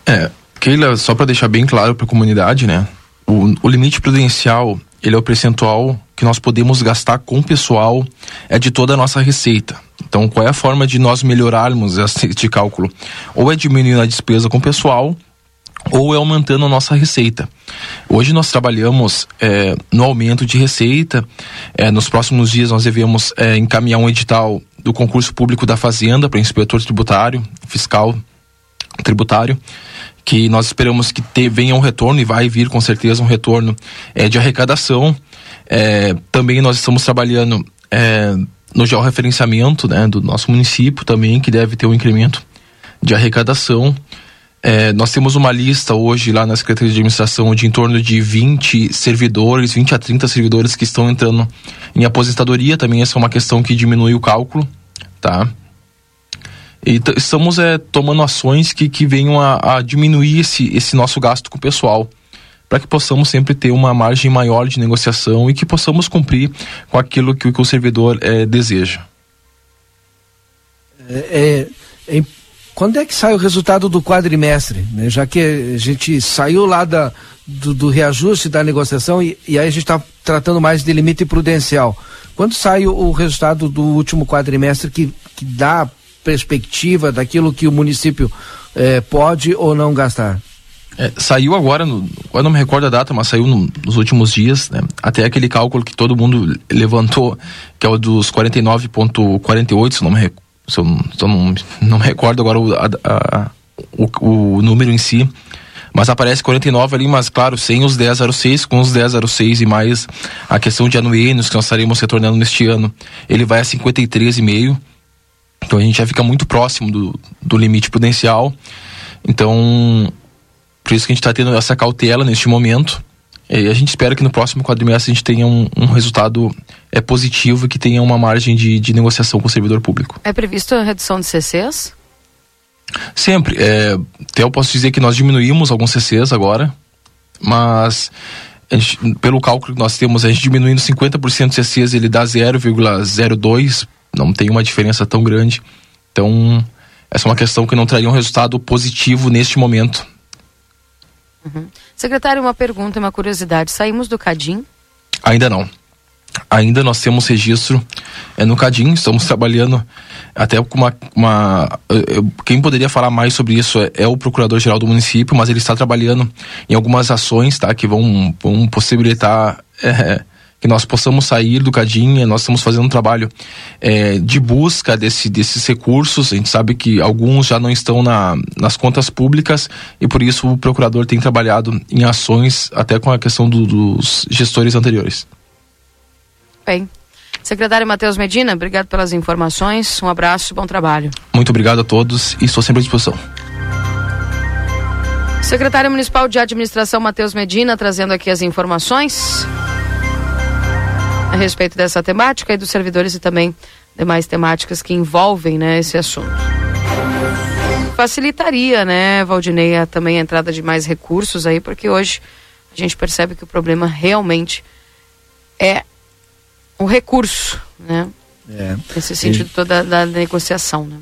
É, Keila, só para deixar bem claro para a comunidade, né, o, o limite prudencial ele é o percentual que nós podemos gastar com o pessoal é de toda a nossa receita. Então, qual é a forma de nós melhorarmos este cálculo? Ou é diminuindo a despesa com o pessoal, ou é aumentando a nossa receita. Hoje nós trabalhamos é, no aumento de receita. É, nos próximos dias nós devemos é, encaminhar um edital do concurso público da Fazenda para inspetor tributário, fiscal tributário, que nós esperamos que te, venha um retorno e vai vir com certeza um retorno é, de arrecadação. É, também nós estamos trabalhando é, no georreferenciamento né, do nosso município também, que deve ter um incremento de arrecadação. É, nós temos uma lista hoje lá na Secretaria de Administração de em torno de 20 servidores, 20 a 30 servidores que estão entrando em aposentadoria. Também essa é uma questão que diminui o cálculo, tá? E estamos é, tomando ações que, que venham a, a diminuir esse, esse nosso gasto com o pessoal para que possamos sempre ter uma margem maior de negociação e que possamos cumprir com aquilo que, o servidor é, deseja. É, é, quando é que sai o resultado do quadrimestre? Né? Já que a gente saiu lá da, do, do reajuste da negociação e, e aí a gente está tratando mais de limite prudencial. Quando sai o, o resultado do último quadrimestre que, que dá perspectiva daquilo que o município eh, pode ou não gastar? É, saiu agora, no, eu não me recordo a data, mas saiu no, nos últimos dias, né? até aquele cálculo que todo mundo levantou, que é o dos 49,48, se, não me, se eu, se eu não, não me recordo agora o, a, a, o, o número em si, mas aparece 49 ali, mas claro, sem os 1006, com os 1006 e mais a questão de anuênios que nós estaremos retornando neste ano, ele vai a 53,5 então a gente já fica muito próximo do, do limite prudencial. Então, por isso que a gente está tendo essa cautela neste momento. E a gente espera que no próximo quadrimestre a gente tenha um, um resultado é, positivo e que tenha uma margem de, de negociação com o servidor público. É previsto a redução de CCs? Sempre. É, até eu posso dizer que nós diminuímos alguns CCs agora, mas gente, pelo cálculo que nós temos, a gente diminuindo 50% de CCs, ele dá 0,02 não tem uma diferença tão grande. Então, essa é uma questão que não traria um resultado positivo neste momento. Uhum. Secretário, uma pergunta, uma curiosidade. Saímos do Cadim? Ainda não. Ainda nós temos registro é, no Cadim, estamos trabalhando até com uma. uma quem poderia falar mais sobre isso é, é o Procurador-Geral do município, mas ele está trabalhando em algumas ações tá, que vão, vão possibilitar é, que nós possamos sair do Cadinha, nós estamos fazendo um trabalho é, de busca desse, desses recursos, a gente sabe que alguns já não estão na, nas contas públicas e por isso o procurador tem trabalhado em ações até com a questão do, dos gestores anteriores. Bem, secretário Matheus Medina, obrigado pelas informações, um abraço, bom trabalho. Muito obrigado a todos e estou sempre à disposição. Secretário Municipal de Administração Matheus Medina trazendo aqui as informações a respeito dessa temática e dos servidores e também demais temáticas que envolvem né, esse assunto. Facilitaria, né, Valdinei, também a entrada de mais recursos aí, porque hoje a gente percebe que o problema realmente é o recurso, né? É. Nesse sentido e... toda da negociação, né?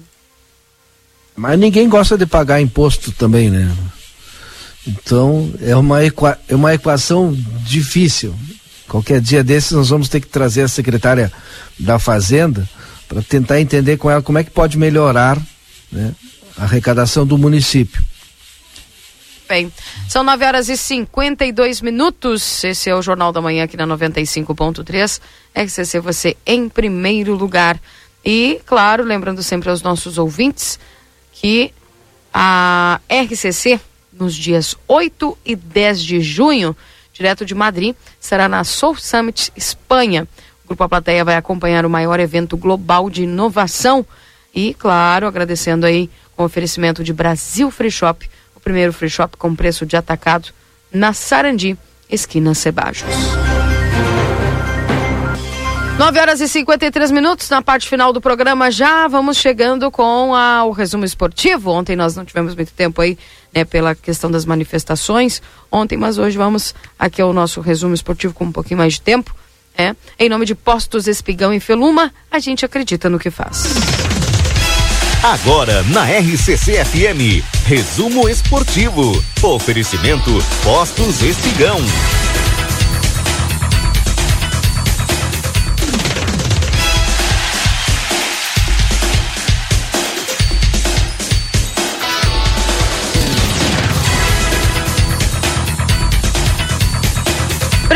Mas ninguém gosta de pagar imposto também, né? Então é uma, equa... é uma equação difícil. Qualquer dia desses nós vamos ter que trazer a secretária da Fazenda para tentar entender com ela como é que pode melhorar né, a arrecadação do município. Bem, são 9 horas e 52 minutos. Esse é o Jornal da Manhã aqui na 95.3. RCC você em primeiro lugar. E, claro, lembrando sempre aos nossos ouvintes que a RCC, nos dias 8 e 10 de junho, direto de Madrid, será na Soul Summit Espanha. O Grupo A Plateia vai acompanhar o maior evento global de inovação e, claro, agradecendo aí com oferecimento de Brasil Free Shop, o primeiro free shop com preço de atacado na Sarandi, esquina Cebajos. 9 horas e 53 minutos na parte final do programa. Já vamos chegando com a, o resumo esportivo. Ontem nós não tivemos muito tempo aí, né, pela questão das manifestações. Ontem, mas hoje vamos aqui ao nosso resumo esportivo com um pouquinho mais de tempo. É. Em nome de Postos Espigão e Feluma, a gente acredita no que faz. Agora na RCC FM, resumo esportivo. Oferecimento Postos Espigão.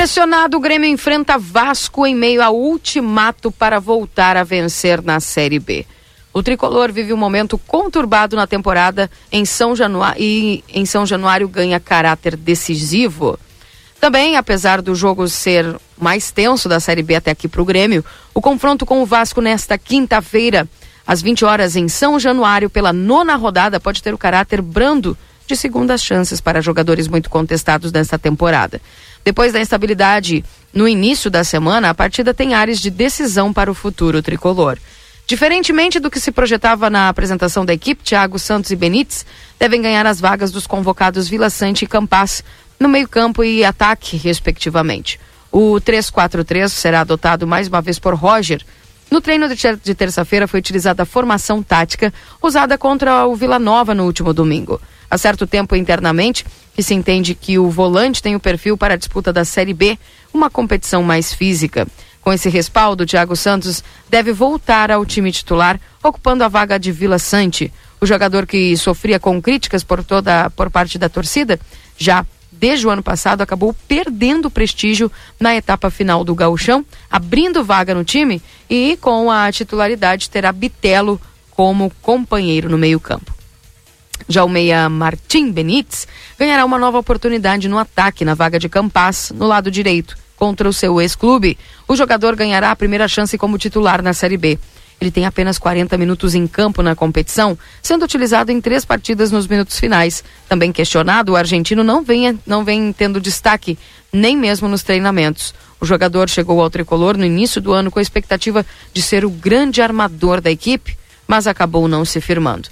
Pressionado, o Grêmio enfrenta Vasco em meio a ultimato para voltar a vencer na Série B. O tricolor vive um momento conturbado na temporada em São Januário e em São Januário ganha caráter decisivo. Também, apesar do jogo ser mais tenso da Série B até aqui para o Grêmio, o confronto com o Vasco nesta quinta-feira, às 20 horas em São Januário, pela nona rodada, pode ter o caráter brando de segundas chances para jogadores muito contestados nesta temporada. Depois da instabilidade no início da semana, a partida tem áreas de decisão para o futuro tricolor. Diferentemente do que se projetava na apresentação da equipe, Thiago Santos e Benítez devem ganhar as vagas dos convocados Vila Sante e Campas no meio-campo e ataque, respectivamente. O 3-4-3 será adotado mais uma vez por Roger. No treino de terça-feira foi utilizada a formação tática usada contra o Vila Nova no último domingo. Há certo tempo internamente que se entende que o volante tem o perfil para a disputa da Série B, uma competição mais física. Com esse respaldo, Thiago Santos deve voltar ao time titular, ocupando a vaga de Vila Sante. O jogador que sofria com críticas por toda por parte da torcida, já desde o ano passado acabou perdendo prestígio na etapa final do Gauchão, abrindo vaga no time e com a titularidade terá Bitelo como companheiro no meio-campo. Já o meia Martim Benítez ganhará uma nova oportunidade no ataque na vaga de Campas, no lado direito, contra o seu ex-clube. O jogador ganhará a primeira chance como titular na Série B. Ele tem apenas 40 minutos em campo na competição, sendo utilizado em três partidas nos minutos finais. Também questionado, o argentino não vem, não vem tendo destaque, nem mesmo nos treinamentos. O jogador chegou ao tricolor no início do ano com a expectativa de ser o grande armador da equipe, mas acabou não se firmando.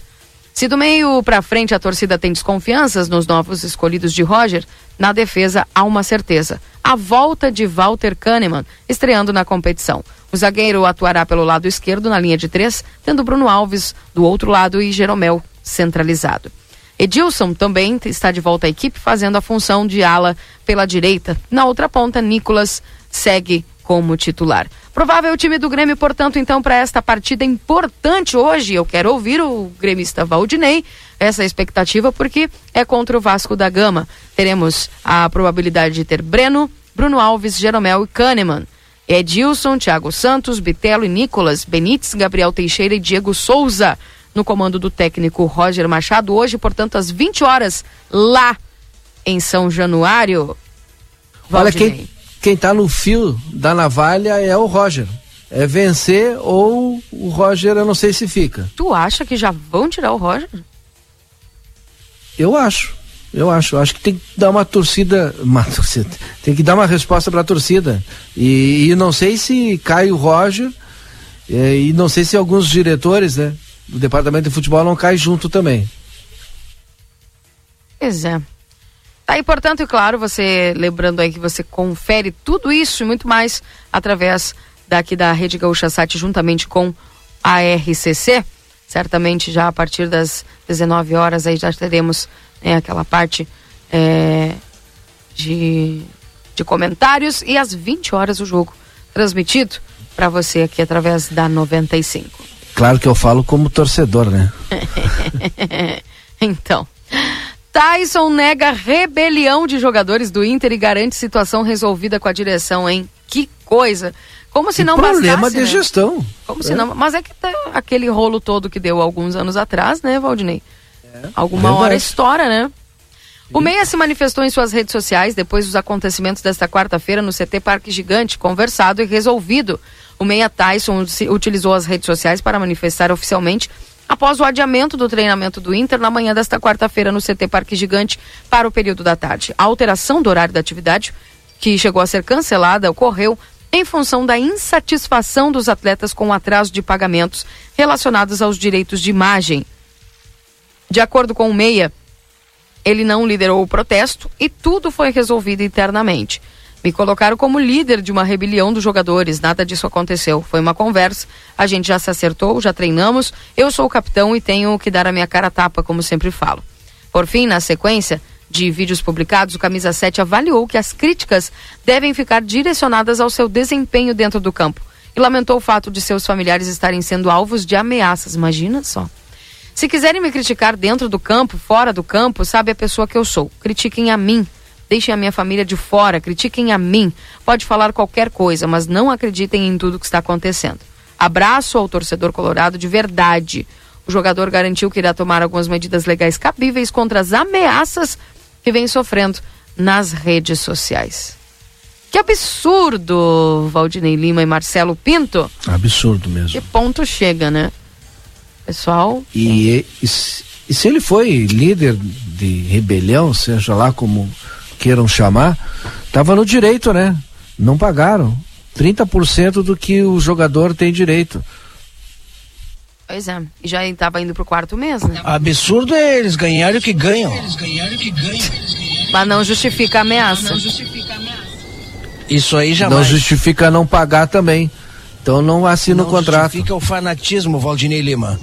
Se do meio para frente a torcida tem desconfianças nos novos escolhidos de Roger, na defesa há uma certeza: a volta de Walter Kahneman, estreando na competição. O zagueiro atuará pelo lado esquerdo na linha de três, tendo Bruno Alves do outro lado e Jeromel centralizado. Edilson também está de volta à equipe, fazendo a função de ala pela direita. Na outra ponta, Nicolas segue como titular. Provável time do Grêmio, portanto, então, para esta partida importante hoje. Eu quero ouvir o gremista Valdinei, essa expectativa, porque é contra o Vasco da Gama. Teremos a probabilidade de ter Breno, Bruno Alves, Jeromel e Kahneman. Edilson, Thiago Santos, Bitelo e Nicolas, Benítez, Gabriel Teixeira e Diego Souza. No comando do técnico Roger Machado, hoje, portanto, às 20 horas, lá em São Januário. Valdinei. Olha, quem, quem está no fio da navalha é o Roger. É vencer ou o Roger, eu não sei se fica. Tu acha que já vão tirar o Roger? Eu acho. Eu acho. Acho que tem que dar uma torcida. Uma torcida. Tem que dar uma resposta para a torcida. E, e, não sei se cai o Roger. É, e não sei se alguns diretores, né? Do departamento de futebol não cai junto também. Pois é. Tá aí, portanto, e claro, você lembrando aí que você confere tudo isso e muito mais através daqui da Rede Gaúcha Sat juntamente com a RCC. Certamente já a partir das 19 horas aí já teremos né, aquela parte é, de, de comentários e às 20 horas o jogo transmitido para você aqui através da 95. Claro que eu falo como torcedor, né? então. Tyson nega rebelião de jogadores do Inter e garante situação resolvida com a direção, hein? Que coisa! Como se não problema bastasse, de né? gestão. Como é. se não, mas é que tá aquele rolo todo que deu alguns anos atrás, né, Valdinei? É, Alguma verdade. hora estoura, né? O Meia se manifestou em suas redes sociais depois dos acontecimentos desta quarta-feira no CT Parque Gigante, conversado e resolvido. O Meia Tyson utilizou as redes sociais para manifestar oficialmente após o adiamento do treinamento do Inter na manhã desta quarta-feira no CT Parque Gigante para o período da tarde. A alteração do horário da atividade, que chegou a ser cancelada, ocorreu em função da insatisfação dos atletas com o atraso de pagamentos relacionados aos direitos de imagem. De acordo com o Meia, ele não liderou o protesto e tudo foi resolvido internamente. Me colocaram como líder de uma rebelião dos jogadores. Nada disso aconteceu. Foi uma conversa. A gente já se acertou, já treinamos. Eu sou o capitão e tenho que dar a minha cara a tapa, como sempre falo. Por fim, na sequência de vídeos publicados, o Camisa 7 avaliou que as críticas devem ficar direcionadas ao seu desempenho dentro do campo e lamentou o fato de seus familiares estarem sendo alvos de ameaças. Imagina só. Se quiserem me criticar dentro do campo, fora do campo, sabe a pessoa que eu sou. Critiquem a mim Deixem a minha família de fora, critiquem a mim. Pode falar qualquer coisa, mas não acreditem em tudo que está acontecendo. Abraço ao torcedor colorado de verdade. O jogador garantiu que irá tomar algumas medidas legais cabíveis contra as ameaças que vem sofrendo nas redes sociais. Que absurdo, Valdinei Lima e Marcelo Pinto. Absurdo mesmo. Que ponto chega, né? Pessoal. E, e, e se ele foi líder de rebelião, seja lá como queiram chamar, estava no direito, né? Não pagaram. 30% do que o jogador tem direito. Pois é, e já estava indo pro quarto mês, né? Absurdo é eles ganharem o que ganham. Mas não justifica a ameaça. Isso aí jamais. Não justifica não pagar também. Então não assina o contrato. Justifica o fanatismo, Valdinei Lima.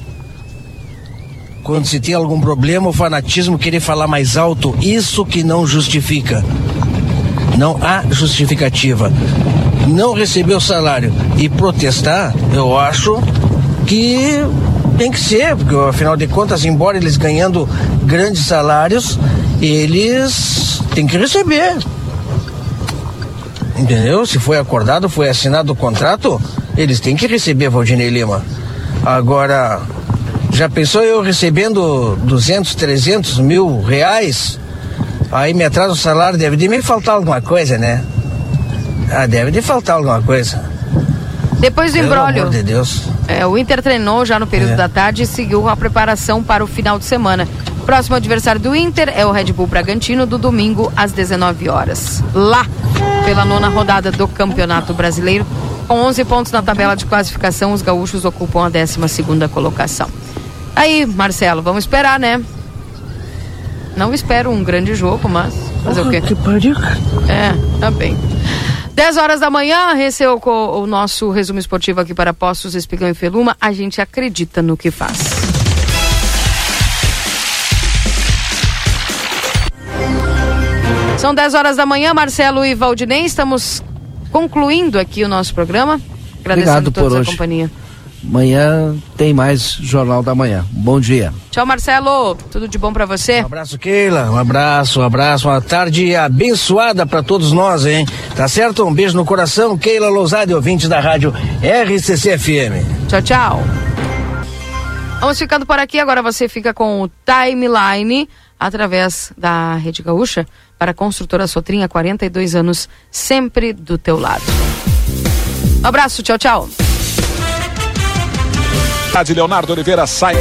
Quando se tem algum problema, o fanatismo querer falar mais alto, isso que não justifica. Não há justificativa. Não receber o salário e protestar, eu acho que tem que ser, porque afinal de contas, embora eles ganhando grandes salários, eles têm que receber. Entendeu? Se foi acordado, foi assinado o contrato, eles têm que receber, Valdinei Lima. Agora, já pensou eu recebendo 200, 300 mil reais? Aí me atrasa o salário, deve de me faltar alguma coisa, né? Ah, deve de faltar alguma coisa. Depois do embrólio. Pelo amor de Deus. É, o Inter treinou já no período É. da tarde e seguiu a preparação para o final de semana. Próximo adversário do Inter é o Red Bull Bragantino, do domingo às 19 horas. Lá, pela nona rodada do Campeonato Brasileiro. Com 11 pontos na tabela de classificação, os gaúchos ocupam a 12 colocação. Aí, Marcelo, vamos esperar, né? Não espero um grande jogo, mas fazer o quê? Que pariu. É, tá bem. 10 horas da manhã, esse é o, o nosso resumo esportivo aqui para Postos, Espigão e Feluma. A gente acredita no que faz. São 10 horas da manhã, Marcelo e Valdinei, estamos concluindo aqui o nosso programa. Agradecendo Obrigado por todos a hoje. companhia. Amanhã tem mais Jornal da Manhã. Bom dia. Tchau, Marcelo. Tudo de bom para você? Um abraço, Keila. Um abraço, um abraço. Uma tarde abençoada para todos nós, hein? Tá certo? Um beijo no coração. Keila Lousade, ouvinte da rádio RCC FM. Tchau, tchau. Vamos ficando por aqui. Agora você fica com o Timeline através da Rede Gaúcha para a construtora Sotrinha, 42 anos, sempre do teu lado. Um abraço, tchau, tchau. Leonardo Oliveira sai.